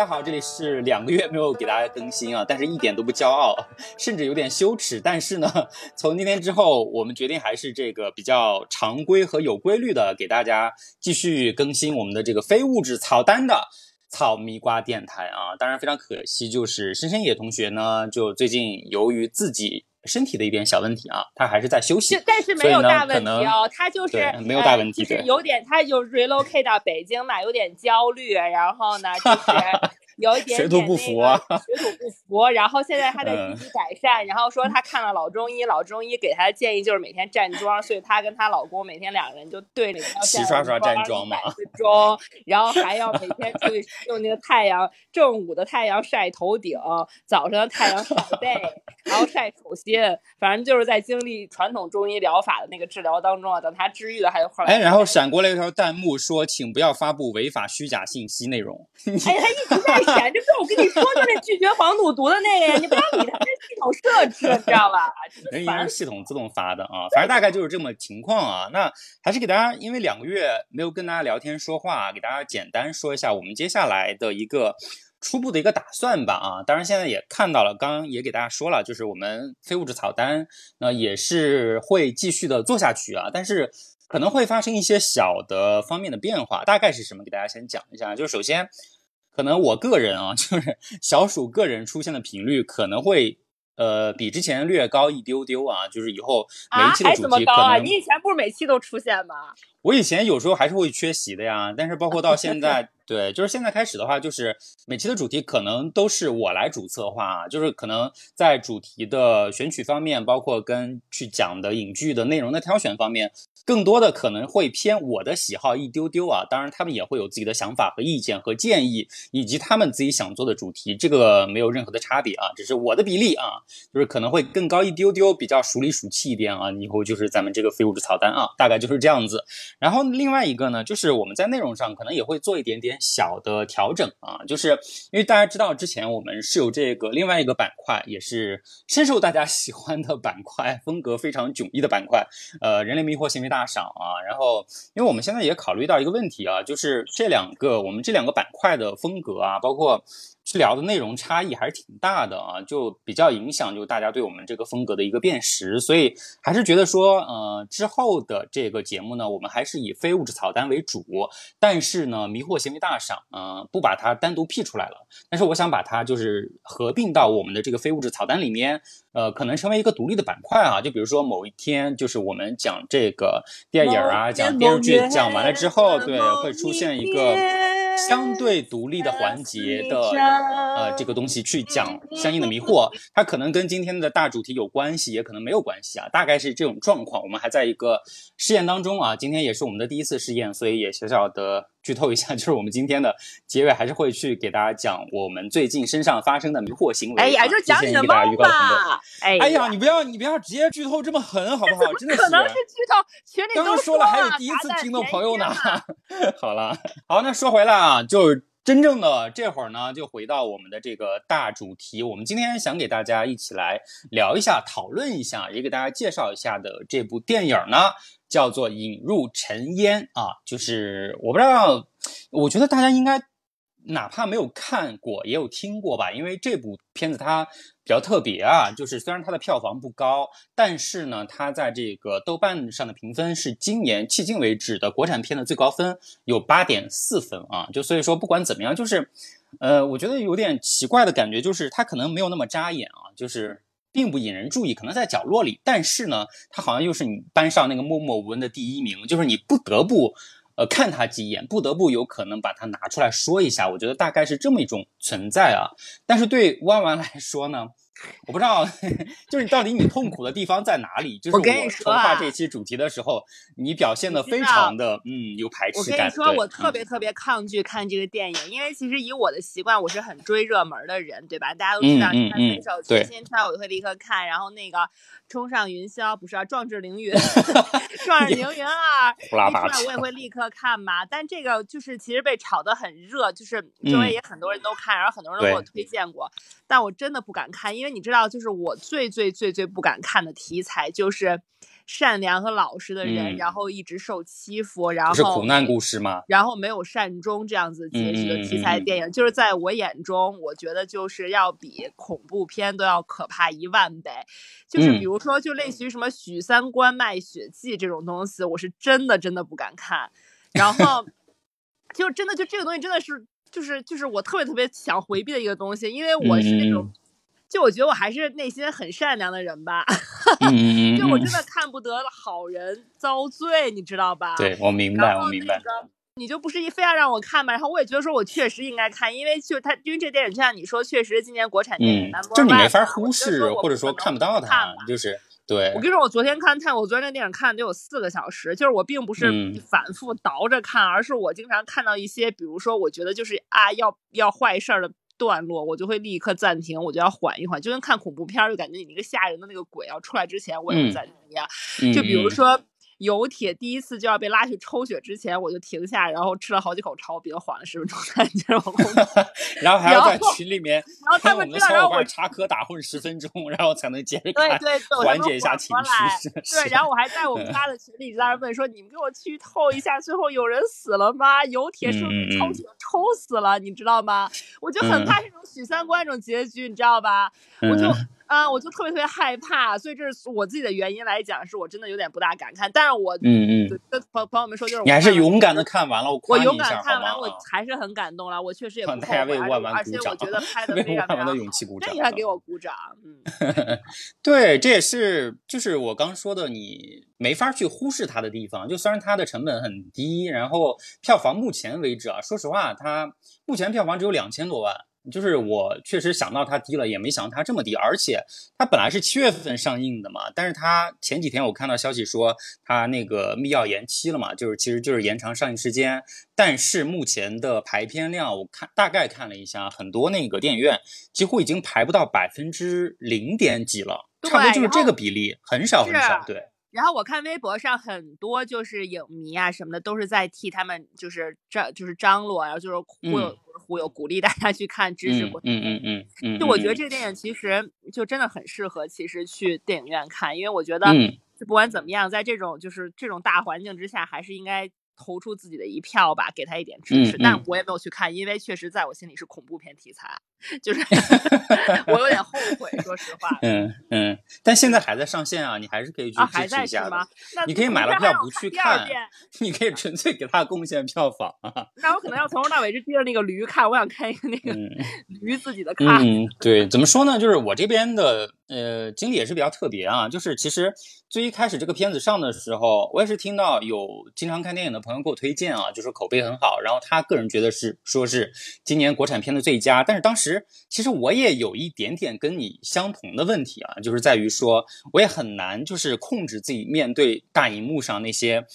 大家好，这里是两个月没有给大家更新啊，但是一点都不骄傲，甚至有点羞耻。但是呢，从今天之后，我们决定还是这个比较常规和有规律的，给大家继续更新我们的这个非物质草单的草蜜瓜电台啊。当然非常可惜，就是深深野同学呢，就最近由于自己。身体的一点小问题啊，他还是在休息，但是没有大问题哦。他就是没有大问题，就是有点，他就 relocate 到北京嘛，有点焦虑，然后呢，就是。有一点点那个水土不服，然后现在他在积极改善，然后说他看了老中医，老中医给他的建议就是每天站桩，所以她跟她老公每天两个人就对着一条线刷刷站桩嘛，桩，然后还要每天出去用那个太阳正午的太阳晒头顶，早上的太阳晒背，然后晒手心，反正就是在经历传统中医疗法的那个治疗当中啊，等他治愈了，还有后来哎，然后闪过来一条弹幕说，请不要发布违法虚假信息内容。哎，他一直在。这不是我跟你说就那拒绝黄赌毒的那个呀？你不要理他，这是系统设置，你知道吧？人家是系统自动发的啊，反正大概就是这么情况啊。那还是给大家，因为两个月没有跟大家聊天说话，给大家简单说一下我们接下来的一个初步的一个打算吧啊。当然现在也看到了，刚刚也给大家说了，就是我们非物质草单那也是会继续的做下去啊，但是可能会发生一些小的方面的变化，大概是什么？给大家先讲一下，就是首先。可能我个人啊，就是小鼠个人出现的频率可能会，呃，比之前略高一丢丢啊。就是以后每一期的主题可能，你以前不是每期都出现吗？我以前有时候还是会缺席的呀，但是包括到现 在。对，就是现在开始的话，就是每期的主题可能都是我来主策划啊，就是可能在主题的选取方面，包括跟去讲的影剧的内容的挑选方面，更多的可能会偏我的喜好一丢丢啊。当然，他们也会有自己的想法和意见和建议，以及他们自己想做的主题，这个没有任何的差别啊，只是我的比例啊，就是可能会更高一丢丢，比较熟里熟气一点啊。以后就是咱们这个非物质草单啊，大概就是这样子。然后另外一个呢，就是我们在内容上可能也会做一点点。小的调整啊，就是因为大家知道之前我们是有这个另外一个板块，也是深受大家喜欢的板块，风格非常迥异的板块，呃，人类迷惑行为大赏啊。然后，因为我们现在也考虑到一个问题啊，就是这两个我们这两个板块的风格啊，包括。去聊的内容差异还是挺大的啊，就比较影响就大家对我们这个风格的一个辨识，所以还是觉得说，呃，之后的这个节目呢，我们还是以非物质草单为主，但是呢，迷惑行为大赏，嗯，不把它单独辟出来了，但是我想把它就是合并到我们的这个非物质草单里面，呃，可能成为一个独立的板块啊，就比如说某一天就是我们讲这个电影啊，讲电视剧，讲完了之后，对，会出现一个。相对独立的环节的呃这个东西去讲相应的迷惑，它可能跟今天的大主题有关系，也可能没有关系啊，大概是这种状况。我们还在一个试验当中啊，今天也是我们的第一次试验，所以也小小的剧透一下，就是我们今天的结尾还是会去给大家讲我们最近身上发生的迷惑行为。哎呀，就讲你的猫吧。哎呀，你不要你不要直接剧透这么狠好不好？真的可能是剧透，群里都说了，还有第一次听的朋友呢。好了，好，那说回来啊。啊，就真正的这会儿呢，就回到我们的这个大主题。我们今天想给大家一起来聊一下、讨论一下，也给大家介绍一下的这部电影呢，叫做《引入尘烟》啊。就是我不知道，我觉得大家应该。哪怕没有看过，也有听过吧，因为这部片子它比较特别啊，就是虽然它的票房不高，但是呢，它在这个豆瓣上的评分是今年迄今为止的国产片的最高分，有八点四分啊。就所以说，不管怎么样，就是，呃，我觉得有点奇怪的感觉，就是它可能没有那么扎眼啊，就是并不引人注意，可能在角落里，但是呢，他好像又是你班上那个默默无闻的第一名，就是你不得不。呃，看他几眼，不得不有可能把它拿出来说一下。我觉得大概是这么一种存在啊。但是对弯弯来说呢？我不知道，就是你到底你痛苦的地方在哪里？就是我筹划这期主题的时候，你表现的非常的嗯有排斥感。我跟你说，我特别特别抗拒看这个电影，因为其实以我的习惯，我是很追热门的人，对吧？大家都知道，看分手最新出来，我就会立刻看。然后那个冲上云霄不是啊，壮志凌云，壮志凌云二一出来我也会立刻看嘛。但这个就是其实被炒得很热，就是周围也很多人都看，然后很多人都给我推荐过，但我真的不敢看，因为。你知道，就是我最最最最不敢看的题材，就是善良和老实的人，然后一直受欺负，然后是苦难故事吗？然后没有善终这样子结局的题材电影，就是在我眼中，我觉得就是要比恐怖片都要可怕一万倍。就是比如说，就类似于什么许三观卖血记这种东西，我是真的真的不敢看。然后 就真的就这个东西真的是就是就是我特别特别想回避的一个东西，因为我是那种。就我觉得我还是内心很善良的人吧，就我真的看不得好人遭罪，你知道吧？对我明白，我明白。你就不是一非要让我看嘛？然后我也觉得说我确实应该看，因为就他因为这电影就像你说，确实今年国产电影就你没法忽视或者说看不到它，就是对。我跟你说，我昨天看看我昨天那电影看了得有四个小时，就是我并不是反复倒着看，而是我经常看到一些，比如说我觉得就是啊要要坏事儿的。段落我就会立刻暂停，我就要缓一缓，就跟看恐怖片儿，就感觉你那个吓人的那个鬼要出来之前，我也会暂停一样。就比如说。有铁第一次就要被拉去抽血之前，我就停下，然后吃了好几口炒饼，缓了十分钟才 接着往后。然后还要在群里面，然后他们知道让我插科打诨十分钟，然后才能接着看，对对，缓解一下情绪。对，然后我还在我们家的群里一直在那问说：“你们给我剧透一下，最后有人死了吗？有铁是被抽血抽死了，你知道吗？”我就很怕这种许三观这种结局，你知道吧？我就。啊，我就特别特别害怕，所以这是我自己的原因来讲，是我真的有点不大敢看。但是我嗯嗯，跟朋朋友们说，就是你还是勇敢的看完了，我我勇敢看完，我还是很感动了。我确实也 不后悔，而且我觉得 拍的非常非常好。这你还给我鼓掌，嗯，对，这也是就是我刚说的，你没法去忽视它的地方。就虽然它的成本很低，然后票房目前为止啊，说实话，它目前票房只有两千多万。就是我确实想到它低了，也没想到它这么低。而且它本来是七月份上映的嘛，但是它前几天我看到消息说它那个密钥延期了嘛，就是其实就是延长上映时间。但是目前的排片量，我看大概看了一下，很多那个电影院几乎已经排不到百分之零点几了，差不多就是这个比例，很少很少。对。然后我看微博上很多就是影迷啊什么的，都是在替他们就是张就是张罗，然后就是忽悠忽悠，鼓励大家去看支持国嗯嗯嗯嗯。就我觉得这个电影其实就真的很适合，其实去电影院看，因为我觉得就不管怎么样，在这种就是这种大环境之下，还是应该。投出自己的一票吧，给他一点支持。但我也没有去看，因为确实在我心里是恐怖片题材，就是 我有点后悔，说实话。嗯嗯，但现在还在上线啊，你还是可以去支持一下的。你可以买了票不去看，你可以纯粹给他贡献票房啊。那我可能要从头到尾就盯着那个驴看，我想看一个那个驴自己的看。嗯，对，怎么说呢？就是我这边的呃经历也是比较特别啊，就是其实。最一开始这个片子上的时候，我也是听到有经常看电影的朋友给我推荐啊，就说口碑很好，然后他个人觉得是说是今年国产片的最佳。但是当时其实我也有一点点跟你相同的问题啊，就是在于说我也很难就是控制自己面对大荧幕上那些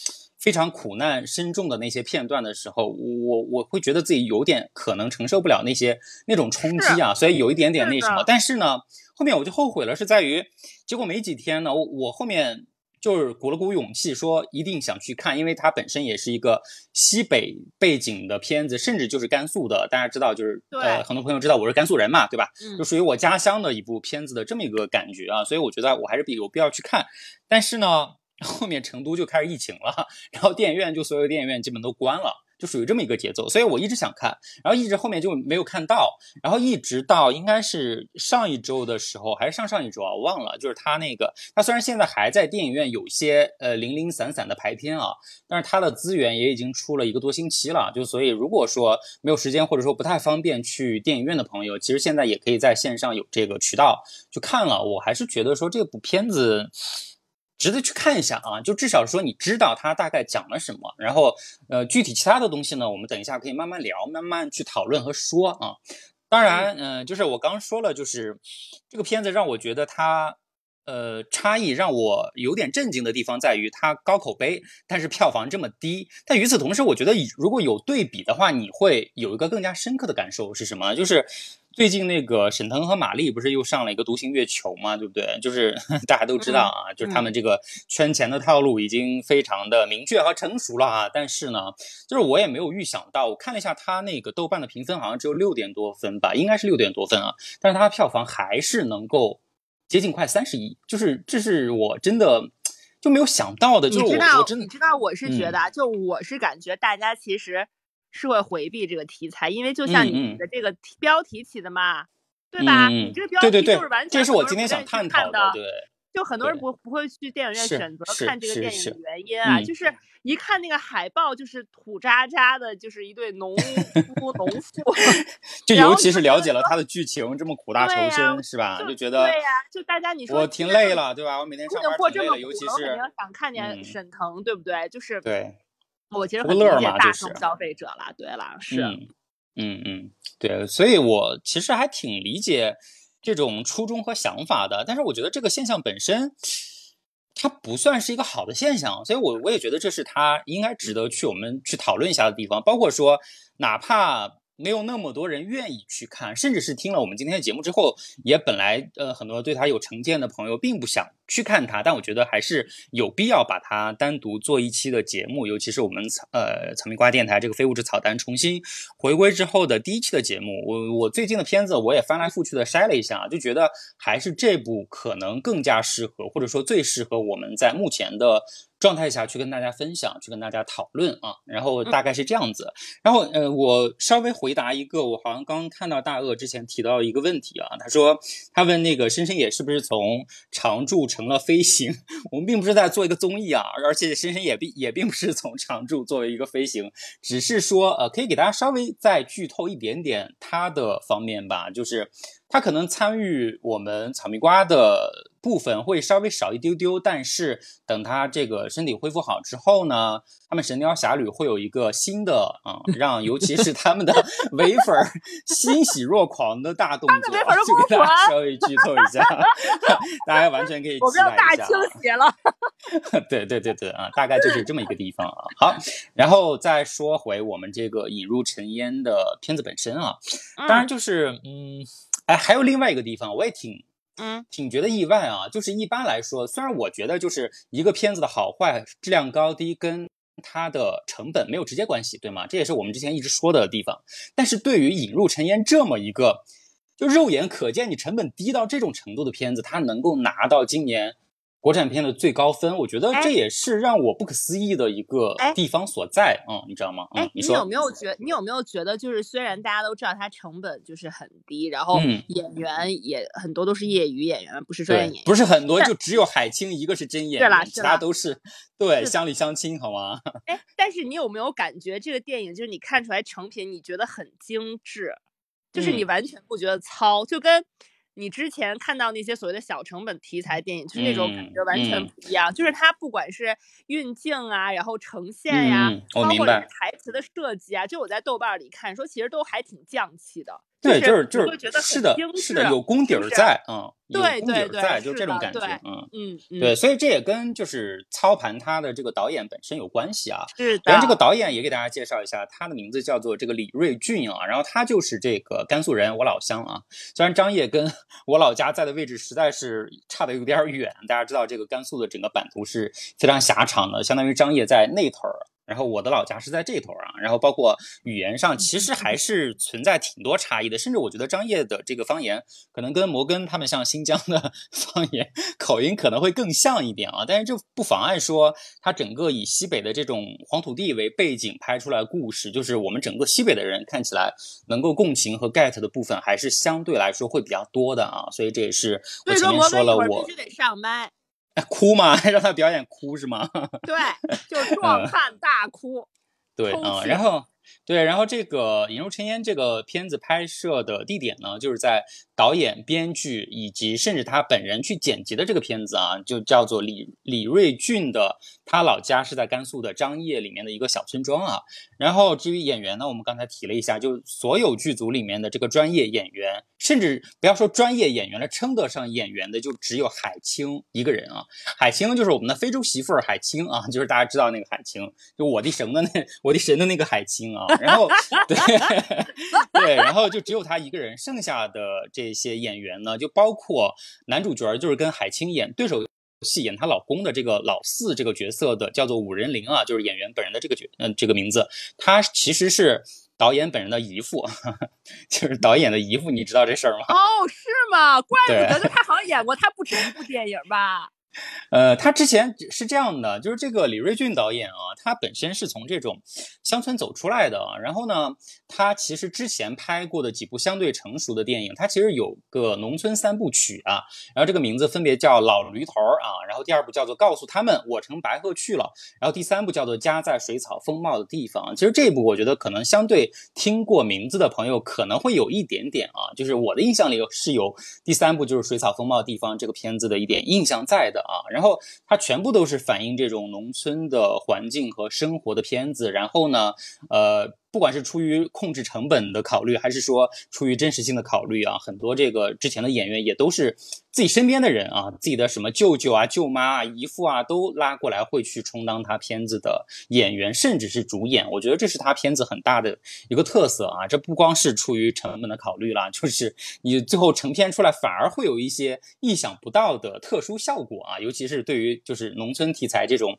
非常苦难深重的那些片段的时候，我我会觉得自己有点可能承受不了那些那种冲击啊，所以有一点点那什么。但是呢。后面我就后悔了，是在于，结果没几天呢，我我后面就是鼓了鼓勇气，说一定想去看，因为它本身也是一个西北背景的片子，甚至就是甘肃的，大家知道，就是呃，很多朋友知道我是甘肃人嘛，对吧？就属于我家乡的一部片子的这么一个感觉啊，所以我觉得我还是比有必要去看。但是呢，后面成都就开始疫情了，然后电影院就所有电影院基本都关了。就属于这么一个节奏，所以我一直想看，然后一直后面就没有看到，然后一直到应该是上一周的时候，还是上上一周啊，我忘了。就是他那个，他虽然现在还在电影院有些呃零零散散的排片啊，但是他的资源也已经出了一个多星期了。就所以如果说没有时间或者说不太方便去电影院的朋友，其实现在也可以在线上有这个渠道去看了。我还是觉得说这部片子。值得去看一下啊，就至少说你知道它大概讲了什么，然后呃具体其他的东西呢，我们等一下可以慢慢聊，慢慢去讨论和说啊。当然，嗯，就是我刚说了，就是这个片子让我觉得它呃差异让我有点震惊的地方在于它高口碑，但是票房这么低。但与此同时，我觉得如果有对比的话，你会有一个更加深刻的感受是什么？就是。最近那个沈腾和马丽不是又上了一个《独行月球》嘛，对不对？就是 大家都知道啊，就是他们这个圈钱的套路已经非常的明确和成熟了啊。但是呢，就是我也没有预想到，我看了一下他那个豆瓣的评分，好像只有六点多分吧，应该是六点多分啊。但是它票房还是能够接近快三十亿，就是这是我真的。就没有想到的。就是我我真的你知道我是觉得，就我是感觉大家其实是会回避这个题材，因为就像你的这个标题起的嘛，对吧？你这个标题就是完全这是我今天想探讨的，对。就很多人不不会去电影院选择看这个电影的原因啊，就是一看那个海报就是土渣渣的，就是一对农 夫农妇，就尤其是了解了他的剧情这么苦大仇深是吧？就觉得对呀，就大家你说我挺累了对吧？我每天上班挺累了，尤其是想看见沈腾对不对？就是对，我其实很理解大众消费者了，对了，是，嗯嗯，对，所以我其实还挺理解。这种初衷和想法的，但是我觉得这个现象本身，它不算是一个好的现象，所以我我也觉得这是它应该值得去我们去讨论一下的地方，包括说，哪怕。没有那么多人愿意去看，甚至是听了我们今天的节目之后，也本来呃很多对他有成见的朋友并不想去看他，但我觉得还是有必要把它单独做一期的节目，尤其是我们草呃草莓瓜电台这个非物质草单重新回归之后的第一期的节目。我我最近的片子我也翻来覆去的筛了一下，就觉得还是这部可能更加适合，或者说最适合我们在目前的。状态下去跟大家分享，去跟大家讨论啊，然后大概是这样子。然后呃，我稍微回答一个，我好像刚刚看到大鳄之前提到一个问题啊，他说他问那个深深野是不是从常驻成了飞行？我们并不是在做一个综艺啊，而且深深野并也并不是从常驻作为一个飞行，只是说呃，可以给大家稍微再剧透一点点他的方面吧，就是他可能参与我们草莓瓜的。部分会稍微少一丢丢，但是等他这个身体恢复好之后呢，他们神雕侠侣会有一个新的啊，让尤其是他们的 唯粉欣喜若狂的大动作，就给大家稍微剧透一下，大家完全可以期待一下。大血了，对对对对啊，大概就是这么一个地方啊。好，然后再说回我们这个引入尘烟的片子本身啊，当然就是嗯，哎，还有另外一个地方，我也挺。嗯，挺觉得意外啊。就是一般来说，虽然我觉得就是一个片子的好坏、质量高低跟它的成本没有直接关系，对吗？这也是我们之前一直说的地方。但是对于引入尘烟这么一个，就肉眼可见你成本低到这种程度的片子，它能够拿到今年。国产片的最高分，我觉得这也是让我不可思议的一个地方所在，嗯，你知道吗？哎，你有没有觉？你有没有觉得，就是虽然大家都知道它成本就是很低，然后演员也很多都是业余演员，不是专业演员，不是很多，就只有海清一个是真演员，其他都是对乡里乡亲，好吗？哎，但是你有没有感觉这个电影就是你看出来成品，你觉得很精致，就是你完全不觉得糙，就跟。你之前看到那些所谓的小成本题材电影，就是那种感觉完全不一样。就是它不管是运镜啊，然后呈现呀，包括台词的设计啊，就我在豆瓣里看，说其实都还挺匠气的。对，就是就是是的，是的，有功底儿在，嗯，有功底儿在，就这种感觉，嗯嗯，对，所以这也跟就是操盘他的这个导演本身有关系啊。是的，然后这个导演也给大家介绍一下，他的名字叫做这个李瑞俊啊，然后他就是这个甘肃人，我老乡啊。虽然张掖跟 我老家在的位置实在是差的有点远，大家知道这个甘肃的整个版图是非常狭长的，相当于张掖在那头儿。然后我的老家是在这头啊，然后包括语言上其实还是存在挺多差异的，甚至我觉得张掖的这个方言可能跟摩根他们像新疆的 方言口音可能会更像一点啊，但是这不妨碍说它整个以西北的这种黄土地为背景拍出来故事，就是我们整个西北的人看起来能够共情和 get 的部分还是相对来说会比较多的啊，所以这也是我前面说了我必须得上麦。哭吗？让他表演哭是吗？对，就壮汉大哭。对啊，然后。对，然后这个《引入尘烟》这个片子拍摄的地点呢，就是在导演、编剧以及甚至他本人去剪辑的这个片子啊，就叫做李李瑞俊的，他老家是在甘肃的张掖里面的一个小村庄啊。然后至于演员呢，我们刚才提了一下，就所有剧组里面的这个专业演员，甚至不要说专业演员了，称得上演员的就只有海清一个人啊。海清就是我们的非洲媳妇儿海清啊，就是大家知道那个海清，就我的神的那我的神的那个海清。啊，然后对对，然后就只有他一个人，剩下的这些演员呢，就包括男主角，就是跟海清演对手戏，演她老公的这个老四这个角色的，叫做武仁林啊，就是演员本人的这个角，嗯，这个名字，他其实是导演本人的姨父，就是导演的姨父，你知道这事儿吗？哦，是吗？怪不得，他好像演过他不止一部电影吧。呃，他之前是这样的，就是这个李瑞俊导演啊，他本身是从这种乡村走出来的啊，然后呢，他其实之前拍过的几部相对成熟的电影，他其实有个农村三部曲啊，然后这个名字分别叫《老驴头》啊，然后第二部叫做《告诉他们我乘白鹤去了》，然后第三部叫做《家在水草丰茂的地方》。其实这一部我觉得可能相对听过名字的朋友可能会有一点点啊，就是我的印象里是有第三部就是《水草丰茂的地方》这个片子的一点印象在的啊，然后它全部都是反映这种农村的环境和生活的片子，然后呢，呃。不管是出于控制成本的考虑，还是说出于真实性的考虑啊，很多这个之前的演员也都是自己身边的人啊，自己的什么舅舅啊、舅妈啊、姨父啊，都拉过来会去充当他片子的演员，甚至是主演。我觉得这是他片子很大的一个特色啊。这不光是出于成本的考虑啦，就是你最后成片出来，反而会有一些意想不到的特殊效果啊。尤其是对于就是农村题材这种，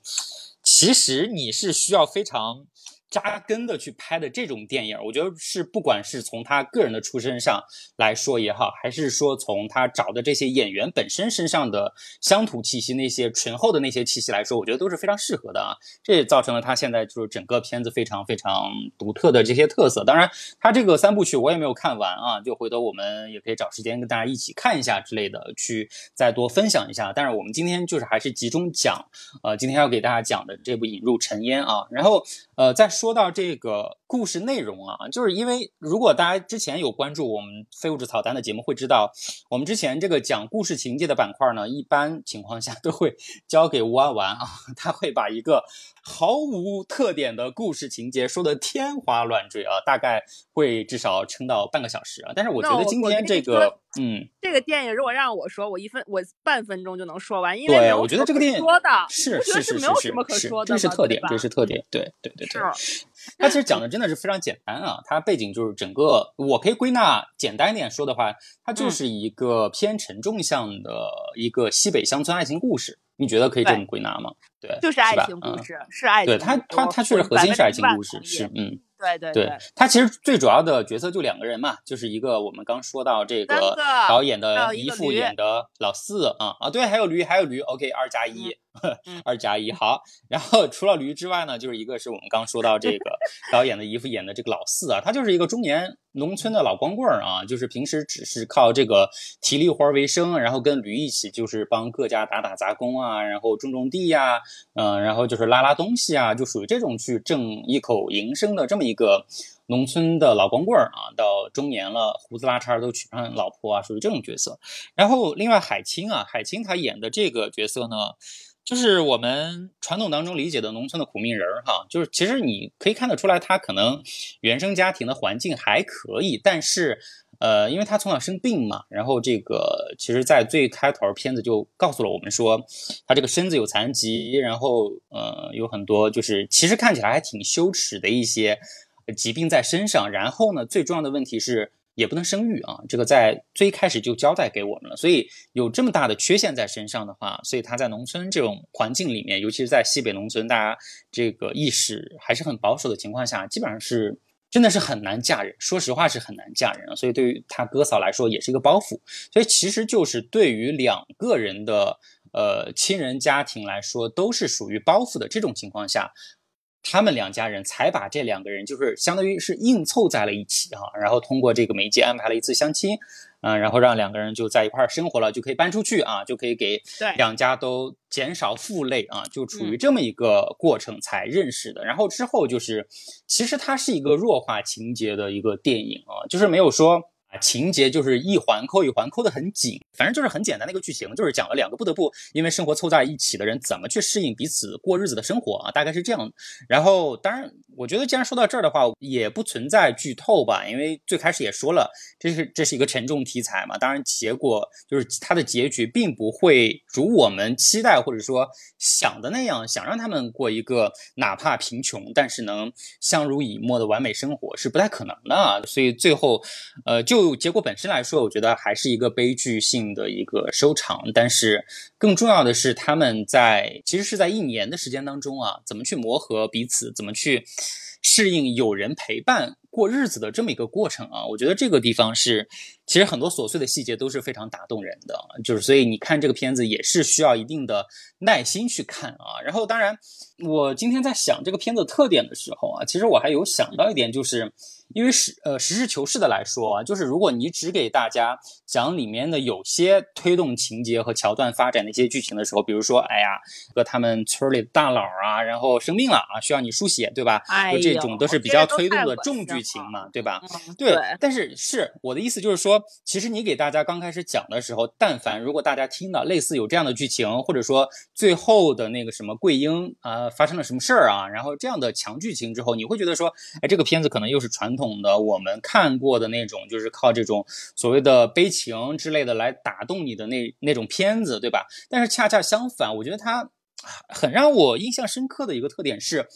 其实你是需要非常。扎根的去拍的这种电影，我觉得是不管是从他个人的出身上来说也好，还是说从他找的这些演员本身身上的乡土气息、那些醇厚的那些气息来说，我觉得都是非常适合的啊。这也造成了他现在就是整个片子非常非常独特的这些特色。当然，他这个三部曲我也没有看完啊，就回头我们也可以找时间跟大家一起看一下之类的，去再多分享一下。但是我们今天就是还是集中讲，呃，今天要给大家讲的这部《引入尘烟》啊，然后呃再。说到这个故事内容啊，就是因为如果大家之前有关注我们《非物质草单》的节目，会知道我们之前这个讲故事情节的板块呢，一般情况下都会交给吴安玩啊，他会把一个。毫无特点的故事情节说的天花乱坠啊，大概会至少撑到半个小时啊。但是我觉得今天这个，嗯，这个电影如果让我说，我一分我半分钟就能说完，因为对，我觉得这个电影说的是是是是是，这是特点，这是特点，对对对对。它其实讲的真的是非常简单啊，它背景就是整个，我可以归纳简单一点说的话，它就是一个偏沉重向的一个西北乡村爱情故事。你觉得可以这么归纳吗？对，就是爱情故事，是爱情。对他，他他确实核心是爱情故事，是嗯。对对对，他其实最主要的角色就两个人嘛，就是一个我们刚说到这个导演的姨父演的老四啊啊，对，还有驴，还有驴，OK，二加一，二加一，好。然后除了驴之外呢，就是一个是我们刚说到这个 导演的姨父演的这个老四啊，他就是一个中年农村的老光棍儿啊，就是平时只是靠这个体力活为生，然后跟驴一起就是帮各家打打杂工啊，然后种种地呀，嗯，然后就是拉拉东西啊，就属于这种去挣一口营生的这么。一个农村的老光棍儿啊，到中年了，胡子拉碴都娶上老婆啊，属于这种角色。然后另外海清啊，海清她演的这个角色呢，就是我们传统当中理解的农村的苦命人儿哈。就是其实你可以看得出来，他可能原生家庭的环境还可以，但是呃，因为他从小生病嘛，然后这个其实在最开头片子就告诉了我们说，他这个身子有残疾，然后呃有很多就是其实看起来还挺羞耻的一些。疾病在身上，然后呢，最重要的问题是也不能生育啊，这个在最开始就交代给我们了。所以有这么大的缺陷在身上的话，所以他在农村这种环境里面，尤其是在西北农村，大家这个意识还是很保守的情况下，基本上是真的是很难嫁人。说实话是很难嫁人啊，所以对于他哥嫂来说也是一个包袱。所以其实就是对于两个人的呃亲人家庭来说，都是属于包袱的这种情况下。他们两家人才把这两个人，就是相当于是硬凑在了一起哈，然后通过这个媒介安排了一次相亲，嗯，然后让两个人就在一块儿生活了，就可以搬出去啊，就可以给两家都减少负累啊，就处于这么一个过程才认识的。然后之后就是，其实它是一个弱化情节的一个电影啊，就是没有说。情节就是一环扣一环扣得很紧，反正就是很简单的一个剧情，就是讲了两个不得不因为生活凑在一起的人怎么去适应彼此过日子的生活啊，大概是这样。然后当然。我觉得既然说到这儿的话，也不存在剧透吧，因为最开始也说了，这是这是一个沉重题材嘛。当然，结果就是它的结局并不会如我们期待或者说想的那样，想让他们过一个哪怕贫穷但是能相濡以沫的完美生活是不太可能的。所以最后，呃，就结果本身来说，我觉得还是一个悲剧性的一个收场。但是更重要的是，他们在其实是在一年的时间当中啊，怎么去磨合彼此，怎么去。适应有人陪伴过日子的这么一个过程啊。我觉得这个地方是，其实很多琐碎的细节都是非常打动人的，就是所以你看这个片子也是需要一定的耐心去看啊。然后当然，我今天在想这个片子特点的时候啊，其实我还有想到一点就是。因为实呃实事求是的来说啊，就是如果你只给大家讲里面的有些推动情节和桥段发展的一些剧情的时候，比如说，哎呀，和他们村里的大佬啊，然后生病了啊，需要你输血，对吧？就这种都是比较推动的重剧情嘛，对吧？对。但是是我的意思就是说，其实你给大家刚开始讲的时候，但凡如果大家听到类似有这样的剧情，或者说最后的那个什么桂英啊发生了什么事儿啊，然后这样的强剧情之后，你会觉得说，哎，这个片子可能又是传。统的我们看过的那种，就是靠这种所谓的悲情之类的来打动你的那那种片子，对吧？但是恰恰相反，我觉得它很让我印象深刻的一个特点是，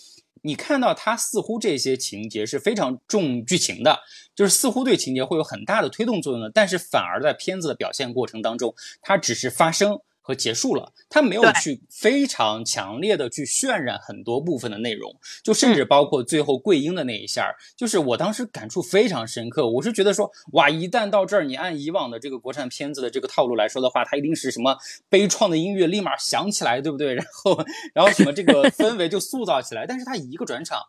你看到它似乎这些情节是非常重剧情的，就是似乎对情节会有很大的推动作用的，但是反而在片子的表现过程当中，它只是发生。和结束了，他没有去非常强烈的去渲染很多部分的内容，就甚至包括最后桂英的那一下，就是我当时感触非常深刻。我是觉得说，哇，一旦到这儿，你按以往的这个国产片子的这个套路来说的话，它一定是什么悲怆的音乐立马响起来，对不对？然后，然后什么这个氛围就塑造起来，但是它一个转场，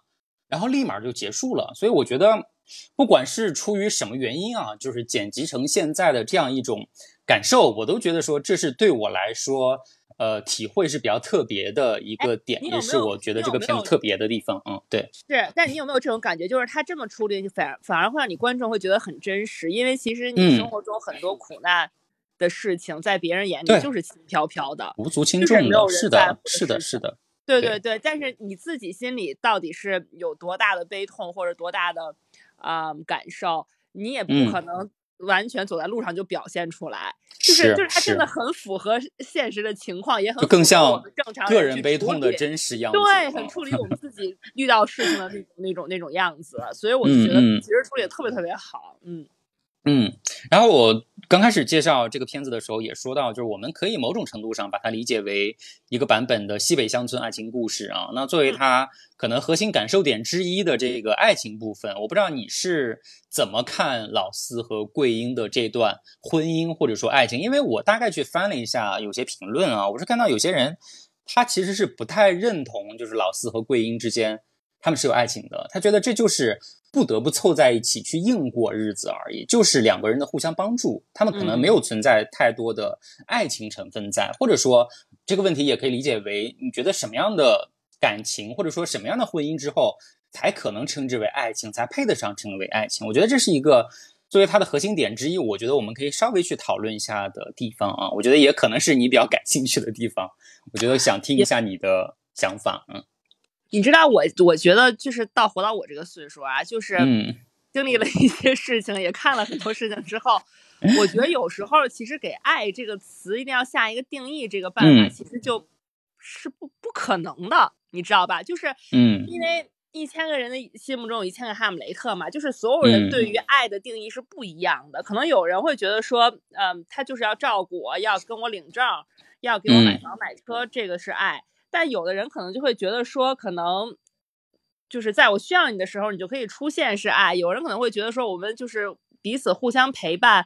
然后立马就结束了。所以我觉得，不管是出于什么原因啊，就是剪辑成现在的这样一种。感受我都觉得说这是对我来说，呃，体会是比较特别的一个点，也是我觉得这个片子特别的地方。嗯，对，是。但你有没有这种感觉，就是他这么处理，反反而会让你观众会觉得很真实？因为其实你生活中很多苦难的事情，在别人眼里就是轻飘飘的、无足轻重的，是的，是的，是的。对对对，但是你自己心里到底是有多大的悲痛，或者多大的啊感受，你也不可能。完全走在路上就表现出来，就是就是他真的很符合现实的情况，也很更像正常个人悲痛的真实样。子，对，很处理我们自。己遇到事情的那种那种那种样子，所以我就觉得其实处理的特别特别好，嗯。嗯，然后我刚开始介绍这个片子的时候也说到，就是我们可以某种程度上把它理解为一个版本的西北乡村爱情故事啊。那作为它可能核心感受点之一的这个爱情部分，我不知道你是怎么看老四和桂英的这段婚姻或者说爱情？因为我大概去翻了一下有些评论啊，我是看到有些人他其实是不太认同，就是老四和桂英之间他们是有爱情的，他觉得这就是。不得不凑在一起去硬过日子而已，就是两个人的互相帮助，他们可能没有存在太多的爱情成分在，或者说这个问题也可以理解为，你觉得什么样的感情，或者说什么样的婚姻之后才可能称之为爱情，才配得上称为爱情？我觉得这是一个作为它的核心点之一，我觉得我们可以稍微去讨论一下的地方啊，我觉得也可能是你比较感兴趣的地方，我觉得想听一下你的想法，嗯。你知道我，我觉得就是到活到我这个岁数啊，就是经历了一些事情，也看了很多事情之后，我觉得有时候其实给“爱”这个词一定要下一个定义，这个办法其实就是不不可能的，你知道吧？就是嗯，因为一千个人的心目中有一千个哈姆雷特嘛，就是所有人对于爱的定义是不一样的。可能有人会觉得说，嗯，他就是要照顾我，要跟我领证，要给我买房买车，这个是爱。但有的人可能就会觉得说，可能就是在我需要你的时候，你就可以出现是爱。有人可能会觉得说，我们就是彼此互相陪伴，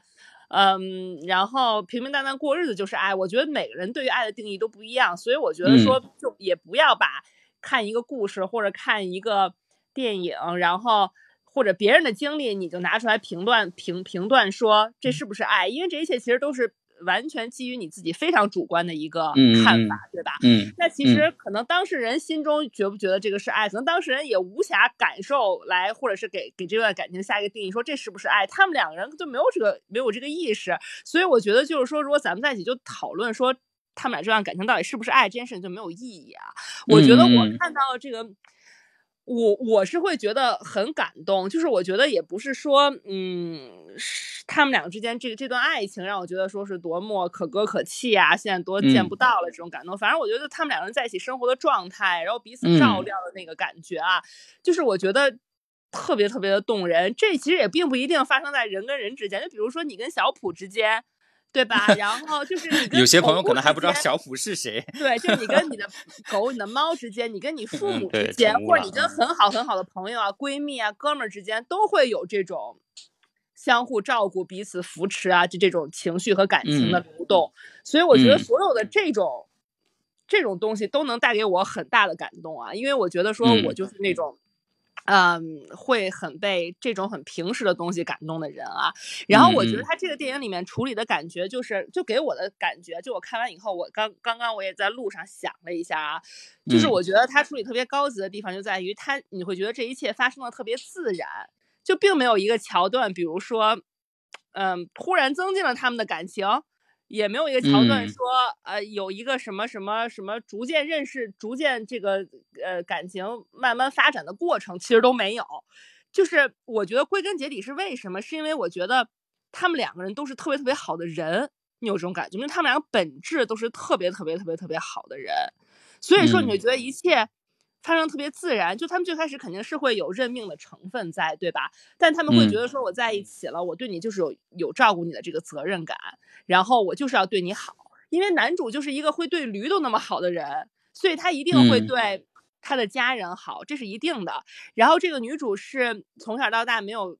嗯，然后平平淡淡过日子就是爱。我觉得每个人对于爱的定义都不一样，所以我觉得说，就也不要把看一个故事或者看一个电影，然后或者别人的经历，你就拿出来评断评评断说这是不是爱，因为这一切其实都是。完全基于你自己非常主观的一个看法，对吧？嗯，那其实可能当事人心中觉不觉得这个是爱，可能当事人也无暇感受来，或者是给给这段感情下一个定义，说这是不是爱？他们两个人就没有这个没有这个意识，所以我觉得就是说，如果咱们在一起就讨论说他们俩这段感情到底是不是爱，这件事情就没有意义啊。我觉得我看到这个。我我是会觉得很感动，就是我觉得也不是说，嗯，他们两个之间这个这段爱情让我觉得说是多么可歌可泣啊，现在多见不到了这种感动。反正我觉得他们两个人在一起生活的状态，然后彼此照料的那个感觉啊，就是我觉得特别特别的动人。这其实也并不一定发生在人跟人之间，就比如说你跟小普之间。对吧？然后就是你有些朋友可能还不知道小虎是谁。对，就是你跟你的 狗、你的猫之间，你跟你父母之间，或者你跟很好很好的朋友啊、闺蜜啊、哥们儿之间，都会有这种相互照顾、彼此扶持啊，就这种情绪和感情的流动。所以我觉得所有的这种这种东西都能带给我很大的感动啊，因为我觉得说我就是那种。嗯，会很被这种很平时的东西感动的人啊。然后我觉得他这个电影里面处理的感觉，就是就给我的感觉，就我看完以后，我刚刚刚我也在路上想了一下啊，就是我觉得他处理特别高级的地方就在于他，你会觉得这一切发生的特别自然，就并没有一个桥段，比如说，嗯，突然增进了他们的感情。也没有一个桥段说，呃，有一个什么什么什么逐渐认识、逐渐这个呃感情慢慢发展的过程，其实都没有。就是我觉得归根结底是为什么？是因为我觉得他们两个人都是特别特别好的人，你有这种感觉，因为他们两个本质都是特别特别特别特别好的人，所以说你就觉得一切。发生特别自然，就他们最开始肯定是会有认命的成分在，对吧？但他们会觉得说，我在一起了，我对你就是有有照顾你的这个责任感，然后我就是要对你好，因为男主就是一个会对驴都那么好的人，所以他一定会对他的家人好，这是一定的。然后这个女主是从小到大没有。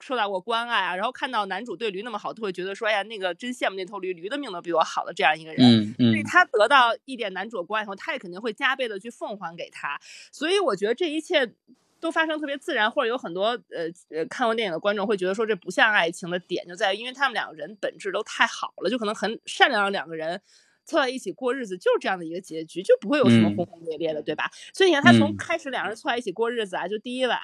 受到过关爱啊，然后看到男主对驴那么好，都会觉得说，哎呀，那个真羡慕那头驴，驴的命都比我好的这样一个人。嗯嗯。所以他得到一点男主的关爱以后，他也肯定会加倍的去奉还给他。所以我觉得这一切都发生特别自然，或者有很多呃呃看过电影的观众会觉得说这不像爱情的点就在于，因为他们两个人本质都太好了，就可能很善良的两个人凑在一起过日子，就是这样的一个结局，就不会有什么轰轰烈烈的，对吧？所以你看他从开始两人凑在一起过日子啊，就第一晚。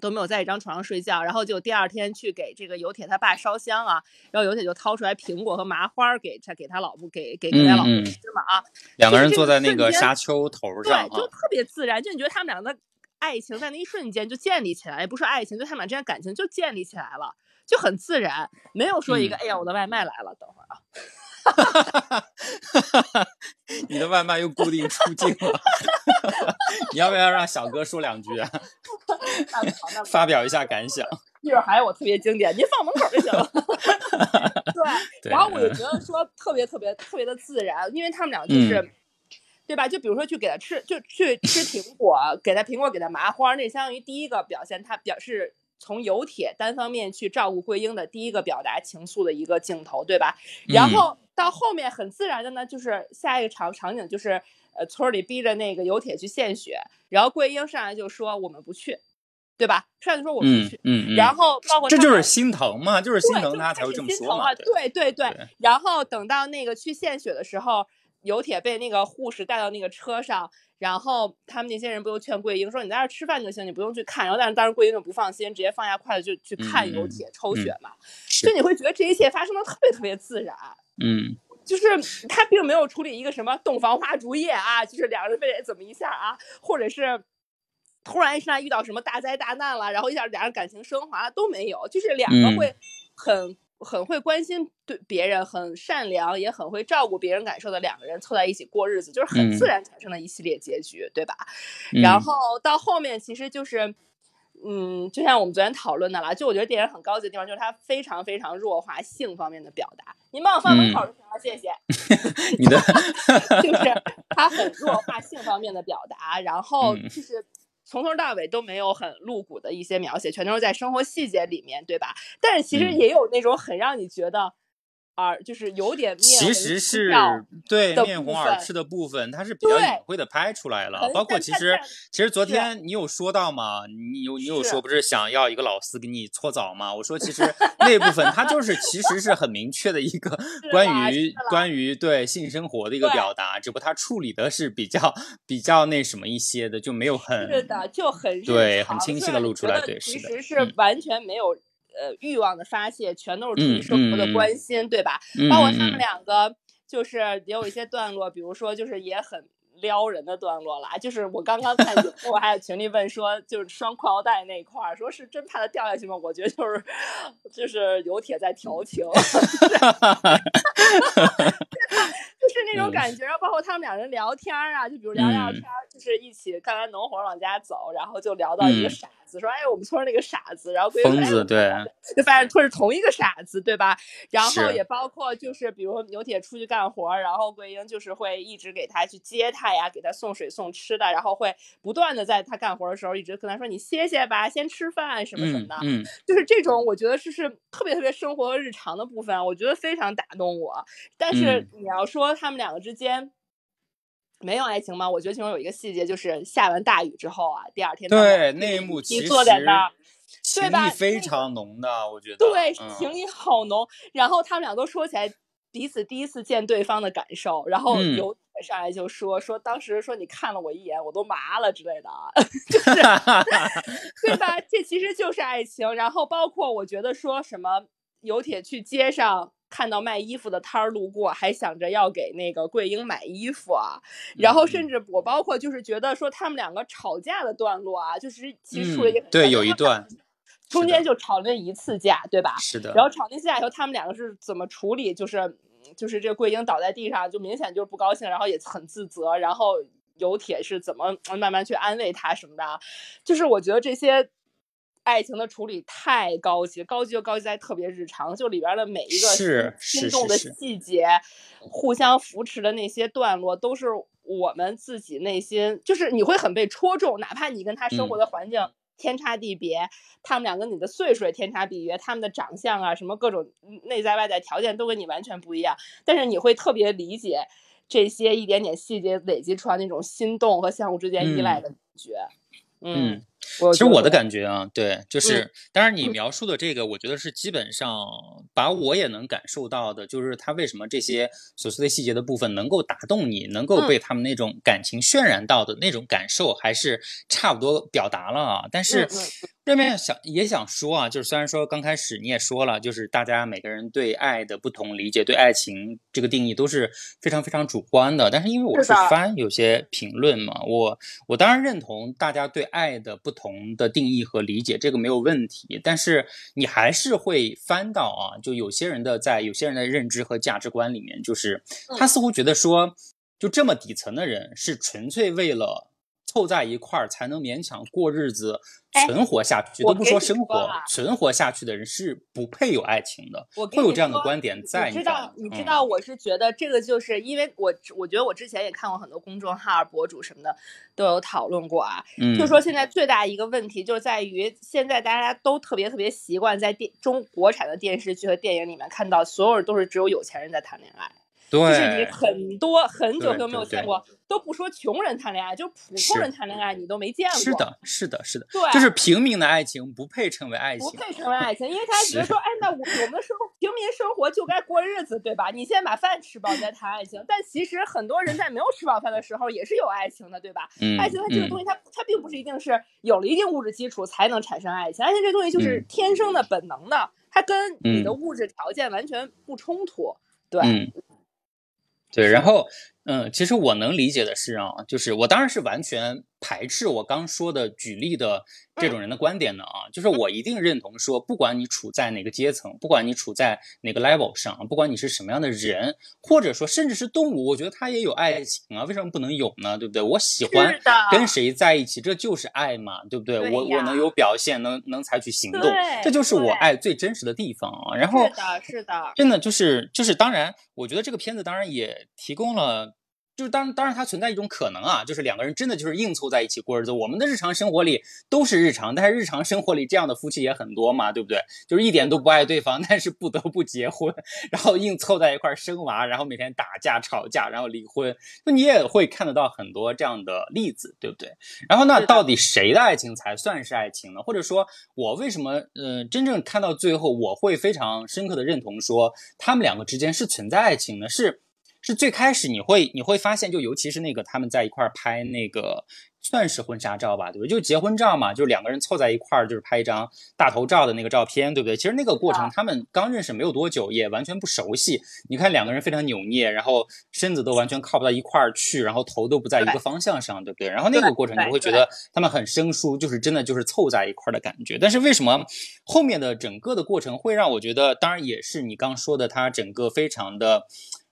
都没有在一张床上睡觉，然后就第二天去给这个油铁他爸烧香啊，然后油铁就掏出来苹果和麻花给他给他老婆给给给他老婆吃嘛啊，两个人坐在那个沙丘头上，对，就特别自然，就你觉得他们俩的爱情在那一瞬间就建立起来，也不是爱情，就他们俩之间感情就建立起来了，就很自然，没有说一个哎呀我的外卖来了，等会儿啊。哈！你的外卖又固定出境了，你要不要让小哥说两句啊？发表一下感想。一会儿还有我特别经典，您放门口就行了。对，然后我就觉得说特别特别特别的自然，因为他们俩就是，对吧？就比如说去给他吃，就去吃苹果，给他苹果，给他麻花，那相当于第一个表现，他表示。从游铁单方面去照顾桂英的第一个表达情愫的一个镜头，对吧？然后到后面很自然的呢，就是下一个场场景就是呃村里逼着那个游铁去献血，然后桂英上来就说我们不去，对吧？上来就说我不去，嗯嗯，然后包括这就是心疼嘛，就是心疼他才会这么说嘛，对对对。然后等到那个去献血的时候，有铁被那个护士带到那个车上。然后他们那些人不都劝桂英说：“你在这吃饭就行，你不用去看。”然后但是当时桂英就不放心，直接放下筷子就去看尤铁抽血嘛。就你会觉得这一切发生的特别特别自然，嗯，就是他并没有处理一个什么洞房花烛夜啊，就是两个人非得怎么一下啊，或者是突然一下遇到什么大灾大难了，然后一下俩人感情升华了都没有，就是两个会很。很会关心对别人，很善良，也很会照顾别人感受的两个人凑在一起过日子，就是很自然产生的一系列结局，对吧？然后到后面其实就是，嗯，就像我们昨天讨论的啦，就我觉得电影很高级的地方就是它非常非常弱化性方面的表达。您帮我放门口就行了，谢谢。你的 就是它很弱化性方面的表达，然后就是。从头到尾都没有很露骨的一些描写，全都是在生活细节里面，对吧？但是其实也有那种很让你觉得。耳就是有点面，其实是对面红耳赤的部分，它是比较隐晦的拍出来了。包括其实，其实昨天你有说到嘛，你有你有说不是想要一个老师给你搓澡吗？我说其实那部分它就是其实是很明确的一个关于关于对性生活的一个表达，只不过它处理的是比较比较那什么一些的，就没有很是的就很对很清晰的露出来，对，其实是完全没有。呃，欲望的发泄全都是出于生活的关心，对吧？包括他们两个，就是也有一些段落，比如说就是也很撩人的段落了。就是我刚刚看，我还有群里问说，就是双裤腰带那块儿，说是真怕它掉下去吗？我觉得就是就是有铁在调情，就是那种感觉。然后包括他们两人聊天啊，就比如聊聊天，就是一起干完农活往家走，然后就聊到一个傻。子，说哎我们村那个傻子，然后疯子对，就发现村是同一个傻子，对吧？然后也包括就是比如牛铁出去干活，然后桂英就是会一直给他去接他呀，给他送水送吃的，然后会不断的在他干活的时候一直跟他说你歇歇吧，先吃饭什么什么的，嗯，就是这种我觉得是是特别特别生活和日常的部分，我觉得非常打动我。但是你要说他们两个之间。没有爱情吗？我觉得其中有一个细节，就是下完大雨之后啊，第二天对那一幕，你坐在那儿，情意非常浓的，我觉得对情谊好浓。然后他们俩都说起来彼此第一次见对方的感受，然后有上来就说说当时说你看了我一眼，我都麻了之类的，就是 对吧？这其实就是爱情。然后包括我觉得说什么游铁去街上。看到卖衣服的摊儿路过，还想着要给那个桂英买衣服啊，然后甚至我包括就是觉得说他们两个吵架的段落啊，就是其实对有一段，中间就吵了一次架，对吧？是的。然后吵那次架以后，他们两个是怎么处理？就是就是这桂英倒在地上，就明显就是不高兴，然后也很自责，然后有铁是怎么慢慢去安慰他什么的，就是我觉得这些。爱情的处理太高级，高级就高级在特别日常，就里边的每一个心动的细节，互相扶持的那些段落，都是我们自己内心，就是你会很被戳中，哪怕你跟他生活的环境天差地别，他们俩跟你的岁数也天差地别，他们的长相啊，什么各种内在外在条件都跟你完全不一样，但是你会特别理解这些一点点细节累积出来那种心动和相互之间依赖的感觉，嗯。其实我的感觉啊，对，就是，当然你描述的这个，我觉得是基本上把我也能感受到的，就是他为什么这些琐碎的细节的部分能够打动你，能够被他们那种感情渲染到的那种感受，还是差不多表达了啊。但是这边想也想说啊，就是虽然说刚开始你也说了，就是大家每个人对爱的不同理解，对爱情这个定义都是非常非常主观的。但是因为我是翻有些评论嘛，我我当然认同大家对爱的不同。的定义和理解，这个没有问题，但是你还是会翻到啊，就有些人的在有些人的认知和价值观里面，就是他似乎觉得说，就这么底层的人是纯粹为了。凑在一块儿才能勉强过日子、存活下去，都不说生活，存活下去的人是不配有爱情的。会有这样的观点在。你知道，你知道，我是觉得这个就是因为我，我觉得我之前也看过很多公众号、博主什么的都有讨论过啊。嗯。就说现在最大一个问题就在于，现在大家都特别特别习惯在电中国产的电视剧和电影里面看到，所有人都是只有有钱人在谈恋爱。就是你很多很久都没有见过，都不说穷人谈恋爱，就普通人谈恋爱，你都没见过。是的，是的，是的，对，就是平民的爱情不配称为爱情，不配称为爱情，因为他 觉得说，哎，那我我们的生平民生活就该过日子，对吧？你先把饭吃饱再谈爱情。但其实很多人在没有吃饱饭的时候也是有爱情的，对吧？爱情它这个东西，它它并不是一定是有了一定物质基础才能产生爱情，爱情这东西就是天生的、本能的，它跟你的物质条件完全不冲突，对。对，然。后，嗯，其实我能理解的是啊，就是我当然是完全排斥我刚说的举例的。这种人的观点呢啊，就是我一定认同说，不管你处在哪个阶层，不管你处在哪个 level 上，不管你是什么样的人，或者说甚至是动物，我觉得它也有爱情啊，为什么不能有呢？对不对？我喜欢跟谁在一起，这就是爱嘛，对不对？我我能有表现，能能采取行动，这就是我爱最真实的地方啊。然后是的，是的，真的就是就是，当然，我觉得这个片子当然也提供了。就是当当然，它存在一种可能啊，就是两个人真的就是硬凑在一起过日子。我们的日常生活里都是日常，但是日常生活里这样的夫妻也很多嘛，对不对？就是一点都不爱对方，但是不得不结婚，然后硬凑在一块生娃，然后每天打架吵架，然后离婚。那你也会看得到很多这样的例子，对不对？然后那到底谁的爱情才算是爱情呢？或者说，我为什么嗯真正看到最后，我会非常深刻的认同说他们两个之间是存在爱情呢？是。是最开始你会你会发现，就尤其是那个他们在一块儿拍那个算是婚纱照吧，对不对？就结婚照嘛，就是两个人凑在一块儿，就是拍一张大头照的那个照片，对不对？其实那个过程，他们刚认识没有多久，也完全不熟悉。你看两个人非常扭捏，然后身子都完全靠不到一块儿去，然后头都不在一个方向上，对不对？然后那个过程你会觉得他们很生疏，就是真的就是凑在一块儿的感觉。但是为什么后面的整个的过程会让我觉得，当然也是你刚说的，他整个非常的。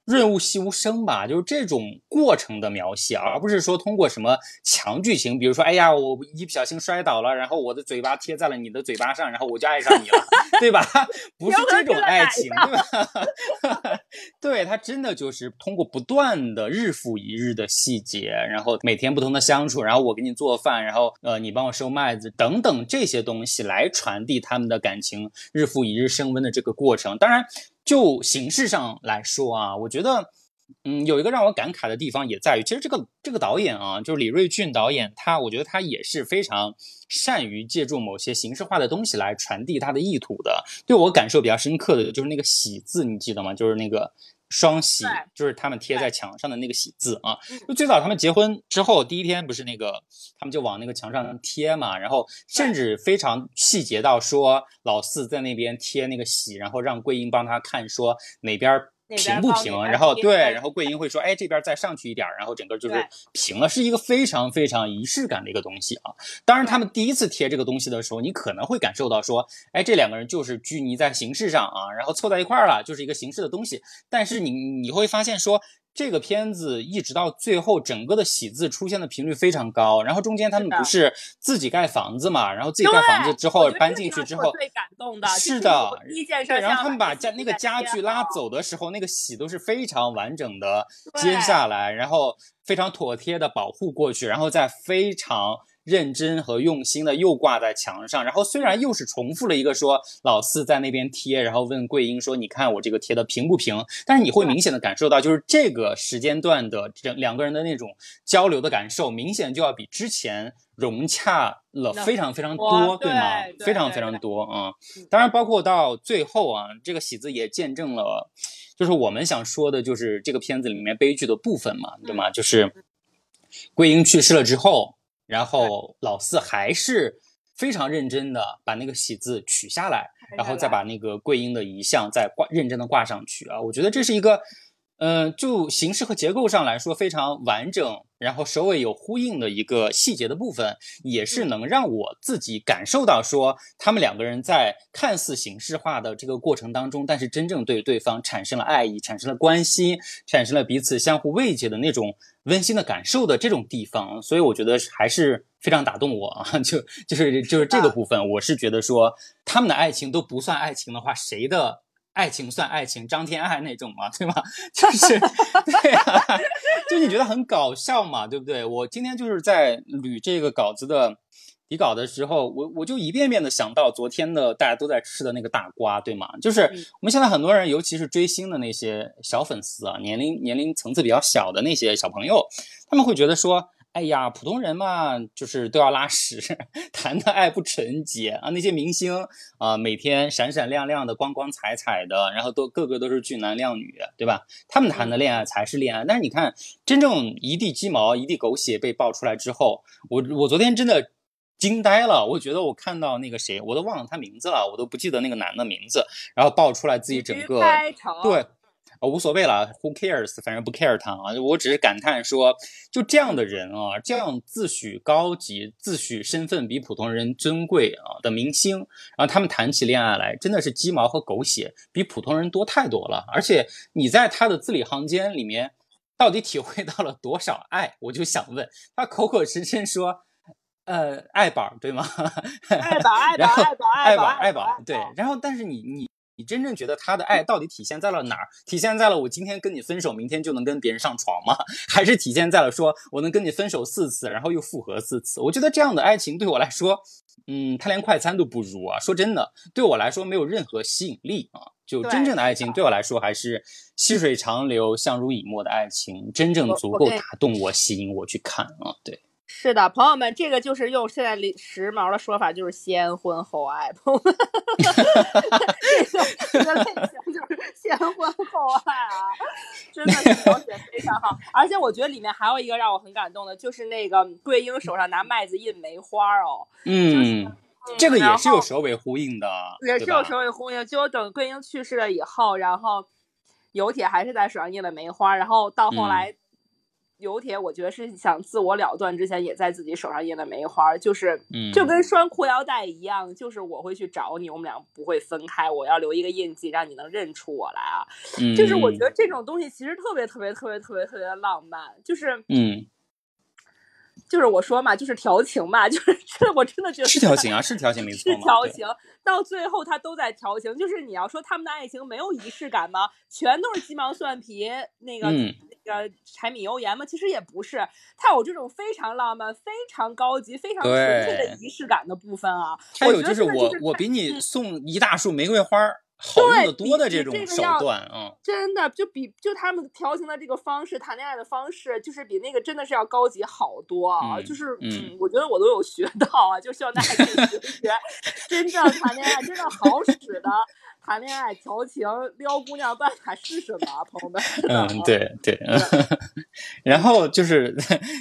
润物细无声吧，就是这种过程的描写，而不是说通过什么强剧情，比如说，哎呀，我一不小心摔倒了，然后我的嘴巴贴在了你的嘴巴上，然后我就爱上你了，对吧？不是这种爱情，对吧？对他真的就是通过不断的日复一日的细节，然后每天不同的相处，然后我给你做饭，然后呃你帮我收麦子等等这些东西来传递他们的感情日复一日升温的这个过程，当然。就形式上来说啊，我觉得，嗯，有一个让我感慨的地方也在于，其实这个这个导演啊，就是李瑞俊导演，他我觉得他也是非常善于借助某些形式化的东西来传递他的意图的。对我感受比较深刻的就是那个喜字，你记得吗？就是那个。双喜就是他们贴在墙上的那个喜字啊，就最早他们结婚之后第一天不是那个，他们就往那个墙上贴嘛，然后甚至非常细节到说老四在那边贴那个喜，然后让桂英帮他看说哪边。平不平？然后对，然后桂英会说：“哎，这边再上去一点，然后整个就是平了，是一个非常非常仪式感的一个东西啊。当然，他们第一次贴这个东西的时候，你可能会感受到说，哎，这两个人就是拘泥在形式上啊，然后凑在一块儿了，就是一个形式的东西。但是你你会发现说。这个片子一直到最后，整个的喜字出现的频率非常高。然后中间他们不是自己盖房子嘛？然后自己盖房子之后搬进去之后，最感动的是的，第一件事。然后他们把家那个家具拉走的时候，那个喜都是非常完整的接下来，然后非常妥帖的保护过去，然后再非常。认真和用心的又挂在墙上，然后虽然又是重复了一个说老四在那边贴，然后问桂英说：“你看我这个贴的平不平？”但是你会明显的感受到，就是这个时间段的这两个人的那种交流的感受，明显就要比之前融洽了非常非常多，对吗？非常非常多啊！当然，包括到最后啊，这个喜字也见证了，就是我们想说的，就是这个片子里面悲剧的部分嘛，对吗？就是桂英去世了之后。然后老四还是非常认真的把那个喜字取下来，然后再把那个桂英的遗像再挂认真的挂上去啊！我觉得这是一个，嗯，就形式和结构上来说非常完整。然后首尾有呼应的一个细节的部分，也是能让我自己感受到说，他们两个人在看似形式化的这个过程当中，但是真正对对方产生了爱意，产生了关心，产生了彼此相互慰藉的那种温馨的感受的这种地方，所以我觉得还是非常打动我 啊！就就是就是这个部分，我是觉得说他们的爱情都不算爱情的话，谁的？爱情算爱情，张天爱那种嘛，对吗？就是 对啊，就你觉得很搞笑嘛，对不对？我今天就是在捋这个稿子的底稿的时候，我我就一遍遍的想到昨天的大家都在吃的那个大瓜，对吗？就是我们现在很多人，尤其是追星的那些小粉丝啊，年龄年龄层次比较小的那些小朋友，他们会觉得说。哎呀，普通人嘛，就是都要拉屎，谈的爱不纯洁啊！那些明星啊，每天闪闪亮亮的、光光彩彩的，然后都个个都是俊男靓女，对吧？他们谈的恋爱才是恋爱。但是你看，真正一地鸡毛、一地狗血被爆出来之后，我我昨天真的惊呆了。我觉得我看到那个谁，我都忘了他名字了，我都不记得那个男的名字，然后爆出来自己整个对。啊，无所谓了，Who cares？反正不 care 他啊。我只是感叹说，就这样的人啊，这样自诩高级、自诩身份比普通人尊贵啊的明星，然后他们谈起恋爱来，真的是鸡毛和狗血，比普通人多太多了。而且你在他的字里行间里面，到底体会到了多少爱？我就想问他，口口声声说，呃，爱宝对吗？爱宝，爱宝，爱宝，爱宝，爱宝，对。然后，但是你你。你真正觉得他的爱到底体现在了哪儿？体现在了我今天跟你分手，明天就能跟别人上床吗？还是体现在了说我能跟你分手四次，然后又复合四次？我觉得这样的爱情对我来说，嗯，他连快餐都不如啊！说真的，对我来说没有任何吸引力啊！就真正的爱情对我来说，还是细水长流、相濡以沫的爱情，真正足够打动我、吸引我去看啊！对。是的，朋友们，这个就是用现在时髦的说法，就是先婚后爱，朋友们，这个类型就是先婚后爱啊，真的是描写非常好。而且我觉得里面还有一个让我很感动的，就是那个桂英手上拿麦子印梅花哦，嗯，这个也是有首尾呼应的，也是有首尾呼应。就等桂英去世了以后，然后有铁还是在手上印了梅花，然后到后来。有铁，我觉得是想自我了断之前，也在自己手上印了梅花，就是就跟拴裤腰带一样，就是我会去找你，我们俩不会分开，我要留一个印记，让你能认出我来啊。就是我觉得这种东西其实特别特别特别特别特别的浪漫，就是嗯。就是我说嘛，就是调情嘛，就是这我真的觉得是调情啊，是调情 没错，是调情。到最后他都在调情，就是你要说他们的爱情没有仪式感吗？全都是鸡毛蒜皮，那个那个柴米油盐吗？其实也不是，它有这种非常浪漫、非常高级、非常纯粹的仪式感的部分啊。还有就是我我给你送一大束玫瑰花。好用的多的这种手段，啊，真的就比就他们调情的这个方式，谈恋爱的方式，就是比那个真的是要高级好多啊！就是嗯，我觉得我都有学到啊，就希望大家可以学学，真正谈恋爱真的好使的谈恋爱调情撩姑娘办法是什么，朋友们？嗯，对对。然后就是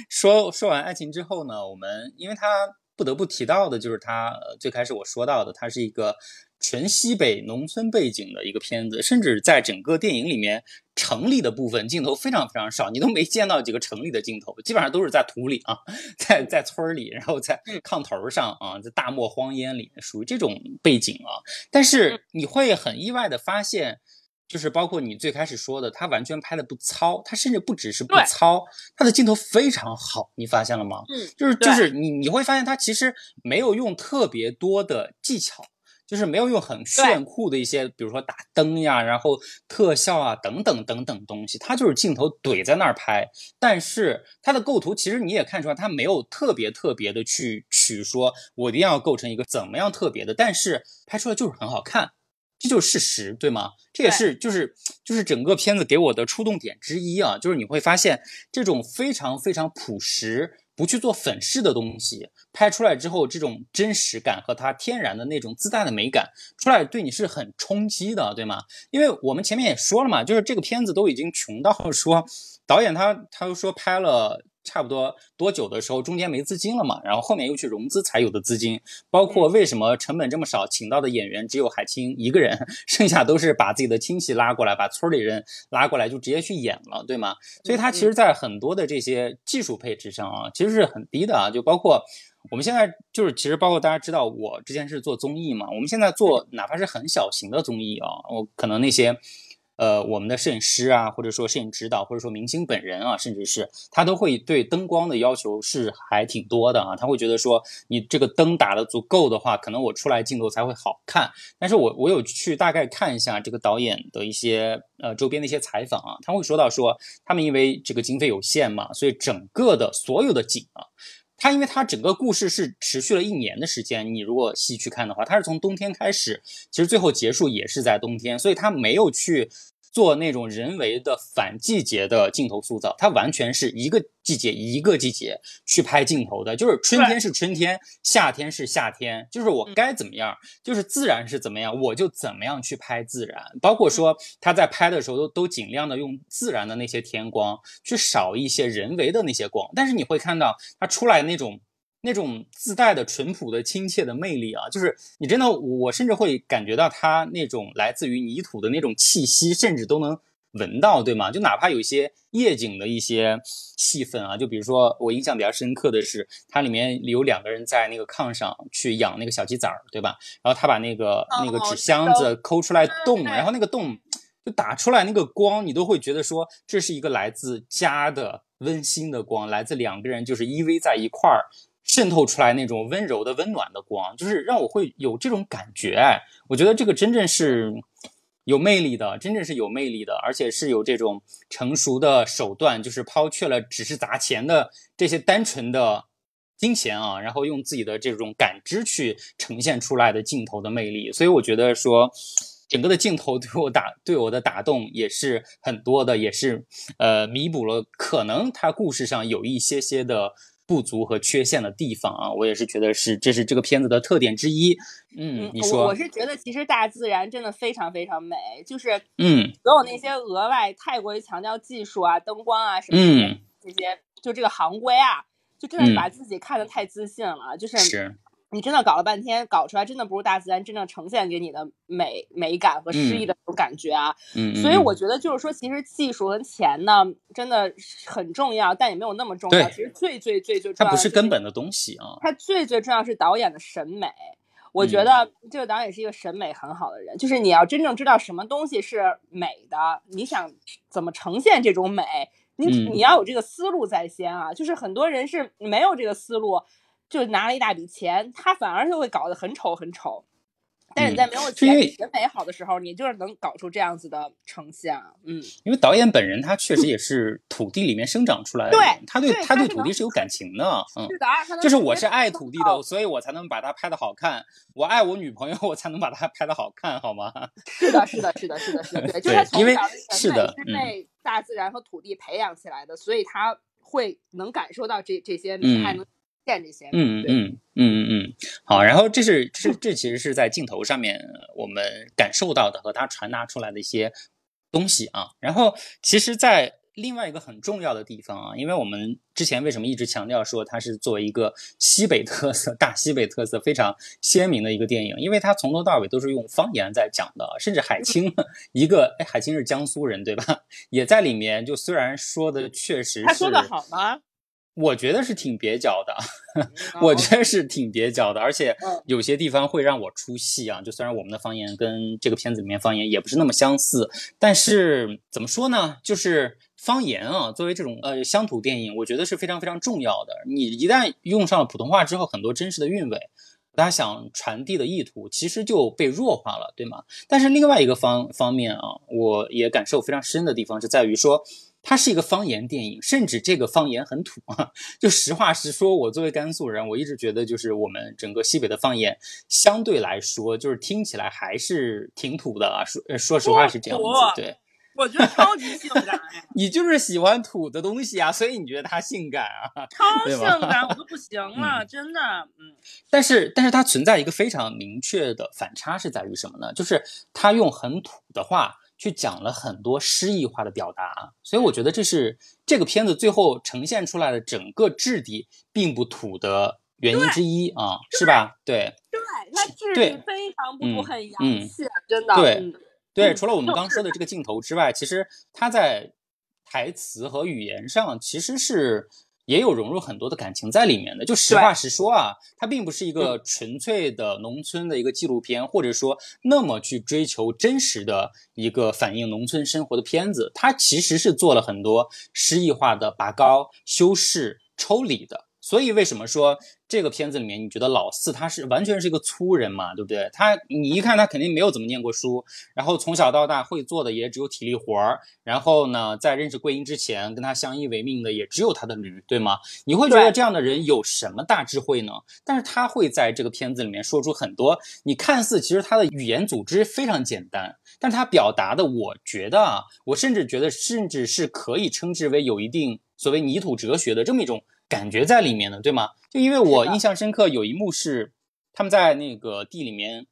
说说完爱情之后呢，我们因为他不得不提到的就是他最开始我说到的，他是一个。纯西北农村背景的一个片子，甚至在整个电影里面，城里的部分镜头非常非常少，你都没见到几个城里的镜头，基本上都是在土里啊，在在村里，然后在炕头上啊，在大漠荒烟里，属于这种背景啊。但是你会很意外的发现，就是包括你最开始说的，他完全拍的不糙，他甚至不只是不糙，他的镜头非常好，你发现了吗？嗯，就是就是你你会发现他其实没有用特别多的技巧。就是没有用很炫酷的一些，比如说打灯呀，然后特效啊等等等等东西，它就是镜头怼在那儿拍。但是它的构图其实你也看出来，它没有特别特别的去取说，我一定要构成一个怎么样特别的，但是拍出来就是很好看，这就是事实，对吗？这也是就是就是整个片子给我的触动点之一啊，就是你会发现这种非常非常朴实。不去做粉饰的东西，拍出来之后，这种真实感和它天然的那种自带的美感出来，对你是很冲击的，对吗？因为我们前面也说了嘛，就是这个片子都已经穷到说，导演他他又说拍了。差不多多久的时候，中间没资金了嘛，然后后面又去融资才有的资金。包括为什么成本这么少，请到的演员只有海清一个人，剩下都是把自己的亲戚拉过来，把村里人拉过来就直接去演了，对吗？所以他其实，在很多的这些技术配置上啊，其实是很低的啊。就包括我们现在就是，其实包括大家知道，我之前是做综艺嘛，我们现在做哪怕是很小型的综艺啊，我可能那些。呃，我们的摄影师啊，或者说摄影指导，或者说明星本人啊，甚至是他都会对灯光的要求是还挺多的啊。他会觉得说，你这个灯打的足够的话，可能我出来镜头才会好看。但是我我有去大概看一下这个导演的一些呃周边的一些采访啊，他会说到说，他们因为这个经费有限嘛，所以整个的所有的景啊，它因为它整个故事是持续了一年的时间，你如果细去看的话，它是从冬天开始，其实最后结束也是在冬天，所以它没有去。做那种人为的反季节的镜头塑造，它完全是一个季节一个季节去拍镜头的，就是春天是春天，夏天是夏天，就是我该怎么样，就是自然是怎么样，我就怎么样去拍自然。包括说他在拍的时候都都尽量的用自然的那些天光，去少一些人为的那些光，但是你会看到他出来那种。那种自带的淳朴的亲切的魅力啊，就是你真的，我甚至会感觉到它那种来自于泥土的那种气息，甚至都能闻到，对吗？就哪怕有一些夜景的一些戏份啊，就比如说我印象比较深刻的是，它里面有两个人在那个炕上去养那个小鸡崽儿，对吧？然后他把那个那个纸箱子抠出来洞，然后那个洞就打出来那个光，你都会觉得说这是一个来自家的温馨的光，来自两个人就是依偎在一块儿。渗透出来那种温柔的、温暖的光，就是让我会有这种感觉。哎，我觉得这个真正是有魅力的，真正是有魅力的，而且是有这种成熟的手段，就是抛却了只是砸钱的这些单纯的金钱啊，然后用自己的这种感知去呈现出来的镜头的魅力。所以我觉得说，整个的镜头对我打对我的打动也是很多的，也是呃弥补了可能它故事上有一些些的。不足和缺陷的地方啊，我也是觉得是，这是这个片子的特点之一。嗯，你说，我是觉得其实大自然真的非常非常美，就是嗯，所有那些额外太过于强调技术啊、灯光啊什么的这些，就这个行规啊，就真的把自己看得太自信了。就是你真的搞了半天，搞出来真的不如大自然真正呈现给你的美美感和诗意的那种感觉啊。嗯，所以我觉得就是说，其实技术和钱呢，真的很重要，但也没有那么重要。其实最最最最重要，它不是根本的东西啊。它最最重要是导演的审美。我觉得这个导演是一个审美很好的人，就是你要真正知道什么东西是美的，你想怎么呈现这种美，你你要有这个思路在先啊。就是很多人是没有这个思路，就拿了一大笔钱，他反而就会搞得很丑很丑。但是你在没有钱、审美好的时候，你就是能搞出这样子的呈现。嗯，因为导演本人他确实也是土地里面生长出来的，对，他对他对土地是有感情的。嗯，是的，就是我是爱土地的，所以我才能把它拍的好看。我爱我女朋友，我才能把它拍的好看，好吗？是的，是的，是的，是的，是的，对，就是因为是的是被大自然和土地培养起来的，所以他会能感受到这这些，还能。见这些，嗯嗯嗯嗯嗯嗯，好，然后这是这这其实是在镜头上面我们感受到的和它传达出来的一些东西啊。然后其实，在另外一个很重要的地方啊，因为我们之前为什么一直强调说它是作为一个西北特色、大西北特色非常鲜明的一个电影，因为它从头到尾都是用方言在讲的，甚至海清 一个哎，海清是江苏人对吧？也在里面，就虽然说的确实是他说的好吗？我觉得是挺蹩脚的，我觉得是挺蹩脚的，而且有些地方会让我出戏啊。就虽然我们的方言跟这个片子里面方言也不是那么相似，但是怎么说呢？就是方言啊，作为这种呃乡土电影，我觉得是非常非常重要的。你一旦用上了普通话之后，很多真实的韵味，大家想传递的意图其实就被弱化了，对吗？但是另外一个方方面啊，我也感受非常深的地方是在于说。它是一个方言电影，甚至这个方言很土啊！就实话实说，我作为甘肃人，我一直觉得就是我们整个西北的方言，相对来说就是听起来还是挺土的啊。说说实话是这样子，对，我觉得超级性感。你就是喜欢土的东西啊，所以你觉得它性感啊？超性感，我都不行了，真的。嗯。但是，但是它存在一个非常明确的反差，是在于什么呢？就是它用很土的话。去讲了很多诗意化的表达，所以我觉得这是这个片子最后呈现出来的整个质地并不土的原因之一啊，是吧？对，对，它质地非常不土，很洋气，真的。对，对，除了我们刚说的这个镜头之外，其实它在台词和语言上其实是。也有融入很多的感情在里面的，就实话实说啊，它并不是一个纯粹的农村的一个纪录片，或者说那么去追求真实的一个反映农村生活的片子，它其实是做了很多诗意化的拔高、修饰、抽离的。所以为什么说这个片子里面你觉得老四他是完全是一个粗人嘛，对不对？他你一看他肯定没有怎么念过书，然后从小到大会做的也只有体力活儿，然后呢，在认识桂英之前跟他相依为命的也只有他的驴，对吗？你会觉得这样的人有什么大智慧呢？但是他会在这个片子里面说出很多，你看似其实他的语言组织非常简单，但他表达的，我觉得啊，我甚至觉得甚至是可以称之为有一定所谓泥土哲学的这么一种。感觉在里面的，对吗？就因为我印象深刻，有一幕是他们在那个地里面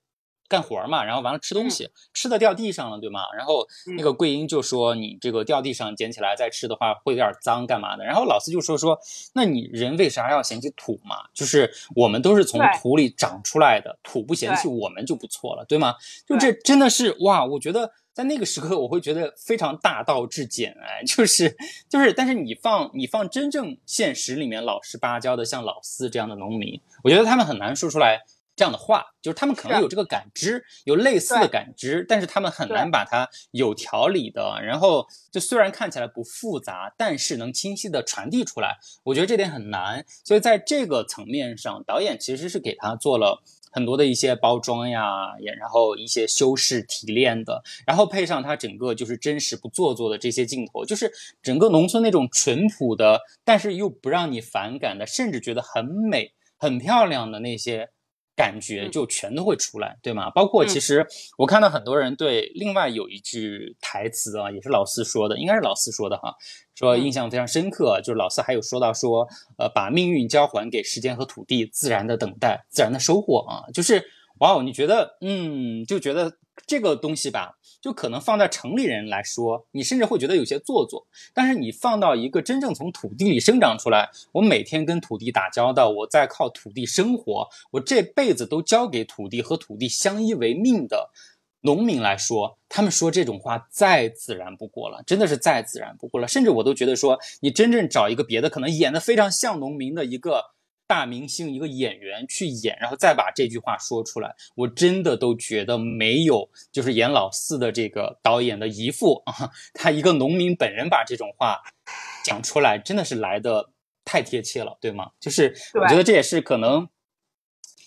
干活嘛，然后完了吃东西，吃的掉地上了，对吗？然后那个桂英就说：“你这个掉地上捡起来再吃的话，会有点脏，干嘛的？”然后老四就说：“说那你人为啥要嫌弃土嘛？就是我们都是从土里长出来的，土不嫌弃我们就不错了，对吗？就这真的是哇，我觉得。”在那个时刻，我会觉得非常大道至简，哎，就是就是，但是你放你放真正现实里面老实巴交的像老四这样的农民，我觉得他们很难说出来这样的话，就是他们可能有这个感知，有类似的感知，但是他们很难把它有条理的，然后就虽然看起来不复杂，但是能清晰的传递出来，我觉得这点很难，所以在这个层面上，导演其实是给他做了。很多的一些包装呀，也然后一些修饰提炼的，然后配上它整个就是真实不做作的这些镜头，就是整个农村那种淳朴的，但是又不让你反感的，甚至觉得很美、很漂亮的那些。感觉就全都会出来，对吗？包括其实我看到很多人对另外有一句台词啊，也是老四说的，应该是老四说的哈，说印象非常深刻。就是老四还有说到说，呃，把命运交还给时间和土地，自然的等待，自然的收获啊。就是哇哦，你觉得，嗯，就觉得这个东西吧，就可能放在城里人来说，你甚至会觉得有些做作。但是你放到一个真正从土地里生长出来，我每天跟土地打交道，我在靠土地生活，我这辈子都交给土地和土地相依为命的农民来说，他们说这种话再自然不过了，真的是再自然不过了。甚至我都觉得说，你真正找一个别的，可能演的非常像农民的一个。大明星一个演员去演，然后再把这句话说出来，我真的都觉得没有，就是演老四的这个导演的姨父啊，他一个农民本人把这种话讲出来，真的是来的太贴切了，对吗？就是我觉得这也是可能，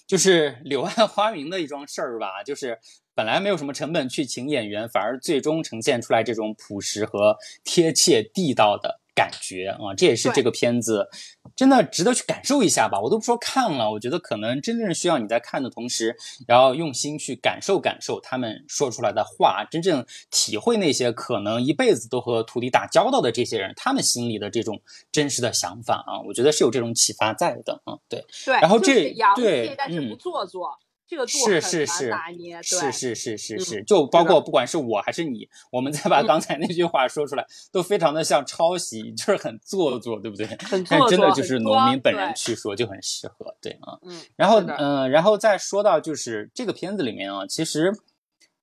就是柳暗花明的一桩事儿吧，就是本来没有什么成本去请演员，反而最终呈现出来这种朴实和贴切地道的。感觉啊，这也是这个片子真的值得去感受一下吧。我都不说看了，我觉得可能真正需要你在看的同时，然后用心去感受感受他们说出来的话，真正体会那些可能一辈子都和徒弟打交道的这些人，他们心里的这种真实的想法啊，我觉得是有这种启发在的啊。对，对，然后这对，但是不做作。是是是是是是是是就包括不管是我还是你我们再把刚。才那句话说出来都非常的像抄袭就是很做作对不对但真的就是农民本人去说就很适合对啊。然后嗯然后再说到就是这个片子里面啊其实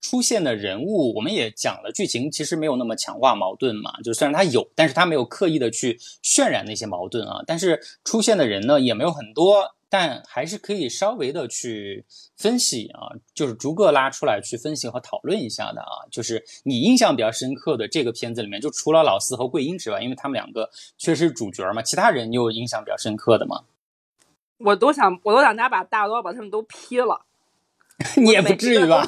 出现的人物我们也讲了剧情其实没有那么强化矛盾嘛就虽然他有但是他没有刻意的去渲染那些矛盾啊。但是出现的人呢也没有很多但还是可以稍微的去分析啊，就是逐个拉出来去分析和讨论一下的啊。就是你印象比较深刻的这个片子里面，就除了老四和桂英之外，因为他们两个确实是主角嘛，其他人你有印象比较深刻的吗？我都想，我都想拿把大刀把他们都劈了。你也不至于吧？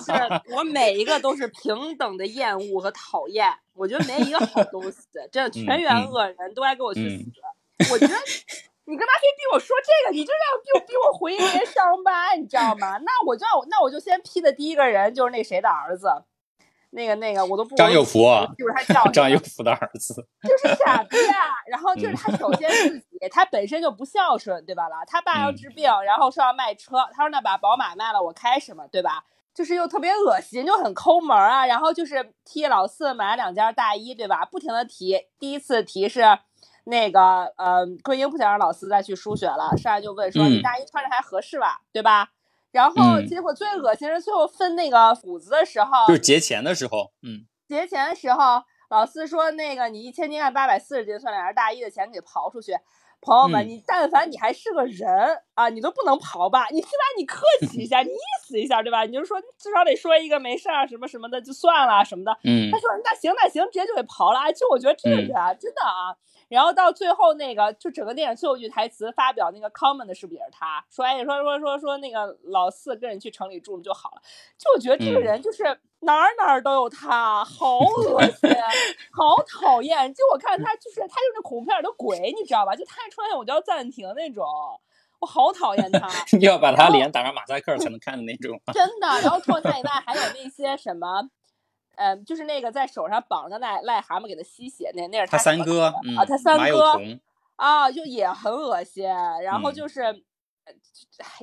我每一个都是平等的厌恶和讨厌，我觉得没一个好东西，这全员恶人，都该给我去死！我觉得。你干嘛非逼我说这个？你就要逼逼我回那些伤疤，你知道吗？那我就要，那我就先批的第一个人就是那谁的儿子，那个那个我都不张佑福，就是他叫 张佑福的儿子，就是傻逼啊！然后就是他首先自己他本身就不孝顺，对吧？啦，他爸要治病，然后说要卖车，他说那把宝马卖了我开什么，对吧？就是又特别恶心，就很抠门啊！然后就是替老四买了两件大衣，对吧？不停的提，第一次提是。那个，呃，桂英不想让老四再去输血了，上来就问说：“你大衣穿着还合适吧？对吧？”然后结果最恶心是最后分那个谷子的时候，就是节前的时候，嗯，节前的时候，老四说：“那个你一千斤按八百四十斤算两人大衣的钱给刨出去。”朋友们，你但凡你还是个人啊，你都不能刨吧？你起码你客气一下，你意思一下，对吧？你就说至少得说一个没事儿什么什么的就算了什么的。嗯，他说那行那行，直接就给刨了。哎，就我觉得这个人啊，真的啊。然后到最后那个，就整个电影最后一句台词发表那个 comment 的是不是也是他说？哎，说说说说那个老四跟你去城里住就好了。就我觉得这个人就是哪儿哪儿都有他，好恶心，好讨厌。就我看他就是他就是那恐怖片的鬼，你知道吧？就他一出现我就要暂停那种，我好讨厌他。你要把他脸打上马赛克才能看的那种。真的。然后除了他以外，还有那些什么。嗯，就是那个在手上绑着癞癞蛤蟆给他吸血那，那是他三哥啊，他三哥啊，就也很恶心。然后就是，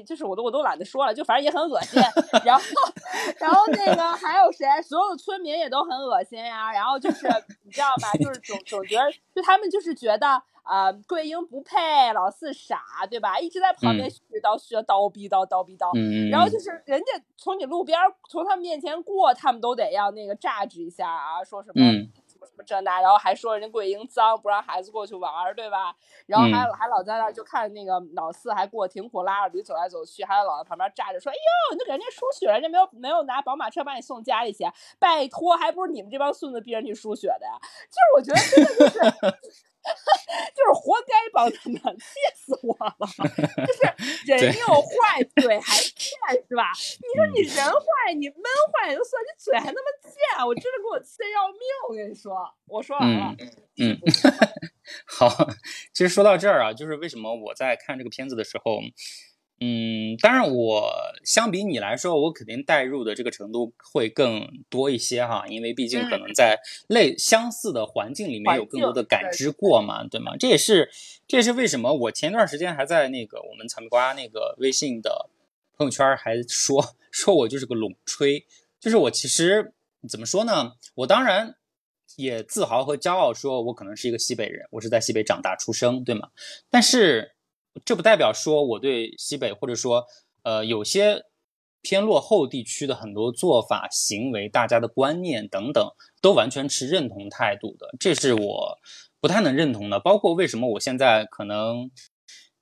就是我都我都懒得说了，就反正也很恶心。然后，然后那个还有谁？所有的村民也都很恶心呀。然后就是你知道吧？就是总总觉得，就他们就是觉得。啊，桂英不配，老四傻，对吧？一直在旁边絮叨絮叨，叨逼叨叨逼叨。然后就是人家从你路边从他们面前过，他们都得要那个榨汁一下啊，说什么什么什么这那，然后还说人家桂英脏，不让孩子过去玩儿，对吧？然后还还老在那就看那个老四还过挺苦，拉着驴走来走去，还有老在旁边站着说，哎呦，你给人家输血，人家没有没有拿宝马车把你送家里去，拜托，还不是你们这帮孙子逼人去输血的呀？就是我觉得真的就是。就是活该帮他们，气死我了！就是 人又坏，嘴还贱，是吧？你说你人坏，你闷坏也就算，你嘴还那么贱，我真的给我气要命！我跟你说，我说完了。嗯，好，其实说到这儿啊，就是为什么我在看这个片子的时候。嗯，当然，我相比你来说，我肯定代入的这个程度会更多一些哈，因为毕竟可能在类相似的环境里面有更多的感知过嘛，对吗？这也是这也是为什么我前段时间还在那个我们草莓瓜那个微信的朋友圈还说说我就是个拢吹。就是我其实怎么说呢？我当然也自豪和骄傲，说我可能是一个西北人，我是在西北长大出生，对吗？但是这不代表说我对西北或者说呃有些偏落后地区的很多做法、行为、大家的观念等等，都完全持认同态度的。这是我不太能认同的。包括为什么我现在可能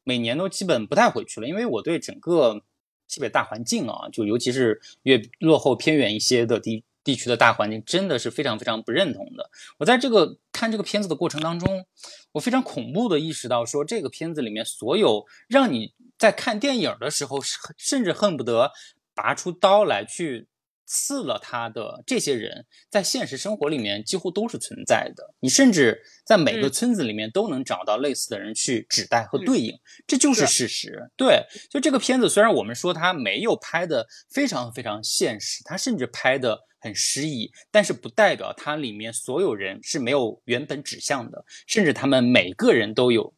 每年都基本不太回去了，因为我对整个。西北大环境啊，就尤其是越落后偏远一些的地地区的大环境，真的是非常非常不认同的。我在这个看这个片子的过程当中，我非常恐怖的意识到，说这个片子里面所有让你在看电影的时候，甚至恨不得拔出刀来去。刺了他的这些人，在现实生活里面几乎都是存在的。你甚至在每个村子里面都能找到类似的人去指代和对应，这就是事实。对，就这个片子，虽然我们说它没有拍的非常非常现实，它甚至拍的很诗意，但是不代表它里面所有人是没有原本指向的，甚至他们每个人都有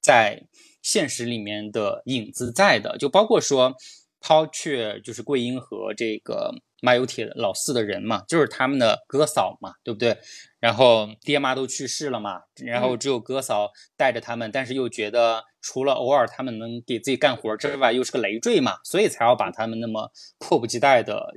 在现实里面的影子在的。就包括说，抛却就是桂英和这个。马有铁老四的人嘛，就是他们的哥嫂嘛，对不对？然后爹妈都去世了嘛，然后只有哥嫂带着他们，但是又觉得除了偶尔他们能给自己干活之外，又是个累赘嘛，所以才要把他们那么迫不及待的。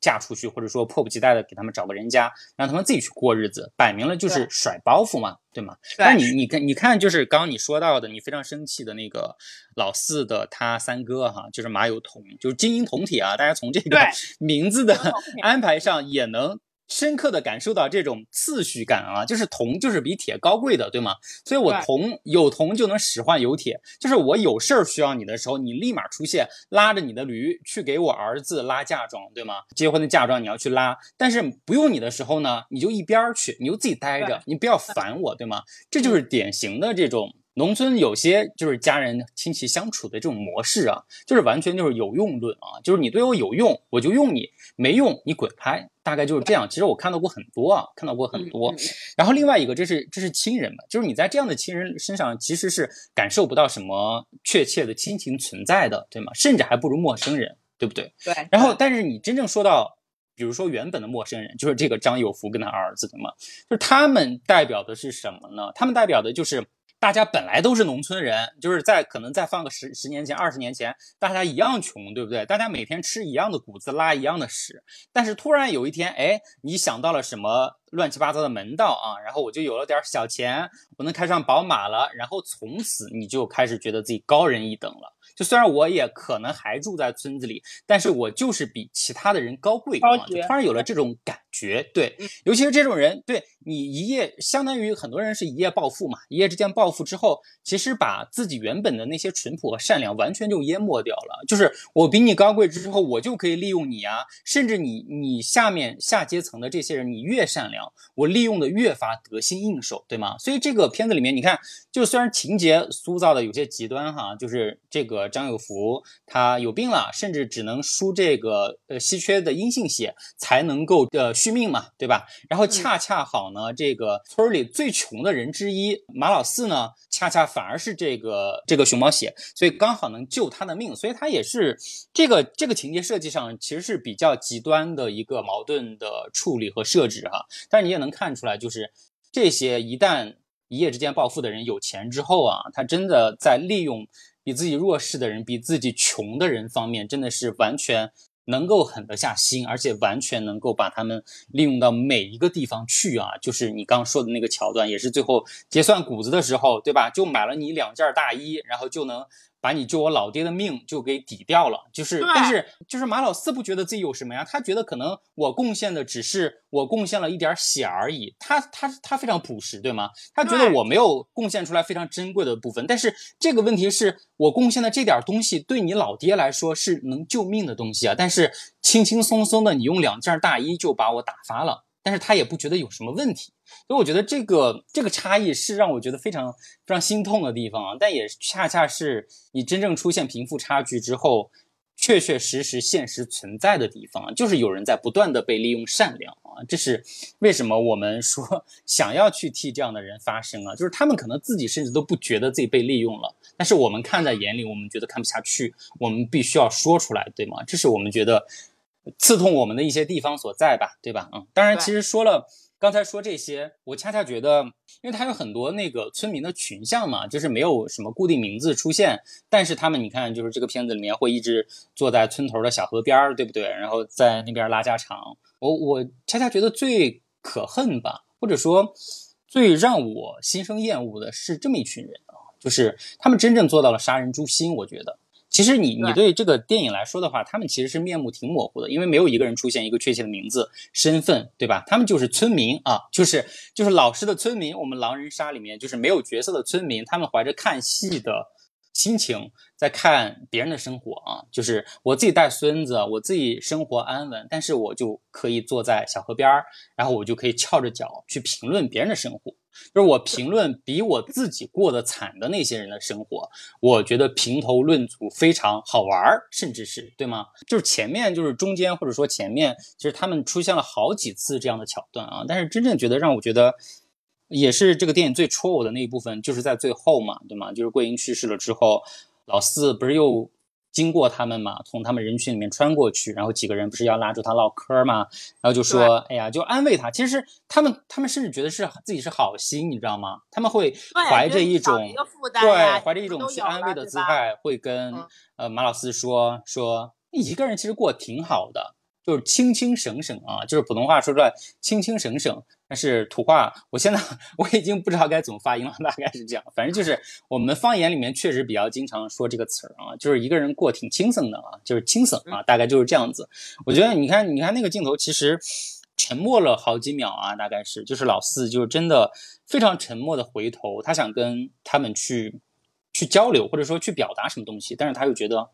嫁出去，或者说迫不及待的给他们找个人家，让他们自己去过日子，摆明了就是甩包袱嘛，对吗？那你你看，你看，就是刚刚你说到的，你非常生气的那个老四的他三哥哈，就是马有同，就是金银铜铁啊，大家从这个名字的安排上也能。深刻的感受到这种次序感啊，就是铜就是比铁高贵的，对吗？所以我铜有铜就能使唤有铁，就是我有事儿需要你的时候，你立马出现，拉着你的驴去给我儿子拉嫁妆，对吗？结婚的嫁妆你要去拉，但是不用你的时候呢，你就一边去，你就自己待着，你不要烦我，对吗？这就是典型的这种农村有些就是家人亲戚相处的这种模式啊，就是完全就是有用论啊，就是你对我有用，我就用你，没用你滚开。大概就是这样。其实我看到过很多啊，看到过很多。然后另外一个，这是这是亲人嘛，就是你在这样的亲人身上其实是感受不到什么确切的亲情存在的，对吗？甚至还不如陌生人，对不对？对。然后，但是你真正说到，比如说原本的陌生人，就是这个张有福跟他儿子的嘛，就是他们代表的是什么呢？他们代表的就是。大家本来都是农村人，就是在可能再放个十十年前、二十年前，大家一样穷，对不对？大家每天吃一样的谷子，拉一样的屎。但是突然有一天，哎，你想到了什么乱七八糟的门道啊？然后我就有了点小钱，我能开上宝马了。然后从此你就开始觉得自己高人一等了。就虽然我也可能还住在村子里，但是我就是比其他的人高贵啊！就突然有了这种感觉，对，尤其是这种人，对你一夜相当于很多人是一夜暴富嘛，一夜之间暴富之后，其实把自己原本的那些淳朴和善良完全就淹没掉了。就是我比你高贵之后，我就可以利用你啊，甚至你你下面下阶层的这些人，你越善良，我利用的越发得心应手，对吗？所以这个片子里面，你看，就虽然情节塑造的有些极端哈，就是这个。张有福他有病了，甚至只能输这个呃稀缺的阴性血才能够呃续命嘛，对吧？然后恰恰好呢，这个村里最穷的人之一马老四呢，恰恰反而是这个这个熊猫血，所以刚好能救他的命，所以他也是这个这个情节设计上其实是比较极端的一个矛盾的处理和设置哈。但是你也能看出来，就是这些一旦一夜之间暴富的人有钱之后啊，他真的在利用。比自己弱势的人，比自己穷的人方面，真的是完全能够狠得下心，而且完全能够把他们利用到每一个地方去啊！就是你刚说的那个桥段，也是最后结算谷子的时候，对吧？就买了你两件大衣，然后就能。把你救我老爹的命就给抵掉了，就是，但是就是马老四不觉得自己有什么呀？他觉得可能我贡献的只是我贡献了一点血而已。他他他非常朴实，对吗？他觉得我没有贡献出来非常珍贵的部分。但是这个问题是我贡献的这点东西对你老爹来说是能救命的东西啊！但是轻轻松松的你用两件大衣就把我打发了，但是他也不觉得有什么问题。所以我觉得这个这个差异是让我觉得非常非常心痛的地方啊，但也恰恰是你真正出现贫富差距之后，确确实实现实存在的地方，就是有人在不断的被利用善良啊，这是为什么我们说想要去替这样的人发声啊，就是他们可能自己甚至都不觉得自己被利用了，但是我们看在眼里，我们觉得看不下去，我们必须要说出来，对吗？这是我们觉得。刺痛我们的一些地方所在吧，对吧？嗯，当然，其实说了刚才说这些，我恰恰觉得，因为它有很多那个村民的群像嘛，就是没有什么固定名字出现，但是他们你看，就是这个片子里面会一直坐在村头的小河边儿，对不对？然后在那边拉家常。我我恰恰觉得最可恨吧，或者说最让我心生厌恶的是这么一群人啊，就是他们真正做到了杀人诛心，我觉得。其实你你对这个电影来说的话，他们其实是面目挺模糊的，因为没有一个人出现一个确切的名字、身份，对吧？他们就是村民啊，就是就是老实的村民。我们狼人杀里面就是没有角色的村民，他们怀着看戏的心情在看别人的生活啊。就是我自己带孙子，我自己生活安稳，但是我就可以坐在小河边儿，然后我就可以翘着脚去评论别人的生活。就是我评论比我自己过得惨的那些人的生活，我觉得评头论足非常好玩儿，甚至是对吗？就是前面就是中间或者说前面，其实他们出现了好几次这样的桥段啊，但是真正觉得让我觉得，也是这个电影最戳我的那一部分，就是在最后嘛，对吗？就是桂英去世了之后，老四不是又。经过他们嘛，从他们人群里面穿过去，然后几个人不是要拉住他唠嗑嘛，然后就说：“哎呀，就安慰他。”其实他们他们甚至觉得是自己是好心，你知道吗？他们会怀着一种对怀着一种去安慰的姿态，会跟呃马老师说说一个人其实过挺好的。就是清清省省啊，就是普通话说出来清清省省，但是土话，我现在 我已经不知道该怎么发音了，大概是这样。反正就是我们方言里面确实比较经常说这个词儿啊，就是一个人过挺轻松的啊，就是轻松啊，大概就是这样子。我觉得你看，你看那个镜头，其实沉默了好几秒啊，大概是，就是老四就是真的非常沉默的回头，他想跟他们去去交流，或者说去表达什么东西，但是他又觉得。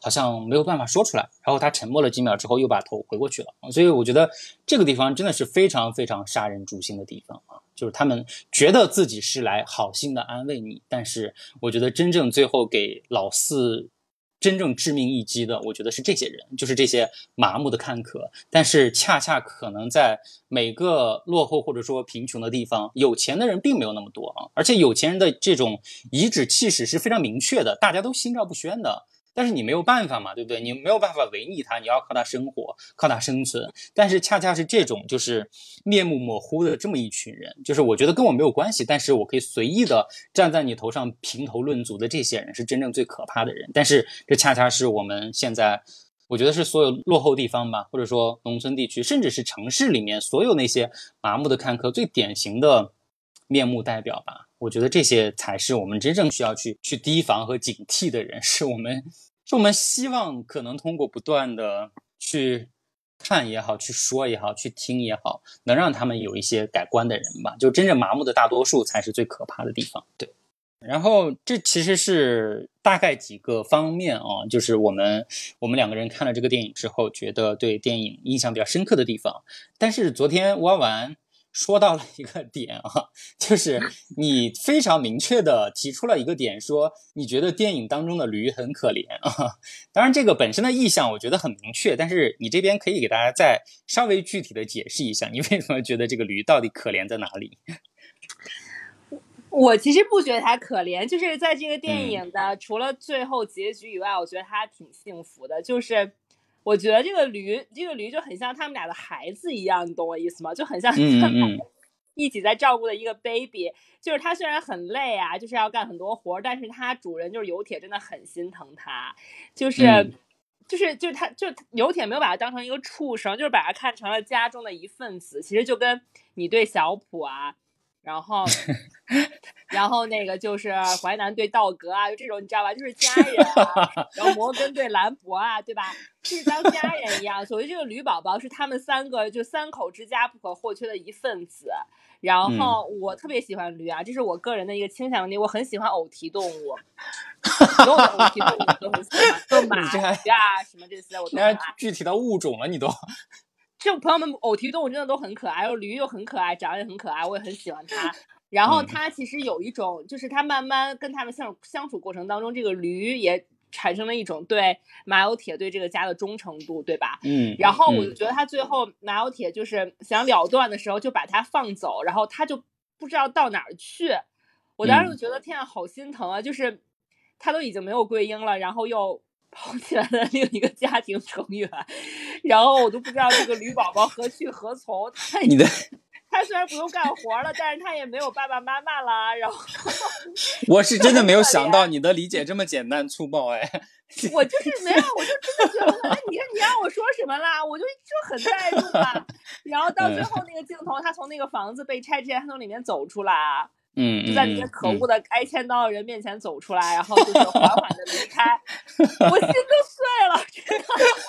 好像没有办法说出来，然后他沉默了几秒之后，又把头回过去了。所以我觉得这个地方真的是非常非常杀人诛心的地方啊！就是他们觉得自己是来好心的安慰你，但是我觉得真正最后给老四真正致命一击的，我觉得是这些人，就是这些麻木的看客。但是恰恰可能在每个落后或者说贫穷的地方，有钱的人并没有那么多啊，而且有钱人的这种颐指气使是非常明确的，大家都心照不宣的。但是你没有办法嘛，对不对？你没有办法违逆他，你要靠他生活，靠他生存。但是恰恰是这种就是面目模糊的这么一群人，就是我觉得跟我没有关系，但是我可以随意的站在你头上评头论足的这些人，是真正最可怕的人。但是这恰恰是我们现在，我觉得是所有落后地方吧，或者说农村地区，甚至是城市里面所有那些麻木的看客最典型的面目代表吧。我觉得这些才是我们真正需要去去提防和警惕的人，是我们。就我们希望可能通过不断的去看也好，去说也好，去听也好，能让他们有一些改观的人吧。就真正麻木的大多数才是最可怕的地方。对，然后这其实是大概几个方面啊，就是我们我们两个人看了这个电影之后，觉得对电影印象比较深刻的地方。但是昨天挖完。说到了一个点啊，就是你非常明确的提出了一个点，说你觉得电影当中的驴很可怜啊。当然，这个本身的意向我觉得很明确，但是你这边可以给大家再稍微具体的解释一下，你为什么觉得这个驴到底可怜在哪里？我其实不觉得它可怜，就是在这个电影的除了最后结局以外，我觉得它挺幸福的，就是。我觉得这个驴，这个驴就很像他们俩的孩子一样，你懂我意思吗？就很像他们 一起在照顾的一个 baby。就是它虽然很累啊，就是要干很多活，但是它主人就是油铁真的很心疼它，就是，就是就是他就油铁没有把它当成一个畜生，就是把它看成了家中的一份子。其实就跟你对小普啊。然后，然后那个就是淮南对道格啊，就这种你知道吧？就是家人啊。然后摩根对兰博啊，对吧？就是当家人一样。所谓这个驴宝宝是他们三个就三口之家不可或缺的一份子。然后我特别喜欢驴啊，这是我个人的一个倾向力。我很喜欢偶蹄动物，所有的偶蹄动物都很喜欢，就马呀什么这些我都爱。具体到物种了，你都。就朋友们，偶蹄动物真的都很可爱，然后驴又很可爱，长得也很可爱，我也很喜欢它。然后它其实有一种，就是它慢慢跟它们相相处过程当中，这个驴也产生了一种对马有铁对这个家的忠诚度，对吧？嗯。然后我就觉得他最后马有铁就是想了断的时候，就把它放走，然后他就不知道到哪儿去。我当时就觉得天啊，好心疼啊！就是他都已经没有桂英了，然后又。抛弃了另一个家庭成员，然后我都不知道这个驴宝宝何去何从。你的 他虽然不用干活了，但是他也没有爸爸妈妈了。然后 我是真的没有想到你的理解这么简单粗暴哎。我就是没有，我就真的觉得，哎，你看你让我说什么啦？我就就很代入嘛。然后到最后那个镜头，他从那个房子被拆之前，他从里面走出来。嗯，就在那些可恶的挨千刀的人面前走出来，然后就是缓缓的离开，我心都碎了。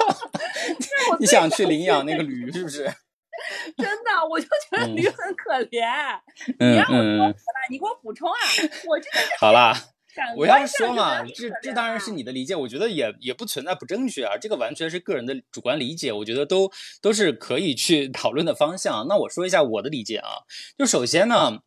你想去领养那个驴是不是？真的，我就觉得驴很可怜。你让我说你给我补充啊！我真的是好啦，我要说嘛，这这当然是你的理解，我觉得也也不存在不正确啊，这个完全是个人的主观理解，我觉得都都是可以去讨论的方向。那我说一下我的理解啊，就首先呢。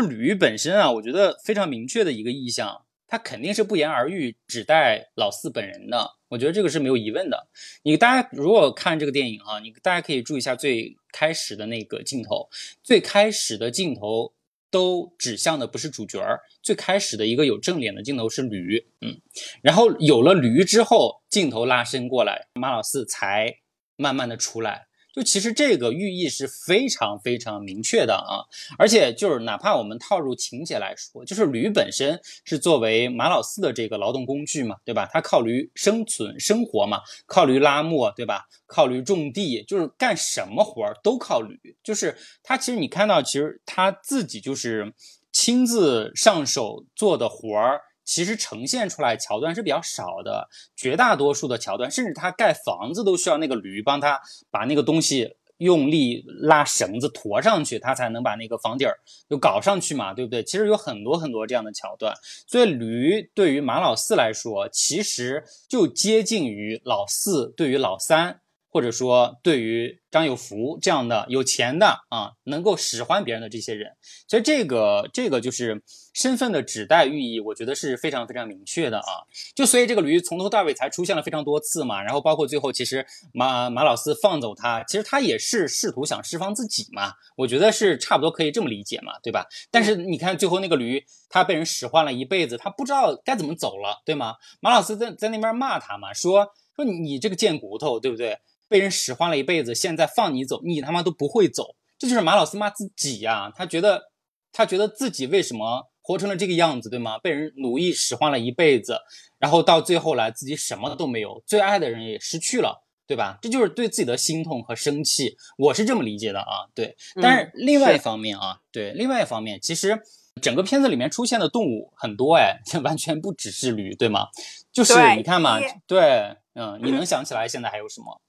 就驴本身啊，我觉得非常明确的一个意象，它肯定是不言而喻，指代老四本人的。我觉得这个是没有疑问的。你大家如果看这个电影哈，你大家可以注意一下最开始的那个镜头，最开始的镜头都指向的不是主角儿，最开始的一个有正脸的镜头是驴，嗯，然后有了驴之后，镜头拉伸过来，马老四才慢慢的出来。就其实这个寓意是非常非常明确的啊，而且就是哪怕我们套入情节来说，就是驴本身是作为马老四的这个劳动工具嘛，对吧？他靠驴生存生活嘛，靠驴拉磨，对吧？靠驴种地，就是干什么活儿都靠驴。就是他其实你看到，其实他自己就是亲自上手做的活儿。其实呈现出来桥段是比较少的，绝大多数的桥段，甚至他盖房子都需要那个驴帮他把那个东西用力拉绳子驮上去，他才能把那个房顶儿就搞上去嘛，对不对？其实有很多很多这样的桥段，所以驴对于马老四来说，其实就接近于老四对于老三。或者说，对于张有福这样的有钱的啊，能够使唤别人的这些人，所以这个这个就是身份的指代寓意，我觉得是非常非常明确的啊。就所以这个驴从头到尾才出现了非常多次嘛，然后包括最后，其实马马老四放走他，其实他也是试图想释放自己嘛，我觉得是差不多可以这么理解嘛，对吧？但是你看最后那个驴，他被人使唤了一辈子，他不知道该怎么走了，对吗？马老四在在那边骂他嘛，说说你这个贱骨头，对不对？被人使唤了一辈子，现在放你走，你他妈都不会走，这就是马老四骂自己呀。他觉得，他觉得自己为什么活成了这个样子，对吗？被人奴役使唤了一辈子，然后到最后来自己什么都没有，最爱的人也失去了，对吧？这就是对自己的心痛和生气，我是这么理解的啊。对，但是另外一方面啊，对，另外一方面，其实整个片子里面出现的动物很多，哎，完全不只是驴，对吗？就是你看嘛，对，嗯，你能想起来现在还有什么？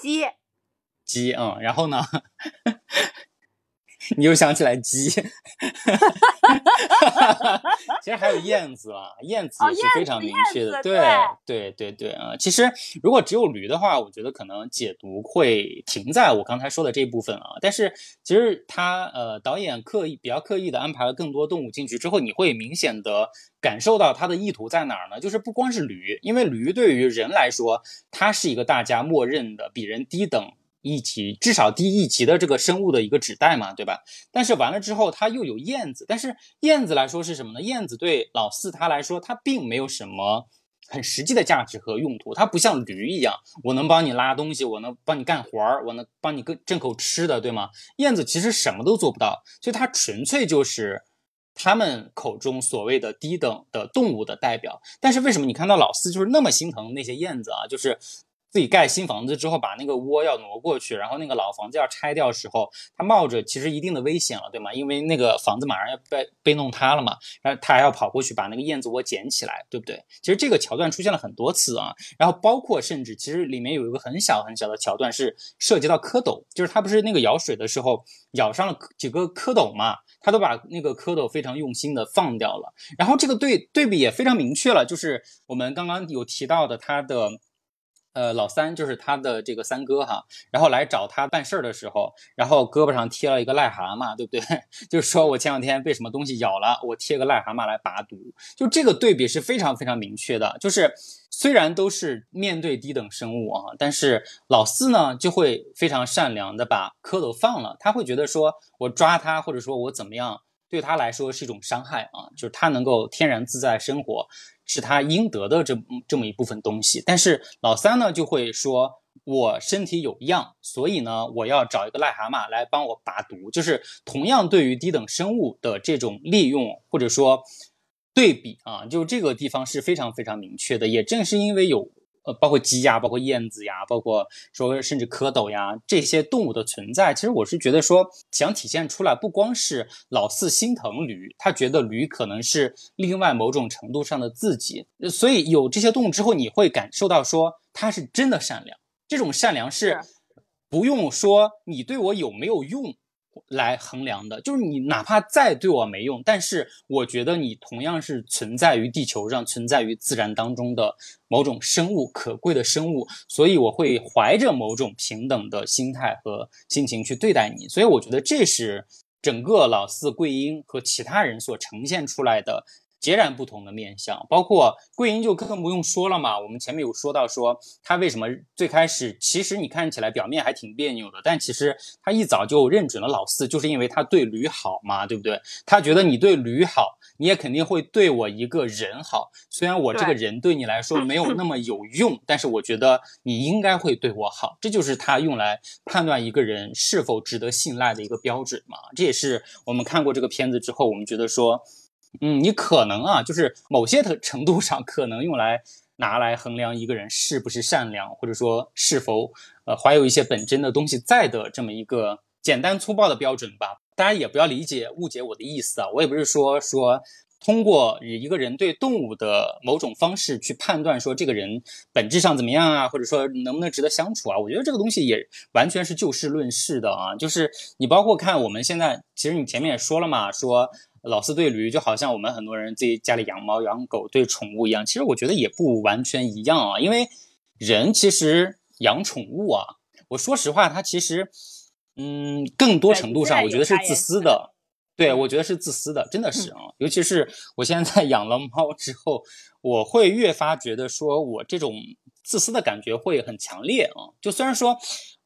鸡，鸡，嗯，然后呢？你又想起来鸡，其实还有燕子啊，燕子也是非常明确的，对，对，对，对啊。其实如果只有驴的话，我觉得可能解读会停在我刚才说的这一部分啊。但是其实他呃，导演刻意比较刻意的安排了更多动物进去之后，你会明显的感受到他的意图在哪儿呢？就是不光是驴，因为驴对于人来说，它是一个大家默认的比人低等。一级至少低一级的这个生物的一个指代嘛，对吧？但是完了之后，它又有燕子，但是燕子来说是什么呢？燕子对老四他来说，它并没有什么很实际的价值和用途，它不像驴一样，我能帮你拉东西，我能帮你干活儿，我能帮你挣挣口吃的，对吗？燕子其实什么都做不到，所以它纯粹就是他们口中所谓的低等的动物的代表。但是为什么你看到老四就是那么心疼那些燕子啊？就是。自己盖新房子之后，把那个窝要挪过去，然后那个老房子要拆掉的时候，他冒着其实一定的危险了，对吗？因为那个房子马上要被被弄塌了嘛，然后他还要跑过去把那个燕子窝捡起来，对不对？其实这个桥段出现了很多次啊，然后包括甚至其实里面有一个很小很小的桥段是涉及到蝌蚪，就是他不是那个舀水的时候舀上了几个蝌蚪嘛，他都把那个蝌蚪非常用心的放掉了，然后这个对对比也非常明确了，就是我们刚刚有提到的他的。呃，老三就是他的这个三哥哈，然后来找他办事儿的时候，然后胳膊上贴了一个癞蛤蟆，对不对？就是说我前两天被什么东西咬了，我贴个癞蛤蟆来拔毒。就这个对比是非常非常明确的。就是虽然都是面对低等生物啊，但是老四呢就会非常善良的把蝌蚪放了，他会觉得说我抓他或者说我怎么样对他来说是一种伤害啊，就是他能够天然自在生活，是他应得的这这么一部分东西。但是老三呢，就会说我身体有恙，所以呢，我要找一个癞蛤蟆来帮我拔毒。就是同样对于低等生物的这种利用或者说对比啊，就这个地方是非常非常明确的。也正是因为有。呃，包括鸡呀，包括燕子呀，包括说甚至蝌蚪呀，这些动物的存在，其实我是觉得说想体现出来，不光是老四心疼驴，他觉得驴可能是另外某种程度上的自己，所以有这些动物之后，你会感受到说他是真的善良，这种善良是不用说你对我有没有用。来衡量的，就是你哪怕再对我没用，但是我觉得你同样是存在于地球上、存在于自然当中的某种生物，可贵的生物，所以我会怀着某种平等的心态和心情去对待你。所以我觉得这是整个老四桂英和其他人所呈现出来的。截然不同的面相，包括桂英就更不用说了嘛。我们前面有说到，说他为什么最开始其实你看起来表面还挺别扭的，但其实他一早就认准了老四，就是因为他对驴好嘛，对不对？他觉得你对驴好，你也肯定会对我一个人好。虽然我这个人对你来说没有那么有用，但是我觉得你应该会对我好。这就是他用来判断一个人是否值得信赖的一个标准嘛。这也是我们看过这个片子之后，我们觉得说。嗯，你可能啊，就是某些的程度上可能用来拿来衡量一个人是不是善良，或者说是否呃怀有一些本真的东西在的这么一个简单粗暴的标准吧。大家也不要理解误解我的意思啊，我也不是说说通过一个人对动物的某种方式去判断说这个人本质上怎么样啊，或者说能不能值得相处啊。我觉得这个东西也完全是就事论事的啊，就是你包括看我们现在，其实你前面也说了嘛，说。老是对驴就好像我们很多人自己家里养猫养狗对宠物一样，其实我觉得也不完全一样啊。因为人其实养宠物啊，我说实话，他其实，嗯，更多程度上我觉得是自私的。对，我觉得是自私的，真的是啊。尤其是我现在养了猫之后，我会越发觉得说我这种自私的感觉会很强烈啊。就虽然说。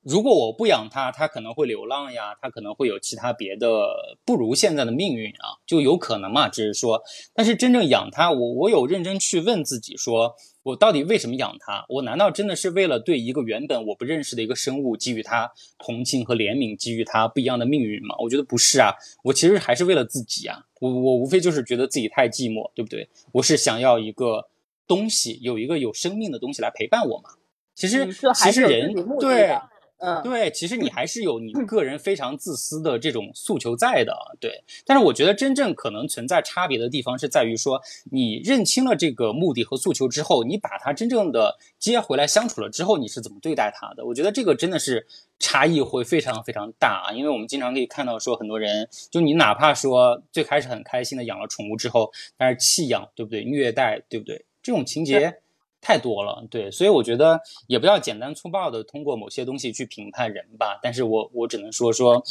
如果我不养它，它可能会流浪呀，它可能会有其他别的不如现在的命运啊，就有可能嘛。只是说，但是真正养它，我我有认真去问自己，说我到底为什么养它？我难道真的是为了对一个原本我不认识的一个生物给予它同情和怜悯，给予它不一样的命运吗？我觉得不是啊，我其实还是为了自己啊。我我无非就是觉得自己太寂寞，对不对？我是想要一个东西，有一个有生命的东西来陪伴我嘛。其实其实人对。嗯，对，其实你还是有你个人非常自私的这种诉求在的，对。但是我觉得真正可能存在差别的地方是在于说，你认清了这个目的和诉求之后，你把它真正的接回来相处了之后，你是怎么对待它的？我觉得这个真的是差异会非常非常大啊，因为我们经常可以看到说，很多人就你哪怕说最开始很开心的养了宠物之后，但是弃养，对不对？虐待，对不对？这种情节。太多了，对，所以我觉得也不要简单粗暴的通过某些东西去评判人吧。但是我我只能说说，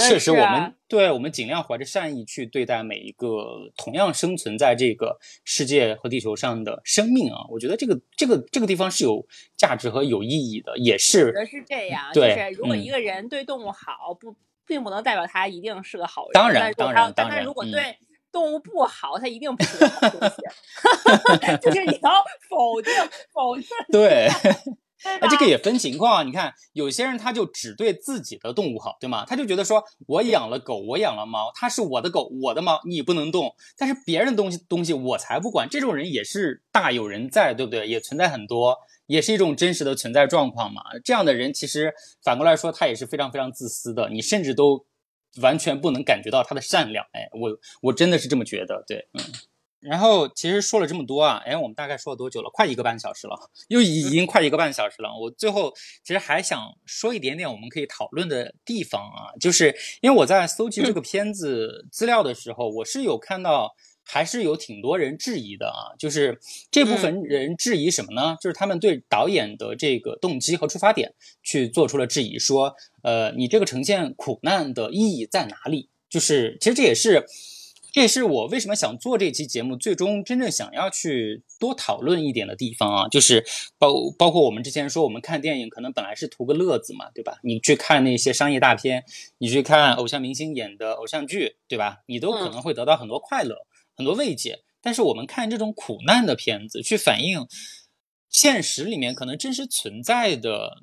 确实我们对我们尽量怀着善意去对待每一个同样生存在这个世界和地球上的生命啊。我觉得这个这个这个地方是有价值和有意义的，也是。觉得是这样，对，如果一个人对动物好，不并不能代表他一定是个好人。当然，当然，当然，如果对。动物不好，它一定不是好东西，就是你要否定否定。对，那这个也分情况。你看，有些人他就只对自己的动物好，对吗？他就觉得说，我养了狗，我养了猫，它是我的狗，我的猫，你不能动。但是别人的东西东西我才不管。这种人也是大有人在，对不对？也存在很多，也是一种真实的存在状况嘛。这样的人其实反过来说，他也是非常非常自私的。你甚至都。完全不能感觉到他的善良，哎，我我真的是这么觉得，对，嗯。然后其实说了这么多啊，哎，我们大概说了多久了？快一个半小时了，又已经快一个半小时了。我最后其实还想说一点点我们可以讨论的地方啊，就是因为我在搜集这个片子资料的时候，我是有看到。还是有挺多人质疑的啊，就是这部分人质疑什么呢？就是他们对导演的这个动机和出发点去做出了质疑，说，呃，你这个呈现苦难的意义在哪里？就是其实这也是这也是我为什么想做这期节目，最终真正想要去多讨论一点的地方啊，就是包包括我们之前说，我们看电影可能本来是图个乐子嘛，对吧？你去看那些商业大片，你去看偶像明星演的偶像剧，对吧？你都可能会得到很多快乐，很多慰藉。但是我们看这种苦难的片子，去反映现实里面可能真实存在的。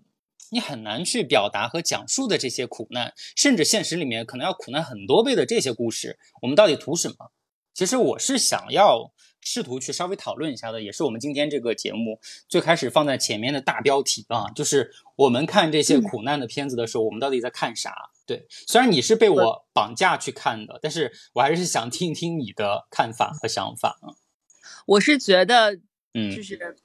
你很难去表达和讲述的这些苦难，甚至现实里面可能要苦难很多倍的这些故事，我们到底图什么？其实我是想要试图去稍微讨论一下的，也是我们今天这个节目最开始放在前面的大标题啊，就是我们看这些苦难的片子的时候，我们到底在看啥？对，虽然你是被我绑架去看的，但是我还是想听一听你的看法和想法啊。我是觉得，嗯，就是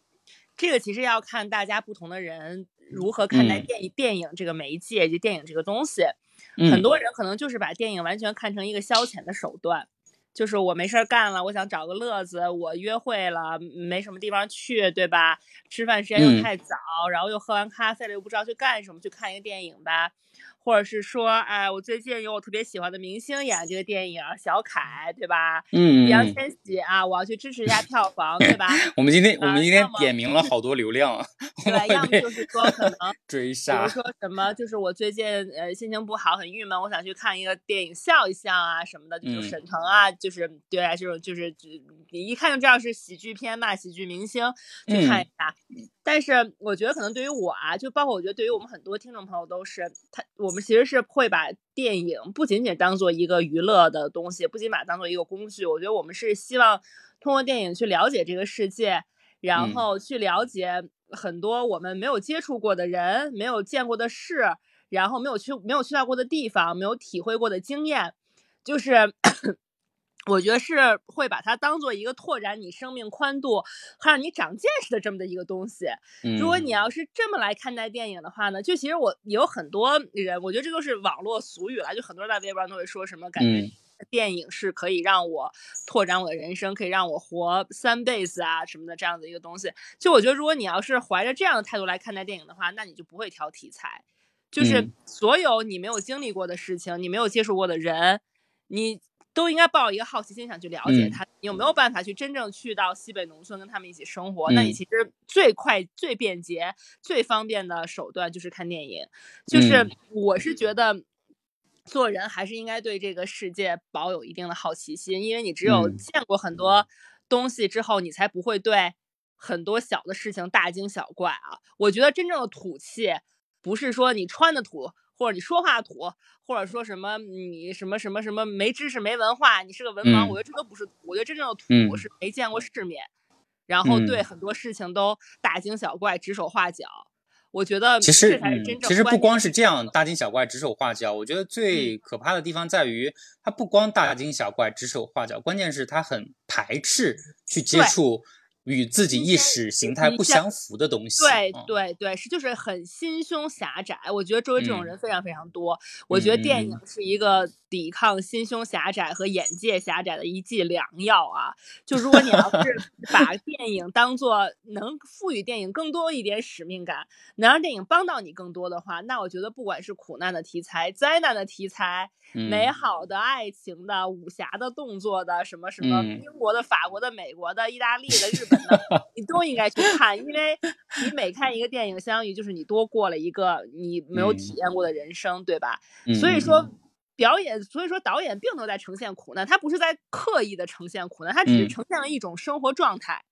这个其实要看大家不同的人。如何看待电影？电影这个媒介，就电影这个东西，很多人可能就是把电影完全看成一个消遣的手段，就是我没事儿干了，我想找个乐子，我约会了，没什么地方去，对吧？吃饭时间又太早，然后又喝完咖啡了，又不知道去干什么，去看一个电影吧。或者是说，哎，我最近有我特别喜欢的明星演这个电影，小凯，对吧？嗯，易烊千玺啊，我要去支持一下票房，对吧？我们今天我们今天点名了好多流量，对吧？要么就是说可能 追杀，比如说什么，就是我最近呃心情不好，很郁闷，我想去看一个电影笑一笑啊什么的，就是沈腾啊，就是对啊，这种就是你一看就知道是喜剧片嘛，喜剧明星去看一下。但是我觉得可能对于我啊，就包括我觉得对于我们很多听众朋友都是，他我们其实是会把电影不仅仅当做一个娱乐的东西，不仅把它当做一个工具。我觉得我们是希望通过电影去了解这个世界，然后去了解很多我们没有接触过的人、没有见过的事，然后没有去没有去到过的地方、没有体会过的经验，就是。我觉得是会把它当做一个拓展你生命宽度和让你长见识的这么的一个东西。如果你要是这么来看待电影的话呢，就其实我有很多人，我觉得这都是网络俗语了，就很多人在微博上都会说什么，感觉电影是可以让我拓展我的人生，可以让我活三辈子啊什么的这样的一个东西。就我觉得，如果你要是怀着这样的态度来看待电影的话，那你就不会挑题材，就是所有你没有经历过的事情，你没有接触过的人，你。都应该抱一个好奇心，想去了解他有没有办法去真正去到西北农村跟他们一起生活。那你其实最快、最便捷、最方便的手段就是看电影。就是我是觉得，做人还是应该对这个世界保有一定的好奇心，因为你只有见过很多东西之后，你才不会对很多小的事情大惊小怪啊。我觉得真正的土气，不是说你穿的土。或者你说话土，或者说什么你什么什么什么没知识没文化，你是个文盲，我觉得这都不是。我觉得真正的土是没见过世面，然后对很多事情都大惊小怪、指手画脚。我觉得其实其实不光是这样大惊小怪、指手画脚。我觉得最可怕的地方在于，他不光大惊小怪、指手画脚，关键是他很排斥去接触。与自己意识形态不相符的东西，对对对，是就是很心胸狭窄。我觉得周围这种人非常非常多。我觉得电影是一个抵抗心胸狭窄和眼界狭窄的一剂良药啊！就如果你要是 把电影当做能赋予电影更多一点使命感，能让电影帮到你更多的话，那我觉得不管是苦难的题材、灾难的题材、美好的爱情的、武侠的、动作的，什么什么英国的、法国的、美国的、意大利的、日本。你都应该去看，因为你每看一个电影，相当于就是你多过了一个你没有体验过的人生，对吧？所以说，表演，所以说导演并没有在呈现苦难，他不是在刻意的呈现苦难，他只是呈现了一种生活状态，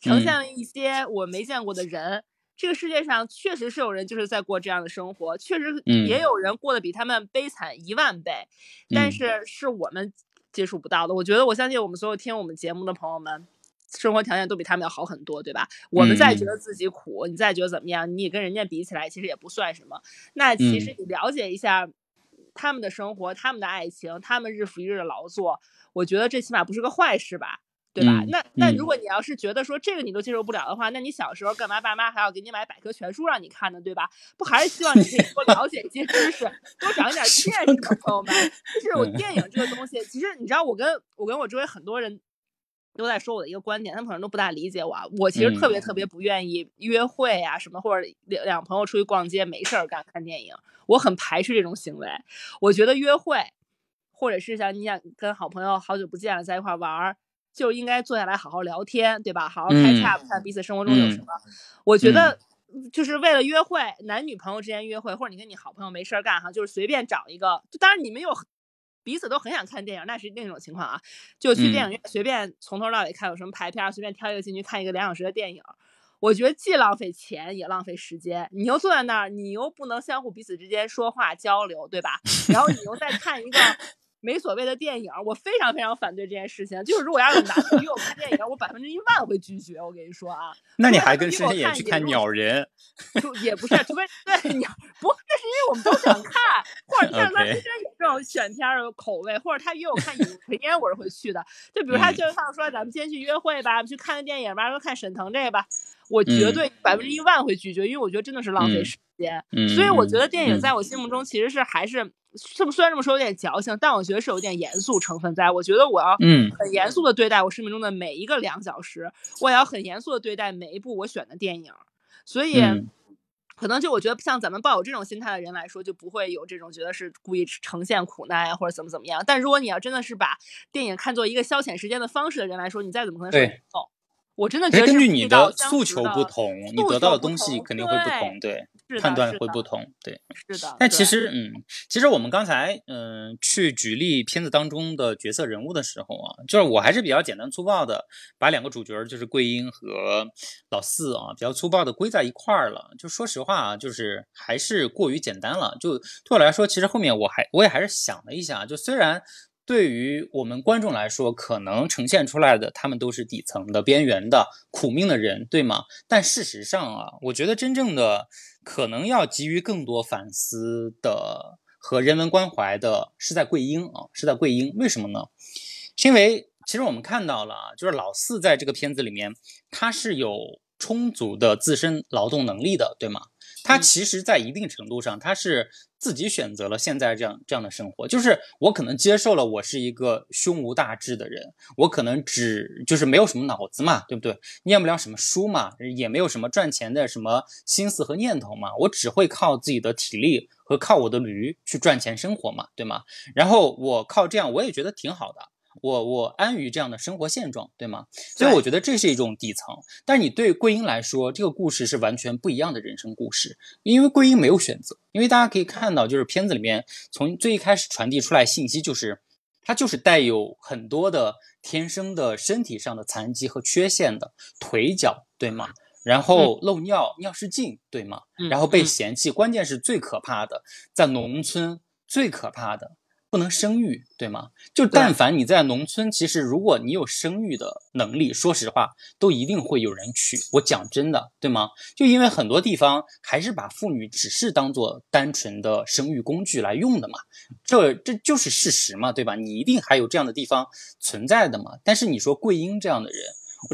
呈现了一些我没见过的人。这个世界上确实是有人就是在过这样的生活，确实也有人过得比他们悲惨一万倍，但是是我们接触不到的。我觉得，我相信我们所有听我们节目的朋友们。生活条件都比他们要好很多，对吧？我们再觉得自己苦，你再觉得怎么样？你跟人家比起来，其实也不算什么。那其实你了解一下他们的生活、他们的爱情、他们日复一日的劳作，我觉得这起码不是个坏事吧，对吧？那那如果你要是觉得说这个你都接受不了的话，那你小时候干嘛爸妈还要给你买百科全书让你看呢，对吧？不还是希望你可以多了解一些知识，多长一点 见识吗，朋友们？就是我电影这个东西，其实你知道，我跟我跟我周围很多人。都在说我的一个观点，他们可能都不大理解我。我其实特别特别不愿意约会啊什么，或者两两朋友出去逛街没事儿干看电影，我很排斥这种行为。我觉得约会或者是像你想跟好朋友好久不见了在一块玩儿，就应该坐下来好好聊天，对吧？好好开洽，看彼此生活中有什么。我觉得就是为了约会，男女朋友之间约会，或者你跟你好朋友没事儿干哈，就是随便找一个，就当然你们有彼此都很想看电影，那是另一种情况啊，就去电影院随便从头到尾看有什么排片，随便挑一个进去看一个两小时的电影。我觉得既浪费钱也浪费时间，你又坐在那儿，你又不能相互彼此之间说话交流，对吧？然后你又在看一个。没所谓的电影，我非常非常反对这件事情。就是如果要是男的约我看电影，我百分之一万会拒绝。我跟你说啊，那你还跟深深也去看鸟人？就也不是，除非对鸟不，那是因为我们都想看，或者像他深深有这种选片的口味，或者他约我看影片，我是会去的。就比如他就像说，咱们今天去约会吧，去看个电影吧，说看沈腾这个吧，我绝对百分之一万会拒绝，因为我觉得真的是浪费时间。所以我觉得电影在我心目中其实是还是。这么虽然这么说有点矫情，但我觉得是有点严肃成分在。我觉得我要嗯很严肃的对待我生命中的每一个两小时，我也要很严肃的对待每一部我选的电影。所以，可能就我觉得像咱们抱有这种心态的人来说，就不会有这种觉得是故意呈现苦难呀或者怎么怎么样。但如果你要真的是把电影看作一个消遣时间的方式的人来说，你再怎么可能对哦。我真的觉得根据你的诉求不同，你得到的东西肯定会不同，对，判断会不同，对，是的。但其实，嗯，其实我们刚才，嗯，去举例片子当中的角色人物的时候啊，就是我还是比较简单粗暴的，把两个主角就是桂英和老四啊，比较粗暴的归在一块儿了。就说实话啊，就是还是过于简单了。就对我来说，其实后面我还我也还是想了一下，就虽然。对于我们观众来说，可能呈现出来的他们都是底层的、边缘的、苦命的人，对吗？但事实上啊，我觉得真正的可能要给予更多反思的和人文关怀的是在桂英啊，是在桂英。为什么呢？是因为其实我们看到了啊，就是老四在这个片子里面，他是有充足的自身劳动能力的，对吗？他其实，在一定程度上，他是自己选择了现在这样这样的生活。就是我可能接受了，我是一个胸无大志的人，我可能只就是没有什么脑子嘛，对不对？念不了什么书嘛，也没有什么赚钱的什么心思和念头嘛，我只会靠自己的体力和靠我的驴去赚钱生活嘛，对吗？然后我靠这样，我也觉得挺好的。我我安于这样的生活现状，对吗？所以我觉得这是一种底层。但是你对桂英来说，这个故事是完全不一样的人生故事，因为桂英没有选择。因为大家可以看到，就是片子里面从最一开始传递出来信息，就是她就是带有很多的天生的身体上的残疾和缺陷的腿脚，对吗？然后漏尿，尿失禁，对吗？然后被嫌弃，关键是最可怕的，在农村最可怕的。不能生育，对吗？就但凡你在农村，其实如果你有生育的能力，说实话，都一定会有人娶。我讲真的，对吗？就因为很多地方还是把妇女只是当做单纯的生育工具来用的嘛，这这就是事实嘛，对吧？你一定还有这样的地方存在的嘛。但是你说桂英这样的人，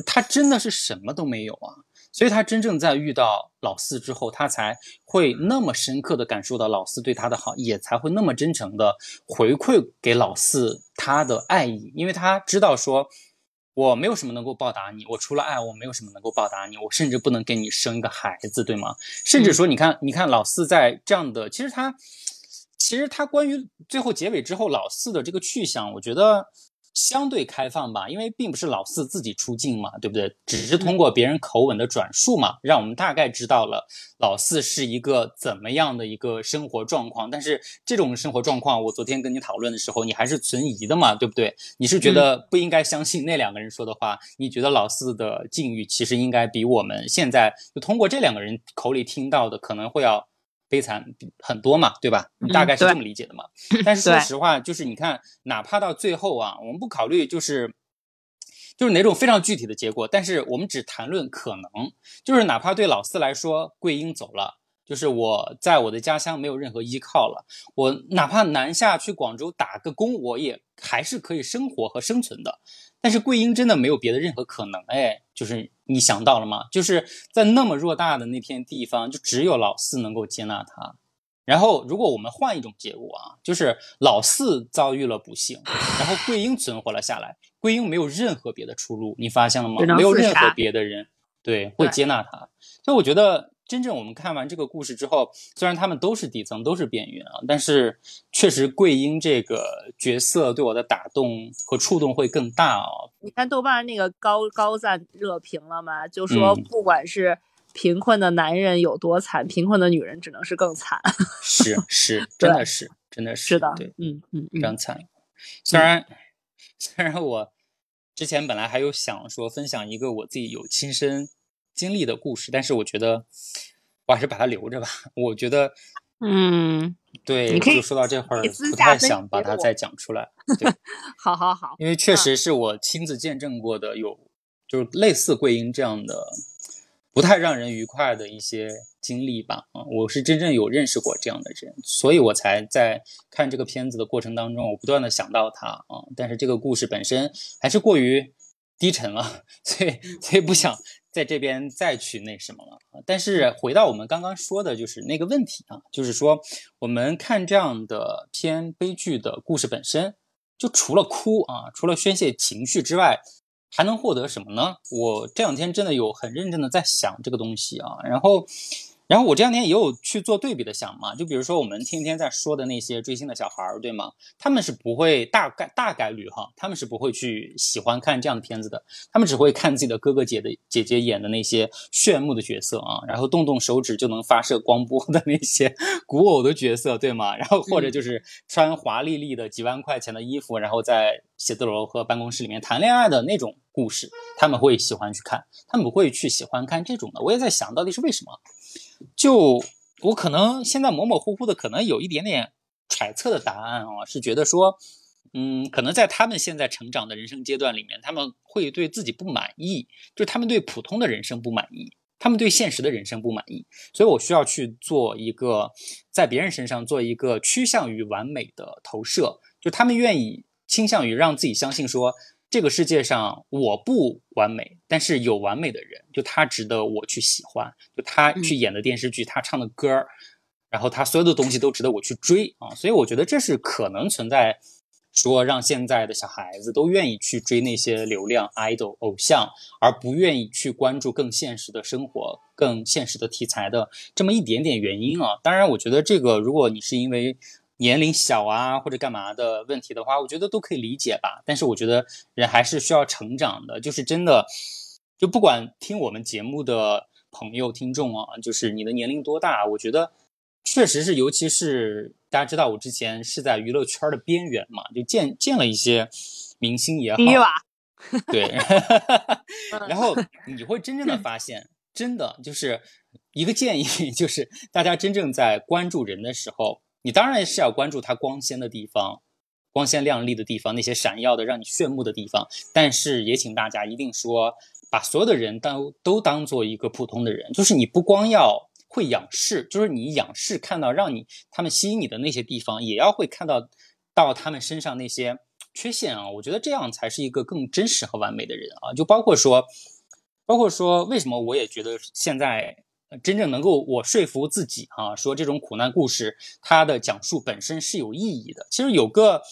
他真的是什么都没有啊。所以他真正在遇到老四之后，他才会那么深刻的感受到老四对他的好，也才会那么真诚的回馈给老四他的爱意，因为他知道说，我没有什么能够报答你，我除了爱，我没有什么能够报答你，我甚至不能给你生一个孩子，对吗？甚至说，你看，你看老四在这样的，其实他，其实他关于最后结尾之后老四的这个去向，我觉得。相对开放吧，因为并不是老四自己出镜嘛，对不对？只是通过别人口吻的转述嘛，让我们大概知道了老四是一个怎么样的一个生活状况。但是这种生活状况，我昨天跟你讨论的时候，你还是存疑的嘛，对不对？你是觉得不应该相信那两个人说的话？你觉得老四的境遇其实应该比我们现在就通过这两个人口里听到的可能会要。悲惨很多嘛，对吧？你大概是这么理解的嘛？但是 说实话，就是你看，哪怕到最后啊，我们不考虑就是就是哪种非常具体的结果，但是我们只谈论可能，就是哪怕对老四来说，桂英走了，就是我在我的家乡没有任何依靠了，我哪怕南下去广州打个工，我也还是可以生活和生存的。但是桂英真的没有别的任何可能，哎，就是你想到了吗？就是在那么偌大的那片地方，就只有老四能够接纳他。然后，如果我们换一种结果啊，就是老四遭遇了不幸，然后桂英存活了下来，桂英没有任何别的出路，你发现了吗？没有任何别的人对会接纳他。所以我觉得。真正我们看完这个故事之后，虽然他们都是底层，都是边缘啊，但是确实桂英这个角色对我的打动和触动会更大哦。你看豆瓣那个高高赞热评了吗？就说不管是贫困的男人有多惨，贫困的女人只能是更惨。是是，真的是，真的是的，对，嗯嗯，非常惨。虽然 虽然我之前本来还有想说分享一个我自己有亲身。经历的故事，但是我觉得我还是把它留着吧。我觉得，嗯，对，就说到这会儿，不太想把它再讲出来。对，好好好，因为确实是我亲自见证过的，有就是类似桂英这样的不太让人愉快的一些经历吧。啊，我是真正有认识过这样的人，所以我才在看这个片子的过程当中，我不断的想到他啊。但是这个故事本身还是过于低沉了，所以所以不想。在这边再去那什么了但是回到我们刚刚说的，就是那个问题啊，就是说我们看这样的偏悲剧的故事本身，就除了哭啊，除了宣泄情绪之外，还能获得什么呢？我这两天真的有很认真的在想这个东西啊，然后。然后我这两天也有去做对比的想嘛，就比如说我们天天在说的那些追星的小孩儿，对吗？他们是不会大概大概率哈，他们是不会去喜欢看这样的片子的，他们只会看自己的哥哥姐的姐姐演的那些炫目的角色啊，然后动动手指就能发射光波的那些 古偶的角色，对吗？然后或者就是穿华丽丽的几万块钱的衣服，然后在写字楼和办公室里面谈恋爱的那种故事，他们会喜欢去看，他们不会去喜欢看这种的。我也在想到底是为什么。就我可能现在模模糊糊的，可能有一点点揣测的答案啊，是觉得说，嗯，可能在他们现在成长的人生阶段里面，他们会对自己不满意，就他们对普通的人生不满意，他们对现实的人生不满意，所以我需要去做一个在别人身上做一个趋向于完美的投射，就他们愿意倾向于让自己相信说。这个世界上我不完美，但是有完美的人，就他值得我去喜欢，就他去演的电视剧，他唱的歌儿，然后他所有的东西都值得我去追啊！所以我觉得这是可能存在，说让现在的小孩子都愿意去追那些流量 idol 偶像，而不愿意去关注更现实的生活、更现实的题材的这么一点点原因啊！当然，我觉得这个如果你是因为。年龄小啊，或者干嘛的问题的话，我觉得都可以理解吧。但是我觉得人还是需要成长的，就是真的，就不管听我们节目的朋友、听众啊，就是你的年龄多大，我觉得确实是，尤其是大家知道我之前是在娱乐圈的边缘嘛，就见见了一些明星也好，对，然后你会真正的 发现，真的就是一个建议，就是大家真正在关注人的时候。你当然是要关注它光鲜的地方，光鲜亮丽的地方，那些闪耀的让你炫目的地方。但是也请大家一定说，把所有的人都都当做一个普通的人，就是你不光要会仰视，就是你仰视看到让你他们吸引你的那些地方，也要会看到到他们身上那些缺陷啊。我觉得这样才是一个更真实和完美的人啊。就包括说，包括说，为什么我也觉得现在。真正能够我说服自己啊，说这种苦难故事它的讲述本身是有意义的。其实有个，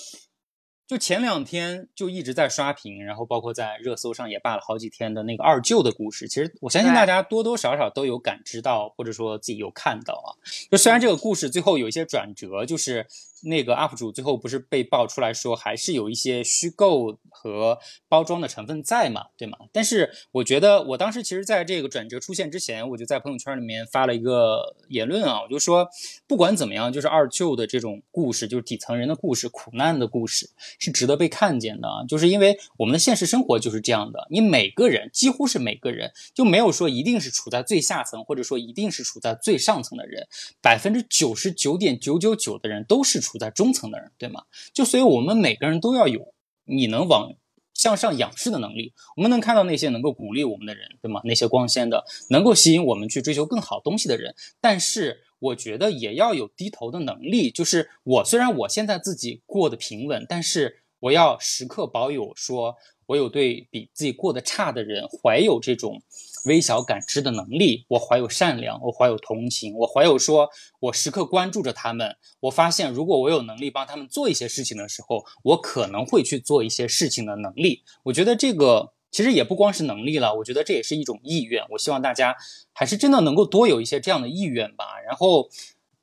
就前两天就一直在刷屏，然后包括在热搜上也霸了好几天的那个二舅的故事。其实我相信大家多多少少都有感知到，或者说自己有看到啊。就虽然这个故事最后有一些转折，就是。那个 UP 主最后不是被爆出来说，还是有一些虚构和包装的成分在嘛，对吗？但是我觉得，我当时其实在这个转折出现之前，我就在朋友圈里面发了一个言论啊，我就说，不管怎么样，就是二舅的这种故事，就是底层人的故事、苦难的故事，是值得被看见的啊。就是因为我们的现实生活就是这样的，你每个人，几乎是每个人，就没有说一定是处在最下层，或者说一定是处在最上层的人，百分之九十九点九九九的人都是。处处在中层的人，对吗？就所以，我们每个人都要有你能往向上仰视的能力。我们能看到那些能够鼓励我们的人，对吗？那些光鲜的，能够吸引我们去追求更好东西的人。但是，我觉得也要有低头的能力。就是我虽然我现在自己过得平稳，但是我要时刻保有说。我有对比自己过得差的人怀有这种微小感知的能力，我怀有善良，我怀有同情，我怀有说，我时刻关注着他们。我发现，如果我有能力帮他们做一些事情的时候，我可能会去做一些事情的能力。我觉得这个其实也不光是能力了，我觉得这也是一种意愿。我希望大家还是真的能够多有一些这样的意愿吧。然后，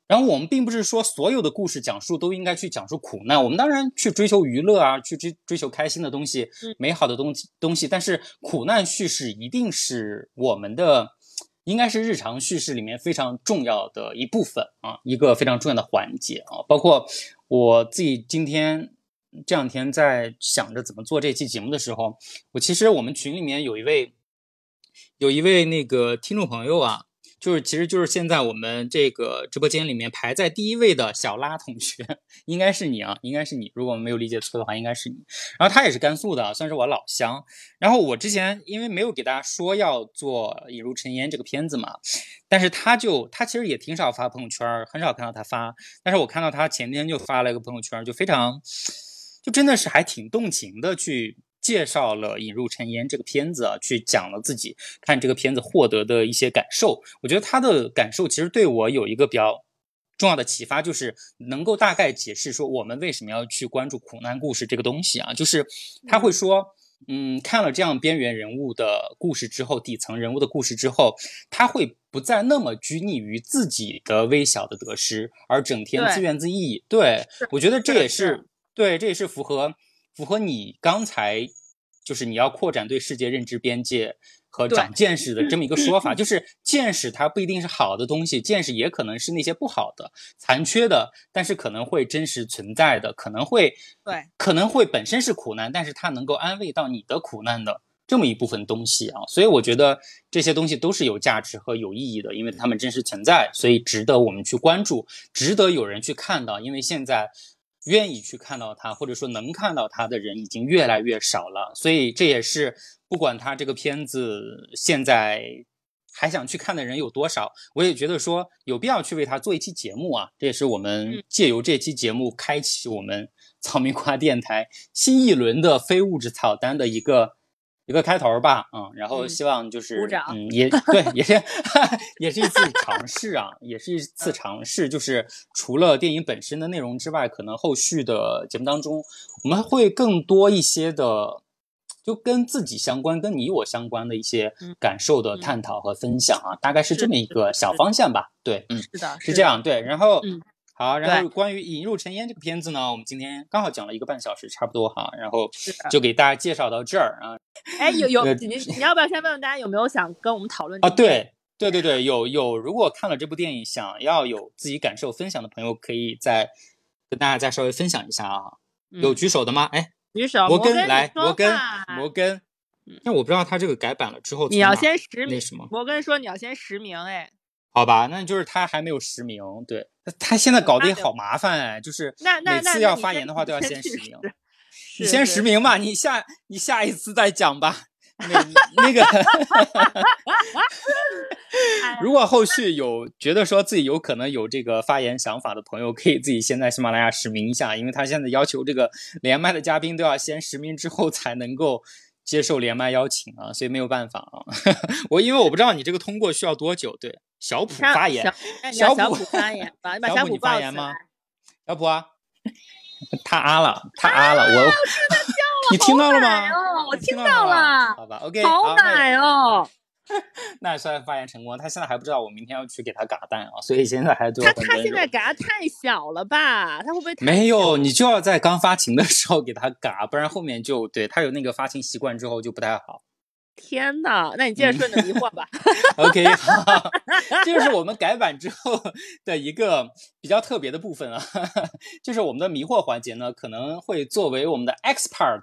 然后我们并不是说所有的故事讲述都应该去讲述苦难，我们当然去追求娱乐啊，去追追求开心的东西，美好的东西东西。但是苦难叙事一定是我们的，应该是日常叙事里面非常重要的一部分啊，一个非常重要的环节啊。包括我自己今天。这两天在想着怎么做这期节目的时候，我其实我们群里面有一位，有一位那个听众朋友啊，就是其实就是现在我们这个直播间里面排在第一位的小拉同学，应该是你啊，应该是你，如果没有理解错的话，应该是你。然后他也是甘肃的，算是我老乡。然后我之前因为没有给大家说要做《引入尘烟》这个片子嘛，但是他就他其实也挺少发朋友圈，很少看到他发。但是我看到他前天就发了一个朋友圈，就非常。就真的是还挺动情的，去介绍了《引入尘烟》这个片子啊，去讲了自己看这个片子获得的一些感受。我觉得他的感受其实对我有一个比较重要的启发，就是能够大概解释说我们为什么要去关注苦难故事这个东西啊。就是他会说，嗯，看了这样边缘人物的故事之后，底层人物的故事之后，他会不再那么拘泥于自己的微小的得失，而整天自怨自艾。对我觉得这也是。对，这也是符合符合你刚才就是你要扩展对世界认知边界和长见识的这么一个说法。就是见识它不一定是好的东西，见识也可能是那些不好的、残缺的，但是可能会真实存在的，可能会对，可能会本身是苦难，但是它能够安慰到你的苦难的这么一部分东西啊。所以我觉得这些东西都是有价值和有意义的，因为它们真实存在，所以值得我们去关注，值得有人去看到。因为现在。愿意去看到他，或者说能看到他的人已经越来越少了，所以这也是不管他这个片子现在还想去看的人有多少，我也觉得说有必要去为他做一期节目啊。这也是我们借由这期节目开启我们 草莓瓜电台新一轮的非物质草单的一个。一个开头吧，嗯，然后希望就是，嗯，也对，也是，也是一次尝试啊，也是一次尝试。就是除了电影本身的内容之外，可能后续的节目当中，我们会更多一些的，就跟自己相关、跟你我相关的一些感受的探讨和分享啊，大概是这么一个小方向吧。对，嗯，是的，是这样。对，然后，嗯。好，然后关于《引入尘烟》这个片子呢，我们今天刚好讲了一个半小时，差不多哈，然后就给大家介绍到这儿啊。哎，有有，你你要不要先问问大家有没有想跟我们讨论啊？对对对对，有有，如果看了这部电影想要有自己感受分享的朋友，可以再跟大家再稍微分享一下啊。有举手的吗？哎，举手。摩根来，摩根，摩根。那我不知道他这个改版了之后，你要先实名。那什么？摩根说你要先实名，哎。好吧，那就是他还没有实名，对他现在搞得也好麻烦哎，就是每次要发言的话都要先实名。你先实名吧，你下你下一次再讲吧。那 那个，如果后续有觉得说自己有可能有这个发言想法的朋友，可以自己先在喜马拉雅实名一下，因为他现在要求这个连麦的嘉宾都要先实名之后才能够。接受连麦邀请啊，所以没有办法啊。我因为我不知道你这个通过需要多久。对，小普发言，小普发言，小普你发言吗？小普啊，他啊了，他啊了，我你听到了吗？我听到了。好吧，OK，好奶哦。那也算发言成功。他现在还不知道我明天要去给他嘎蛋啊，所以现在还他他现在嘎太小了吧？他会不会没有？你就要在刚发情的时候给他嘎，不然后面就对他有那个发情习惯之后就不太好。天呐，那你接着说你的疑惑吧。OK，好，这就是我们改版之后的一个比较特别的部分啊，就是我们的迷惑环节呢，可能会作为我们的 X part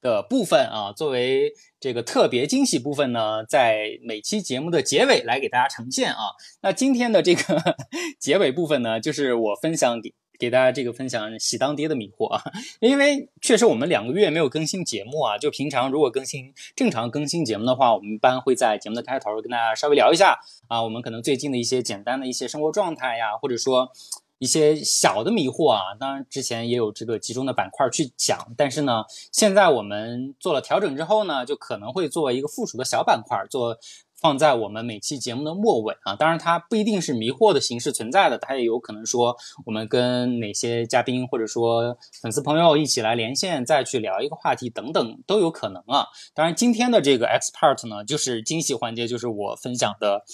的部分啊，作为这个特别惊喜部分呢，在每期节目的结尾来给大家呈现啊。那今天的这个 结尾部分呢，就是我分享给。给大家这个分享喜当爹的迷惑啊，因为确实我们两个月没有更新节目啊，就平常如果更新正常更新节目的话，我们一般会在节目的开头跟大家稍微聊一下啊，我们可能最近的一些简单的一些生活状态呀，或者说一些小的迷惑啊，当然之前也有这个集中的板块去讲，但是呢，现在我们做了调整之后呢，就可能会做一个附属的小板块做。放在我们每期节目的末尾啊。当然，它不一定是迷惑的形式存在的，它也有可能说我们跟哪些嘉宾或者说粉丝朋友一起来连线，再去聊一个话题等等都有可能啊。当然，今天的这个 X part 呢，就是惊喜环节，就是我分享的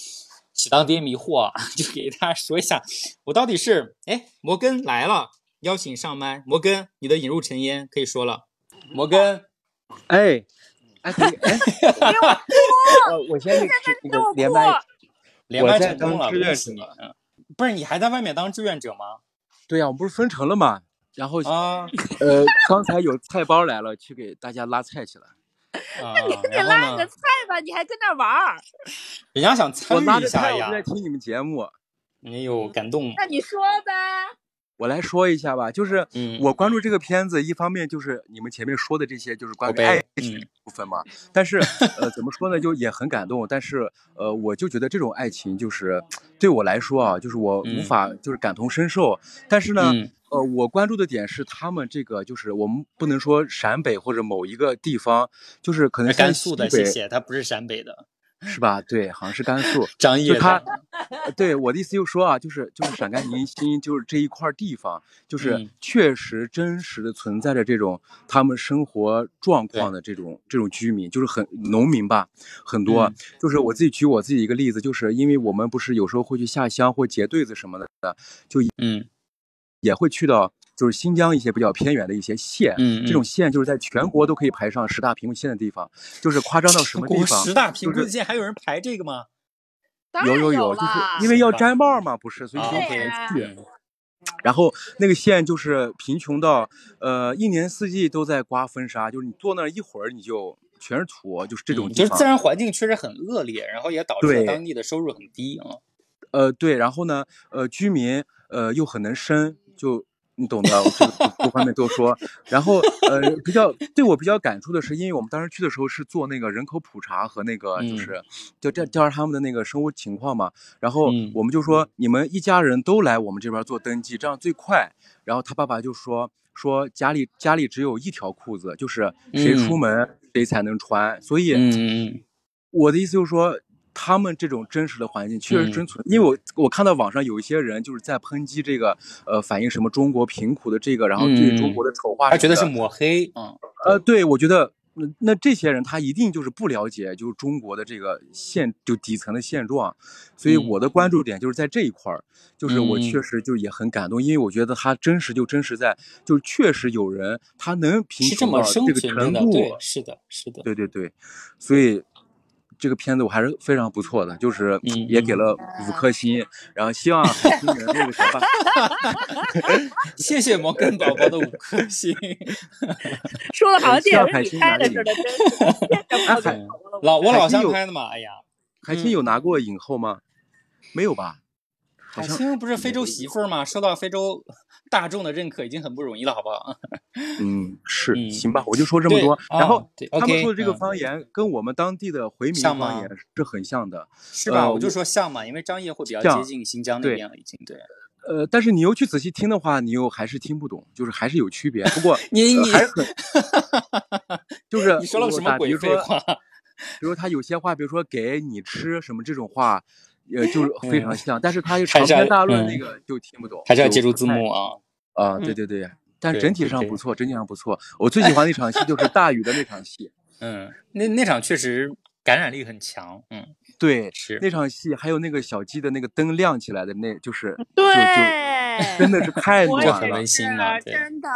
喜当爹迷惑啊，就给大家说一下，我到底是哎，摩根来了，邀请上麦，摩根，你的引入尘烟可以说了，摩根，哎。哎，哎，我我先那个连麦，连麦成功了，志愿不是你还在外面当志愿者吗？对呀，我们不是分成了吗？然后啊，呃，刚才有菜包来了，去给大家拉菜去了。那，你得拉个菜吧，你还跟那玩儿？人家想参与一下呀。我在听你们节目，哎呦，感动。那你说呗。我来说一下吧，就是我关注这个片子，一方面就是你们前面说的这些，就是关于爱情部分嘛。但是，呃，怎么说呢，就也很感动。但是，呃，我就觉得这种爱情，就是对我来说啊，就是我无法就是感同身受。但是呢，呃，我关注的点是他们这个，就是我们不能说陕北或者某一个地方，就是可能甘肃的，谢谢，他不是陕北的。是吧？对，好像是甘肃 张掖。他，对我的意思就说啊，就是就是陕甘宁新，就是这一块地方，就是确实真实的存在着这种他们生活状况的这种这种居民，就是很农民吧，很多。就是我自己举我自己一个例子，就是因为我们不是有时候会去下乡或结对子什么的，就嗯，也会去到。就是新疆一些比较偏远的一些县，嗯，这种县就是在全国都可以排上十大贫困县的地方，就是夸张到什么地方？十大贫困县还有人排这个吗？有有有，就是因为要摘帽嘛，不是，所以就排去。然后那个县就是贫穷到，呃，一年四季都在刮风沙，就是你坐那一会儿你就全是土，就是这种。就是自然环境确实很恶劣，然后也导致当地的收入很低啊。呃，对，然后呢，呃，居民呃又很能生，就。你懂的，这个各方面都说。然后，呃，比较对我比较感触的是，因为我们当时去的时候是做那个人口普查和那个就是就调调查他们的那个生活情况嘛。然后我们就说，你们一家人都来我们这边做登记，这样最快。然后他爸爸就说说家里家里只有一条裤子，就是谁出门谁才能穿。所以，我的意思就是说。他们这种真实的环境确实真存，因为我我看到网上有一些人就是在抨击这个，呃，反映什么中国贫苦的这个，然后对中国的丑化，他觉得是抹黑，嗯，呃，对，我觉得那那这些人他一定就是不了解，就是中国的这个现就底层的现状，所以我的关注点就是在这一块儿，就是我确实就也很感动，因为我觉得他真实就真实在，就确实有人他能贫穷到这个程度，是的，是的，对对对，所以。这个片子我还是非常不错的，就是也给了五颗星，然后希望海星人那个什么，谢谢摩根宝宝的五颗星，说的好像电影里拍的似的，真是。老我老乡拍的嘛，哎呀，海清有拿过影后吗？没有吧？海清不是非洲媳妇儿吗？受到非洲大众的认可已经很不容易了，好不好？嗯，是，行吧，我就说这么多。然后他们说的这个方言跟我们当地的回民方言是很像的，是吧？我就说像嘛，因为张掖会比较接近新疆那边了，已经对。呃，但是你又去仔细听的话，你又还是听不懂，就是还是有区别。不过你你还很，就是你说了什么鬼废话？比如他有些话，比如说给你吃什么这种话。呃，就是非常像，但是他又长篇大论那个就听不懂，还是要借助字幕啊。啊，对对对，但整体上不错，整体上不错。我最喜欢那场戏就是大雨的那场戏，嗯，那那场确实感染力很强，嗯，对，是那场戏，还有那个小鸡的那个灯亮起来的那，就是 对。真的是太暖了，温馨了，真的。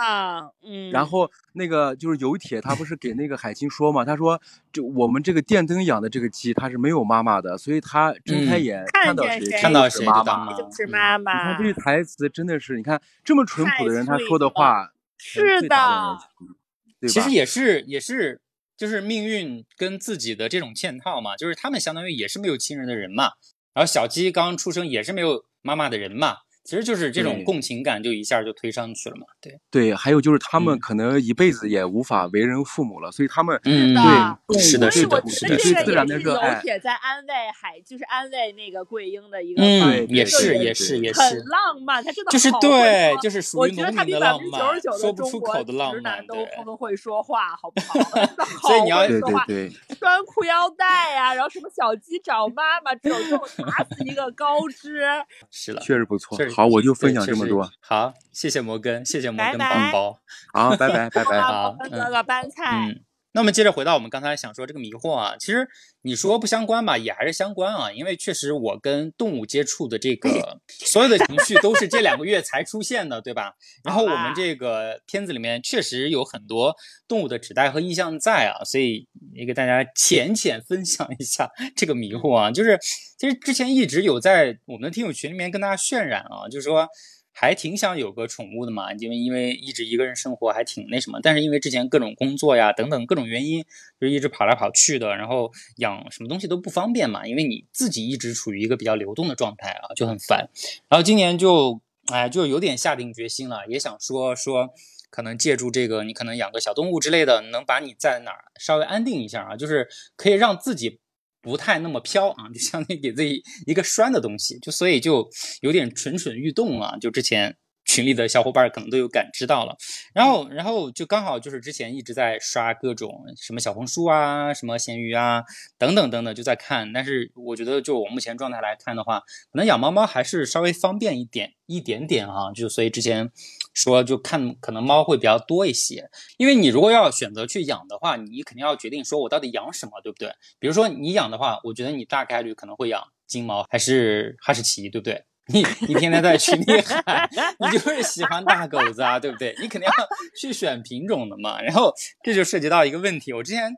嗯，然后那个就是有铁，他不是给那个海清说嘛？他说，就我们这个电灯养的这个鸡，它是没有妈妈的，所以它睁开眼看到谁，看到谁妈妈就是妈妈。你看这句台词真的是，你看这么淳朴的人，他说的话是的，其实也是也是就是命运跟自己的这种嵌套嘛，就是他们相当于也是没有亲人的人嘛，然后小鸡刚出生也是没有妈妈的人嘛。其实就是这种共情感就一下就推上去了嘛。对对，还有就是他们可能一辈子也无法为人父母了，所以他们嗯对是的，是的，是的，对自然的热爱。铁在安慰海，就是安慰那个桂英的一个嗯，也是也是也是很浪漫，他真的就是对，就是我觉得他比百分之九十九说不出口的浪漫直男都更会说话，好不好？所以你要对对对，穿裤腰带呀，然后什么小鸡找妈妈，只有这种打死一个高知，是了，确实不错。好，我就分享这么多。好，谢谢摩根，谢谢摩根宝宝。好，拜拜拜拜。好，哥哥搬菜。嗯。那么接着回到我们刚才想说这个迷惑啊，其实你说不相关吧，也还是相关啊，因为确实我跟动物接触的这个 所有的情绪都是这两个月才出现的，对吧？然后我们这个片子里面确实有很多动物的指代和意象在啊，所以也给大家浅浅分享一下 这个迷惑啊，就是其实之前一直有在我们的听友群里面跟大家渲染啊，就是说。还挺想有个宠物的嘛，因为因为一直一个人生活还挺那什么，但是因为之前各种工作呀等等各种原因，就一直跑来跑去的，然后养什么东西都不方便嘛，因为你自己一直处于一个比较流动的状态啊，就很烦。然后今年就哎就有点下定决心了，也想说说，可能借助这个，你可能养个小动物之类的，能把你在哪儿稍微安定一下啊，就是可以让自己。不太那么飘啊，就相当于给自己一个拴的东西，就所以就有点蠢蠢欲动啊。就之前群里的小伙伴可能都有感知到了，然后然后就刚好就是之前一直在刷各种什么小红书啊、什么闲鱼啊等等等等，就在看。但是我觉得就我目前状态来看的话，可能养猫猫还是稍微方便一点一点点啊。就所以之前。说就看可能猫会比较多一些，因为你如果要选择去养的话，你肯定要决定说我到底养什么，对不对？比如说你养的话，我觉得你大概率可能会养金毛还是哈士奇，对不对？你你天天在群里喊，你就是喜欢大狗子啊，对不对？你肯定要去选品种的嘛。然后这就涉及到一个问题，我之前。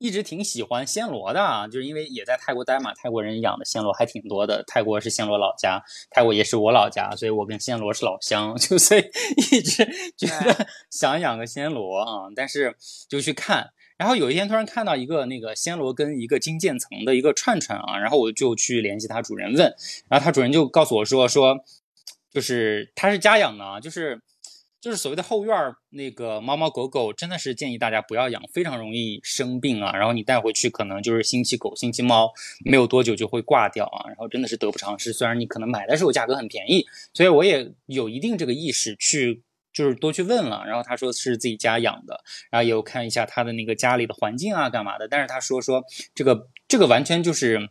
一直挺喜欢暹罗的啊，就是因为也在泰国待嘛，泰国人养的暹罗还挺多的。泰国是暹罗老家，泰国也是我老家，所以我跟暹罗是老乡，就所以一直觉得想养个暹罗啊，但是就去看。然后有一天突然看到一个那个暹罗跟一个金渐层的一个串串啊，然后我就去联系它主人问，然后它主人就告诉我说说，就是它是家养的啊，就是。就是所谓的后院儿那个猫猫狗狗，真的是建议大家不要养，非常容易生病啊。然后你带回去，可能就是星期狗、星期猫，没有多久就会挂掉啊。然后真的是得不偿失。虽然你可能买的时候价格很便宜，所以我也有一定这个意识去，就是多去问了。然后他说是自己家养的，然后也有看一下他的那个家里的环境啊，干嘛的。但是他说说这个这个完全就是。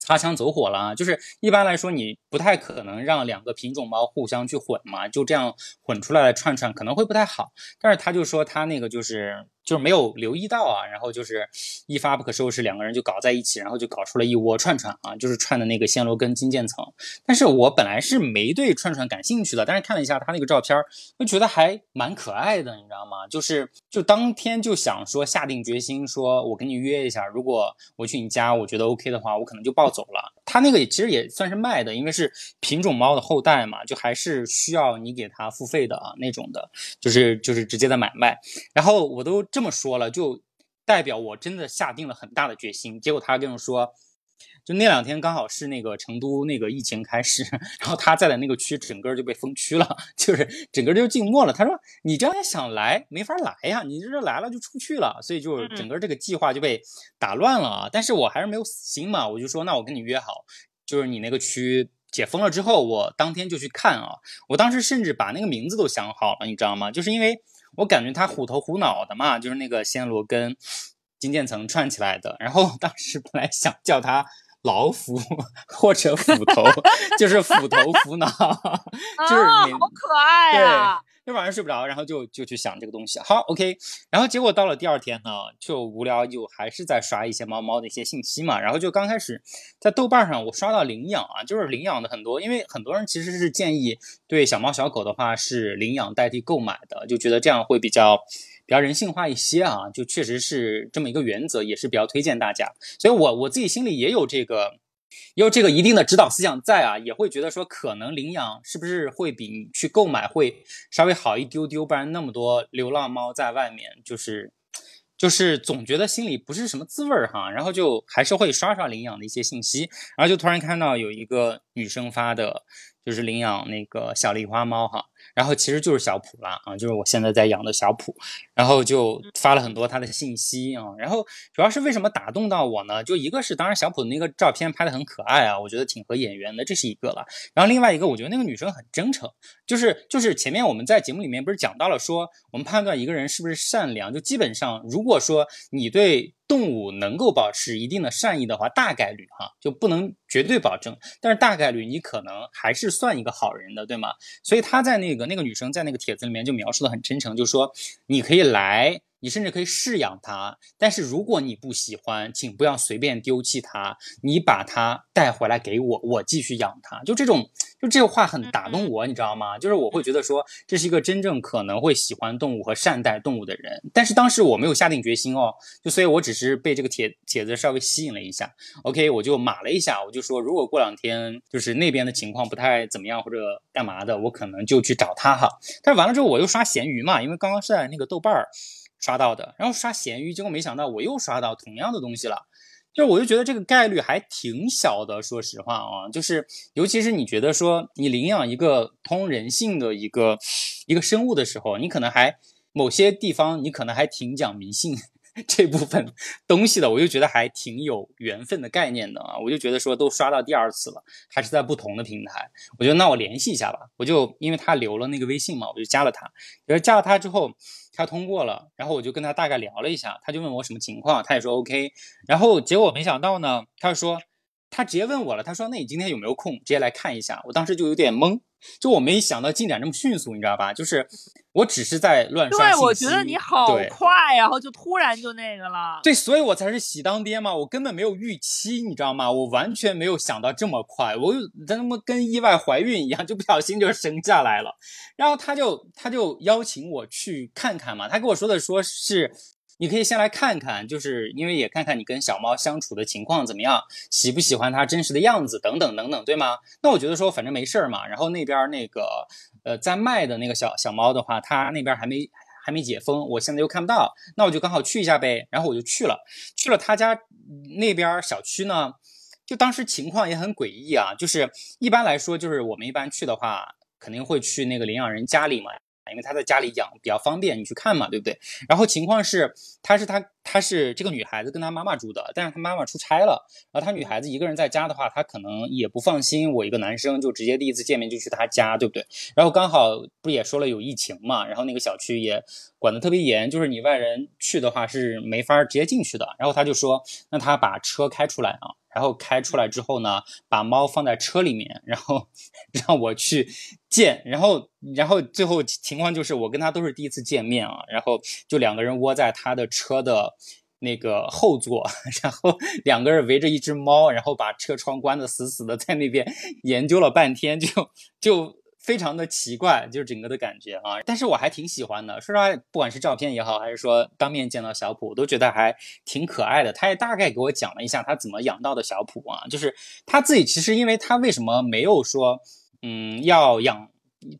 擦枪走火了啊！就是一般来说，你不太可能让两个品种猫互相去混嘛，就这样混出来的串串可能会不太好。但是他就说他那个就是。就是没有留意到啊，然后就是一发不可收拾，两个人就搞在一起，然后就搞出了一窝串串啊，就是串的那个暹罗跟金渐层。但是我本来是没对串串感兴趣的，但是看了一下他那个照片，就觉得还蛮可爱的，你知道吗？就是就当天就想说下定决心，说我跟你约一下，如果我去你家，我觉得 OK 的话，我可能就抱走了。他那个也其实也算是卖的，因为是品种猫的后代嘛，就还是需要你给他付费的啊那种的，就是就是直接的买卖。然后我都。这么说了，就代表我真的下定了很大的决心。结果他跟我说，就那两天刚好是那个成都那个疫情开始，然后他在的那个区整个就被封区了，就是整个就静默了。他说：“你这样想来没法来呀，你这来了就出去了，所以就整个这个计划就被打乱了啊。”但是我还是没有死心嘛，我就说：“那我跟你约好，就是你那个区解封了之后，我当天就去看啊。”我当时甚至把那个名字都想好了，你知道吗？就是因为。我感觉他虎头虎脑的嘛，就是那个暹罗跟金渐层串起来的。然后当时本来想叫他老虎或者斧头，就是斧头斧脑，就是你好可爱啊。就晚上睡不着，然后就就去想这个东西。好，OK。然后结果到了第二天呢，就无聊，就还是在刷一些猫猫的一些信息嘛。然后就刚开始在豆瓣上，我刷到领养啊，就是领养的很多，因为很多人其实是建议对小猫小狗的话是领养代替购买的，就觉得这样会比较比较人性化一些啊。就确实是这么一个原则，也是比较推荐大家。所以我我自己心里也有这个。有这个一定的指导思想在啊，也会觉得说可能领养是不是会比你去购买会稍微好一丢丢，不然那么多流浪猫在外面，就是就是总觉得心里不是什么滋味儿哈，然后就还是会刷刷领养的一些信息，然后就突然看到有一个女生发的，就是领养那个小狸花猫哈。然后其实就是小普啦啊，就是我现在在养的小普，然后就发了很多他的信息啊，然后主要是为什么打动到我呢？就一个是当然小普的那个照片拍的很可爱啊，我觉得挺合眼缘的，这是一个了。然后另外一个，我觉得那个女生很真诚，就是就是前面我们在节目里面不是讲到了说，我们判断一个人是不是善良，就基本上如果说你对。动物能够保持一定的善意的话，大概率哈就不能绝对保证，但是大概率你可能还是算一个好人的，对吗？所以他在那那个那个女生在那个帖子里面就描述的很真诚，就说你可以来。你甚至可以饲养它，但是如果你不喜欢，请不要随便丢弃它。你把它带回来给我，我继续养它。就这种，就这个话很打动我，你知道吗？就是我会觉得说，这是一个真正可能会喜欢动物和善待动物的人。但是当时我没有下定决心哦，就所以我只是被这个帖帖子稍微吸引了一下。OK，我就码了一下，我就说，如果过两天就是那边的情况不太怎么样或者干嘛的，我可能就去找他哈。但是完了之后，我又刷闲鱼嘛，因为刚刚是在那个豆瓣儿。刷到的，然后刷闲鱼，结果没想到我又刷到同样的东西了，就我就觉得这个概率还挺小的，说实话啊，就是尤其是你觉得说你领养一个通人性的一个一个生物的时候，你可能还某些地方你可能还挺讲迷信 这部分东西的，我就觉得还挺有缘分的概念的啊，我就觉得说都刷到第二次了，还是在不同的平台，我觉得那我联系一下吧，我就因为他留了那个微信嘛，我就加了他，然后加了他之后。他通过了，然后我就跟他大概聊了一下，他就问我什么情况，他也说 OK，然后结果没想到呢，他说他直接问我了，他说那你今天有没有空，直接来看一下，我当时就有点懵。就我没想到进展这么迅速，你知道吧？就是我只是在乱刷信息。对，我觉得你好快，然后就突然就那个了。对，所以我才是喜当爹嘛，我根本没有预期，你知道吗？我完全没有想到这么快，我他妈跟意外怀孕一样，就不小心就生下来了。然后他就他就邀请我去看看嘛，他跟我说的说是。你可以先来看看，就是因为也看看你跟小猫相处的情况怎么样，喜不喜欢它真实的样子等等等等，对吗？那我觉得说反正没事儿嘛。然后那边那个呃在卖的那个小小猫的话，它那边还没还没解封，我现在又看不到，那我就刚好去一下呗。然后我就去了，去了他家那边小区呢，就当时情况也很诡异啊，就是一般来说就是我们一般去的话，肯定会去那个领养人家里嘛。因为他在家里养比较方便，你去看嘛，对不对？然后情况是，他是他他是这个女孩子跟她妈妈住的，但是她妈妈出差了，然后她女孩子一个人在家的话，她可能也不放心我一个男生就直接第一次见面就去她家，对不对？然后刚好不也说了有疫情嘛，然后那个小区也管得特别严，就是你外人去的话是没法直接进去的。然后他就说，那他把车开出来啊。然后开出来之后呢，把猫放在车里面，然后让我去见，然后然后最后情况就是我跟他都是第一次见面啊，然后就两个人窝在他的车的那个后座，然后两个人围着一只猫，然后把车窗关的死死的，在那边研究了半天，就就。非常的奇怪，就是整个的感觉啊，但是我还挺喜欢的。说实话，不管是照片也好，还是说当面见到小普，我都觉得还挺可爱的。他也大概给我讲了一下他怎么养到的小普啊，就是他自己其实因为他为什么没有说，嗯，要养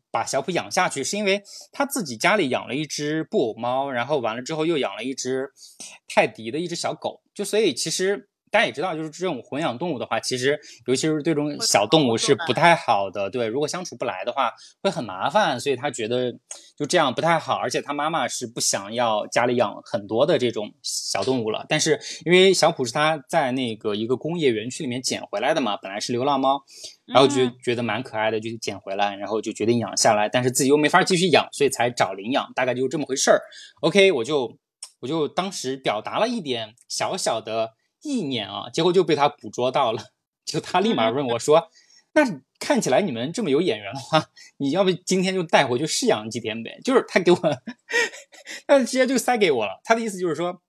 把小普养下去，是因为他自己家里养了一只布偶猫，然后完了之后又养了一只泰迪的一只小狗，就所以其实。大家也知道，就是这种混养动物的话，其实尤其是对这种小动物是不太好的。对，如果相处不来的话，会很麻烦。所以他觉得就这样不太好。而且他妈妈是不想要家里养很多的这种小动物了。但是因为小普是他在那个一个工业园区里面捡回来的嘛，本来是流浪猫，然后就觉得蛮可爱的，就捡回来，然后就决定养下来。但是自己又没法继续养，所以才找领养，大概就这么回事儿。OK，我就我就当时表达了一点小小的。意念啊，结果就被他捕捉到了，就他立马问我说：“那看起来你们这么有眼缘的话，你要不今天就带回去试养几天呗？”就是他给我，他直接就塞给我了。他的意思就是说。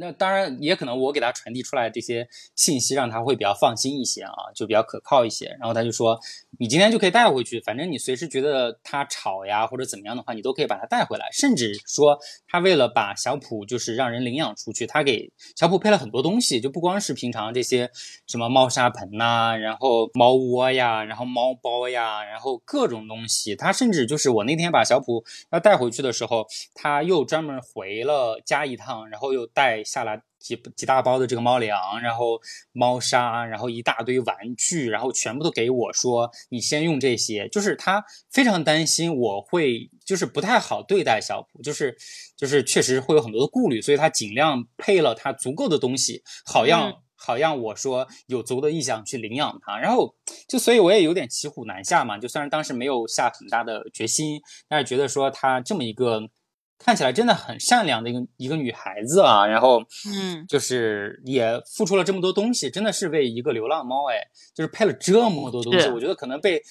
那当然也可能我给他传递出来这些信息，让他会比较放心一些啊，就比较可靠一些。然后他就说：“你今天就可以带回去，反正你随时觉得它吵呀或者怎么样的话，你都可以把它带回来。甚至说他为了把小普就是让人领养出去，他给小普配了很多东西，就不光是平常这些什么猫砂盆呐，然后猫窝呀，然后猫包呀，然后各种东西。他甚至就是我那天把小普要带回去的时候，他又专门回了家一趟，然后又带。”下了几几大包的这个猫粮，然后猫砂，然后一大堆玩具，然后全部都给我说你先用这些，就是他非常担心我会就是不太好对待小普，就是就是确实会有很多的顾虑，所以他尽量配了他足够的东西，好让。好让我说有足够的意向去领养它，然后就所以我也有点骑虎难下嘛。就虽然当时没有下很大的决心，但是觉得说他这么一个看起来真的很善良的一个一个女孩子啊，然后嗯，就是也付出了这么多东西，真的是为一个流浪猫哎，就是配了这么多东西，我觉得可能被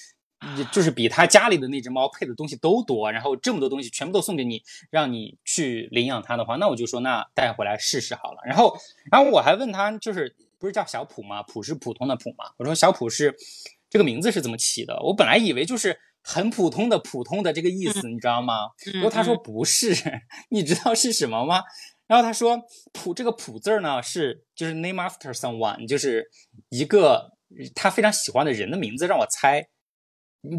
就是比他家里的那只猫配的东西都多，然后这么多东西全部都送给你，让你去领养它的话，那我就说那带回来试试好了。然后然后我还问他就是。不是叫小普吗？普是普通的普吗？我说小普是这个名字是怎么起的？我本来以为就是很普通的普通的这个意思，你知道吗？然后他说不是，你知道是什么吗？然后他说普这个普字呢是就是 name after someone，就是一个他非常喜欢的人的名字，让我猜，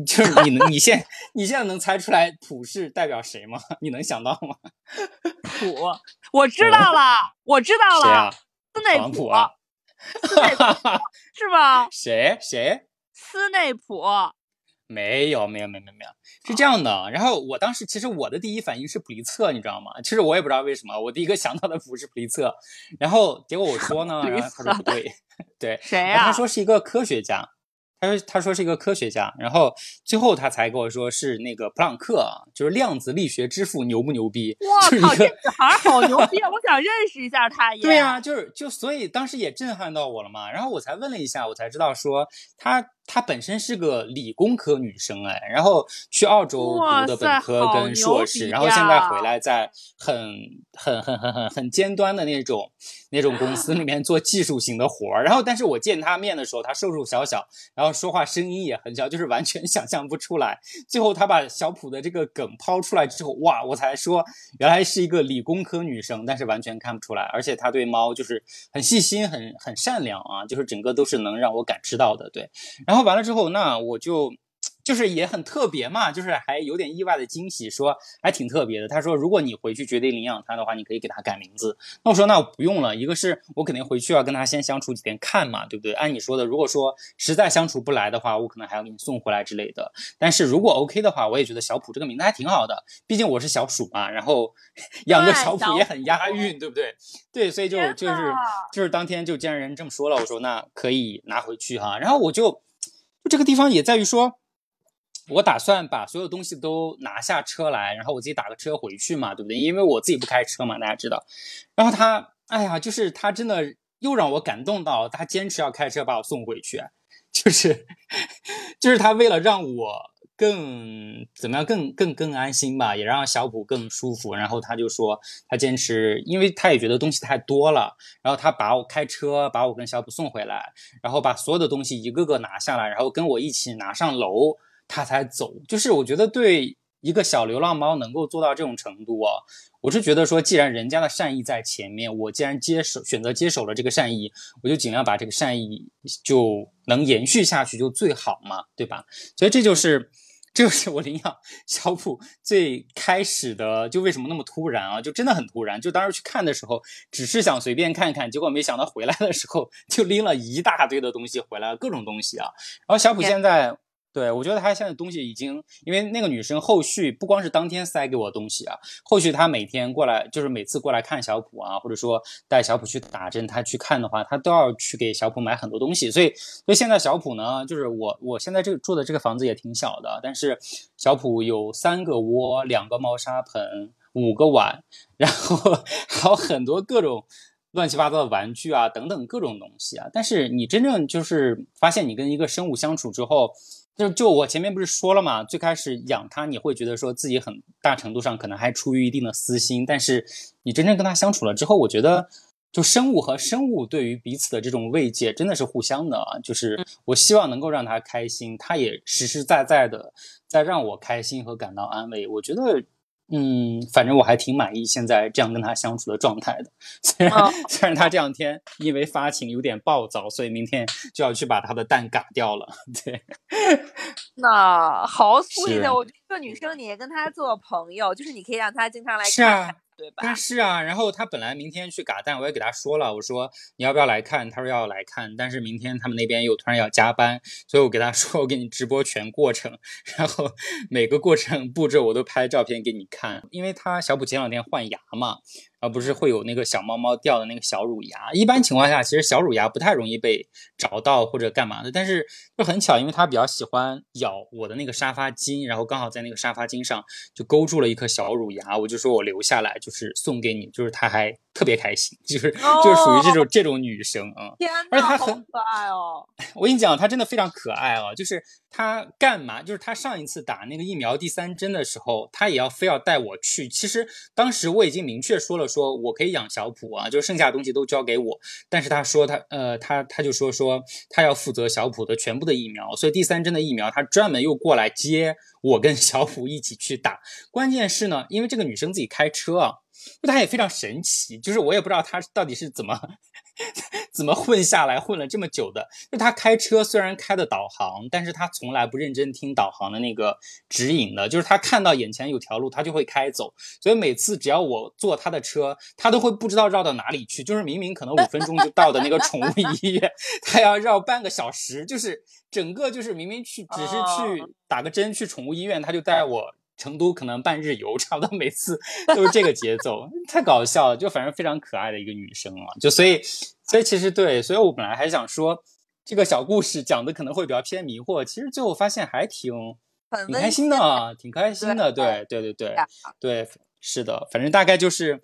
就是你能你现 你现在能猜出来普是代表谁吗？你能想到吗？普，我知道了，我知道了？斯内普啊。斯内普是吧？谁谁？斯内普？没有没有没有没有没有，是这样的。然后我当时其实我的第一反应是普利策，你知道吗？其实我也不知道为什么，我第一个想到的不是普利策。然后结果我说呢，然后他说不对，对，谁呀？他说是一个科学家。他说：“他说是一个科学家，然后最后他才跟我说是那个普朗克，就是量子力学之父，牛不牛逼？哇靠，这女孩好牛逼啊！我想认识一下他。对呀，就是就所以当时也震撼到我了嘛。然后我才问了一下，我才知道说他。”她本身是个理工科女生哎，然后去澳洲读的本科跟硕士，然后现在回来在很很很很很很尖端的那种那种公司里面做技术型的活儿。然后，但是我见她面的时候，她瘦瘦小小，然后说话声音也很小，就是完全 想象不出来。最后她把小普的这个梗抛出来之后，哇，我才说原来是一个理工科女生，但是完全看不出来。而且她对猫就是很细心、很很善良啊，就是整个都是能让我感知到的。对，然后。完了之后，那我就。就是也很特别嘛，就是还有点意外的惊喜，说还挺特别的。他说，如果你回去决定领养它的话，你可以给它改名字。那我说，那我不用了。一个是我肯定回去要跟它先相处几天看嘛，对不对？按你说的，如果说实在相处不来的话，我可能还要给你送回来之类的。但是如果 OK 的话，我也觉得小普这个名字还挺好的，毕竟我是小鼠嘛，然后养个小普也很押韵，对不对？对，所以就就是就是当天就既然人这么说了，我说那可以拿回去哈。然后我就就这个地方也在于说。我打算把所有东西都拿下车来，然后我自己打个车回去嘛，对不对？因为我自己不开车嘛，大家知道。然后他，哎呀，就是他真的又让我感动到，他坚持要开车把我送回去，就是，就是他为了让我更怎么样，更更更安心吧，也让小普更舒服。然后他就说，他坚持，因为他也觉得东西太多了，然后他把我开车把我跟小普送回来，然后把所有的东西一个个拿下来，然后跟我一起拿上楼。他才走，就是我觉得对一个小流浪猫能够做到这种程度啊，我是觉得说，既然人家的善意在前面，我既然接手选择接手了这个善意，我就尽量把这个善意就能延续下去就最好嘛，对吧？所以这就是，这就是我领养 小普最开始的，就为什么那么突然啊？就真的很突然，就当时去看的时候，只是想随便看看，结果没想到回来的时候 就拎了一大堆的东西回来，各种东西啊。然后小普现在。对，我觉得他现在东西已经，因为那个女生后续不光是当天塞给我东西啊，后续她每天过来，就是每次过来看小普啊，或者说带小普去打针，她去看的话，她都要去给小普买很多东西。所以，所以现在小普呢，就是我我现在这个住的这个房子也挺小的，但是小普有三个窝，两个猫砂盆，五个碗，然后还有很多各种乱七八糟的玩具啊，等等各种东西啊。但是你真正就是发现你跟一个生物相处之后。就就我前面不是说了嘛，最开始养它，你会觉得说自己很大程度上可能还出于一定的私心，但是你真正跟它相处了之后，我觉得就生物和生物对于彼此的这种慰藉真的是互相的啊，就是我希望能够让它开心，它也实实在在的在让我开心和感到安慰，我觉得。嗯，反正我还挺满意现在这样跟他相处的状态的。虽然 虽然他这两天因为发情有点暴躁，所以明天就要去把他的蛋嘎掉了。对，那好 sweet 的，我觉得女生你也跟他做朋友，就是你可以让他经常来看看。对吧？是啊，然后他本来明天去嘎蛋，我也给他说了，我说你要不要来看？他说要来看，但是明天他们那边又突然要加班，所以我给他说我给你直播全过程，然后每个过程步骤我都拍照片给你看，因为他小普前两天换牙嘛。而不是会有那个小猫猫掉的那个小乳牙，一般情况下，其实小乳牙不太容易被找到或者干嘛的。但是就很巧，因为它比较喜欢咬我的那个沙发巾，然后刚好在那个沙发巾上就勾住了一颗小乳牙，我就说我留下来就是送给你，就是它还特别开心，就是就是属于这种这种女生啊。天而且她很可爱哦。我跟你讲，她真的非常可爱哦，就是她干嘛？就是她上一次打那个疫苗第三针的时候，她也要非要带我去。其实当时我已经明确说了。说我可以养小普啊，就剩下的东西都交给我。但是他说他呃他他就说说他要负责小普的全部的疫苗，所以第三针的疫苗他专门又过来接我跟小普一起去打。关键是呢，因为这个女生自己开车啊。她也非常神奇，就是我也不知道她到底是怎么 怎么混下来，混了这么久的。就他开车虽然开的导航，但是他从来不认真听导航的那个指引的，就是他看到眼前有条路，他就会开走。所以每次只要我坐他的车，他都会不知道绕到哪里去。就是明明可能五分钟就到的那个宠物医院，他要绕半个小时，就是整个就是明明去只是去打个针去宠物医院，他就带我。成都可能半日游，差不多每次都是这个节奏，太搞笑了。就反正非常可爱的一个女生啊，就所以，所以其实对，所以我本来还想说这个小故事讲的可能会比较偏迷惑，其实最后发现还挺挺开心的，挺开心的。对对对对对，是的，反正大概就是，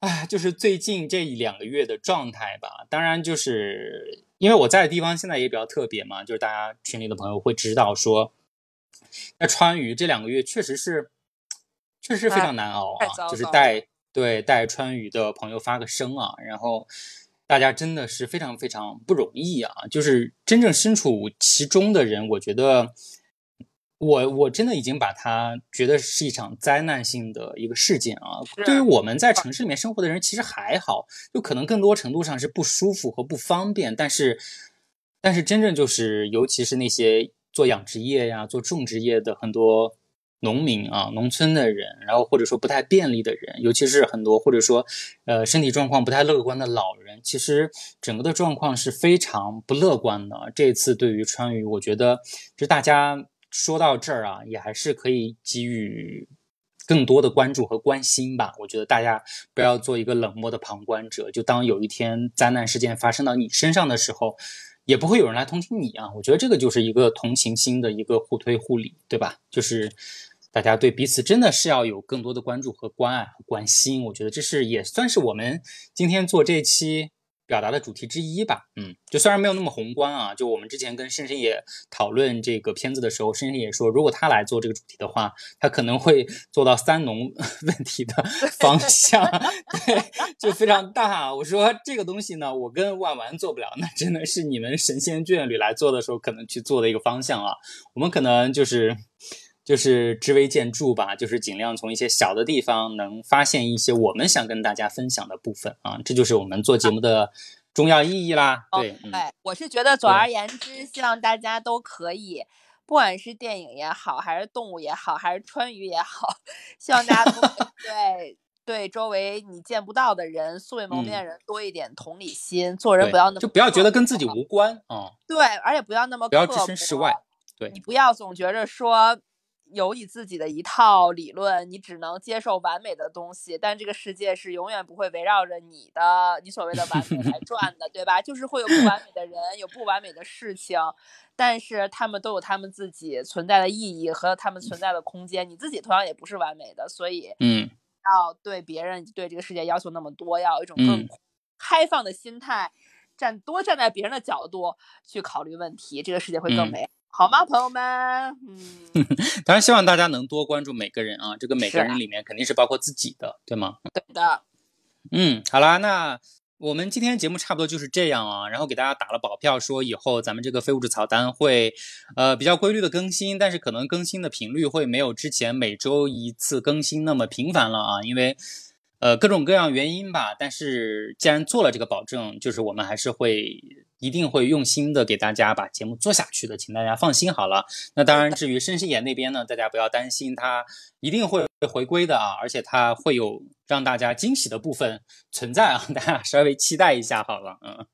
哎，就是最近这一两个月的状态吧。当然，就是因为我在的地方现在也比较特别嘛，就是大家群里的朋友会知道说。在川渝这两个月确实是，确实是非常难熬啊！就是带对带川渝的朋友发个声啊，然后大家真的是非常非常不容易啊！就是真正身处其中的人，我觉得我我真的已经把它觉得是一场灾难性的一个事件啊！对于我们在城市里面生活的人，其实还好，就可能更多程度上是不舒服和不方便，但是但是真正就是，尤其是那些。做养殖业呀，做种植业的很多农民啊，农村的人，然后或者说不太便利的人，尤其是很多或者说，呃，身体状况不太乐观的老人，其实整个的状况是非常不乐观的。这次对于川渝，我觉得就大家说到这儿啊，也还是可以给予更多的关注和关心吧。我觉得大家不要做一个冷漠的旁观者，就当有一天灾难事件发生到你身上的时候。也不会有人来同情你啊！我觉得这个就是一个同情心的一个互推互理，对吧？就是大家对彼此真的是要有更多的关注和关爱和关心。我觉得这是也算是我们今天做这期。表达的主题之一吧，嗯，就虽然没有那么宏观啊，就我们之前跟深深也讨论这个片子的时候，深深也说，如果他来做这个主题的话，他可能会做到三农 问题的方向，对，就非常大。我说这个东西呢，我跟万万做不了，那真的是你们神仙眷侣来做的时候可能去做的一个方向啊，我们可能就是。就是知微见著吧，就是尽量从一些小的地方能发现一些我们想跟大家分享的部分啊，这就是我们做节目的重要意义啦。对，对，我是觉得，总而言之，希望大家都可以，不管是电影也好，还是动物也好，还是川渝也好，希望大家都 对对周围你见不到的人、素未谋面的人多一点同理心，做人不要那么就不要觉得跟自己无关啊。对，而且不要那么不要置身事外。对，你不要总觉着说。有你自己的一套理论，你只能接受完美的东西，但这个世界是永远不会围绕着你的你所谓的完美来 转的，对吧？就是会有不完美的人，有不完美的事情，但是他们都有他们自己存在的意义和他们存在的空间。你自己同样也不是完美的，所以，嗯，要对别人对这个世界要求那么多，要有一种更开放的心态，站多站在别人的角度去考虑问题，这个世界会更美。好吗，朋友们？嗯，当然希望大家能多关注每个人啊，这个每个人里面肯定是包括自己的，对吗？对的。嗯，好啦，那我们今天节目差不多就是这样啊，然后给大家打了保票，说以后咱们这个非物质草单会呃比较规律的更新，但是可能更新的频率会没有之前每周一次更新那么频繁了啊，因为。呃，各种各样原因吧，但是既然做了这个保证，就是我们还是会一定会用心的给大家把节目做下去的，请大家放心好了。那当然，至于申申妍那边呢，大家不要担心，他一定会会回归的啊，而且他会有让大家惊喜的部分存在啊，大家稍微期待一下好了，嗯。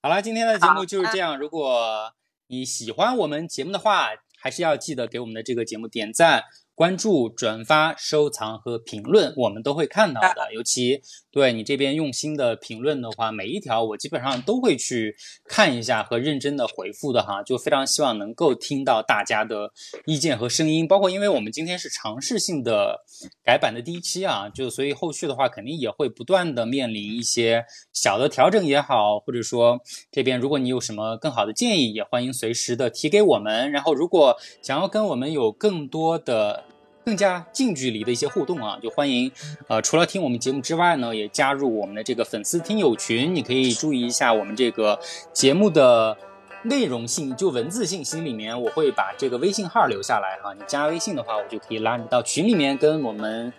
好了，今天的节目就是这样。如果你喜欢我们节目的话，还是要记得给我们的这个节目点赞。关注、转发、收藏和评论，我们都会看到的。尤其对你这边用心的评论的话，每一条我基本上都会去看一下和认真的回复的哈。就非常希望能够听到大家的意见和声音，包括因为我们今天是尝试性的改版的第一期啊，就所以后续的话肯定也会不断的面临一些小的调整也好，或者说这边如果你有什么更好的建议，也欢迎随时的提给我们。然后如果想要跟我们有更多的更加近距离的一些互动啊，就欢迎，呃，除了听我们节目之外呢，也加入我们的这个粉丝听友群。你可以注意一下我们这个节目的内容信，就文字信息里面，我会把这个微信号留下来哈。你加微信的话，我就可以拉你到群里面跟我们。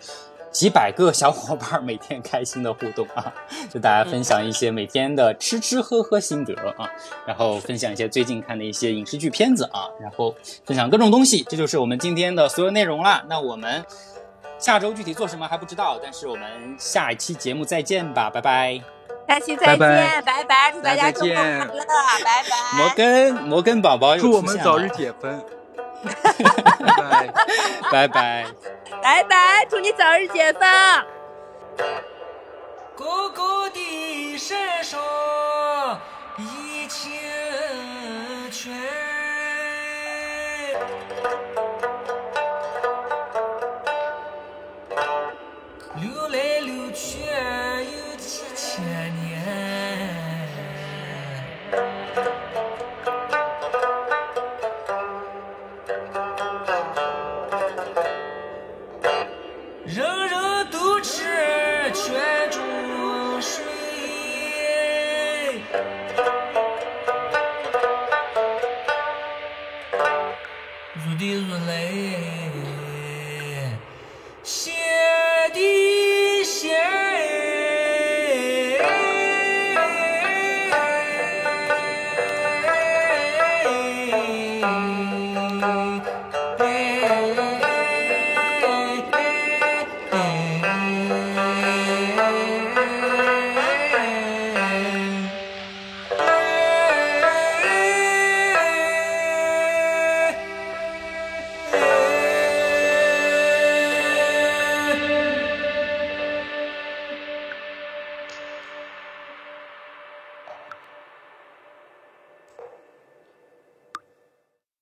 几百个小伙伴每天开心的互动啊，就大家分享一些每天的吃吃喝喝心得啊，然后分享一些最近看的一些影视剧片子啊，然后分享各种东西，这就是我们今天的所有内容啦。那我们下周具体做什么还不知道，但是我们下一期节目再见吧，拜拜。下期再见，拜拜，祝大家周末快乐，拜拜。摩根，摩根宝宝，祝我们早日解封。拜拜，拜拜，祝你早日解放。高高的身上一清泉，流来流去有几千年。滴如泪。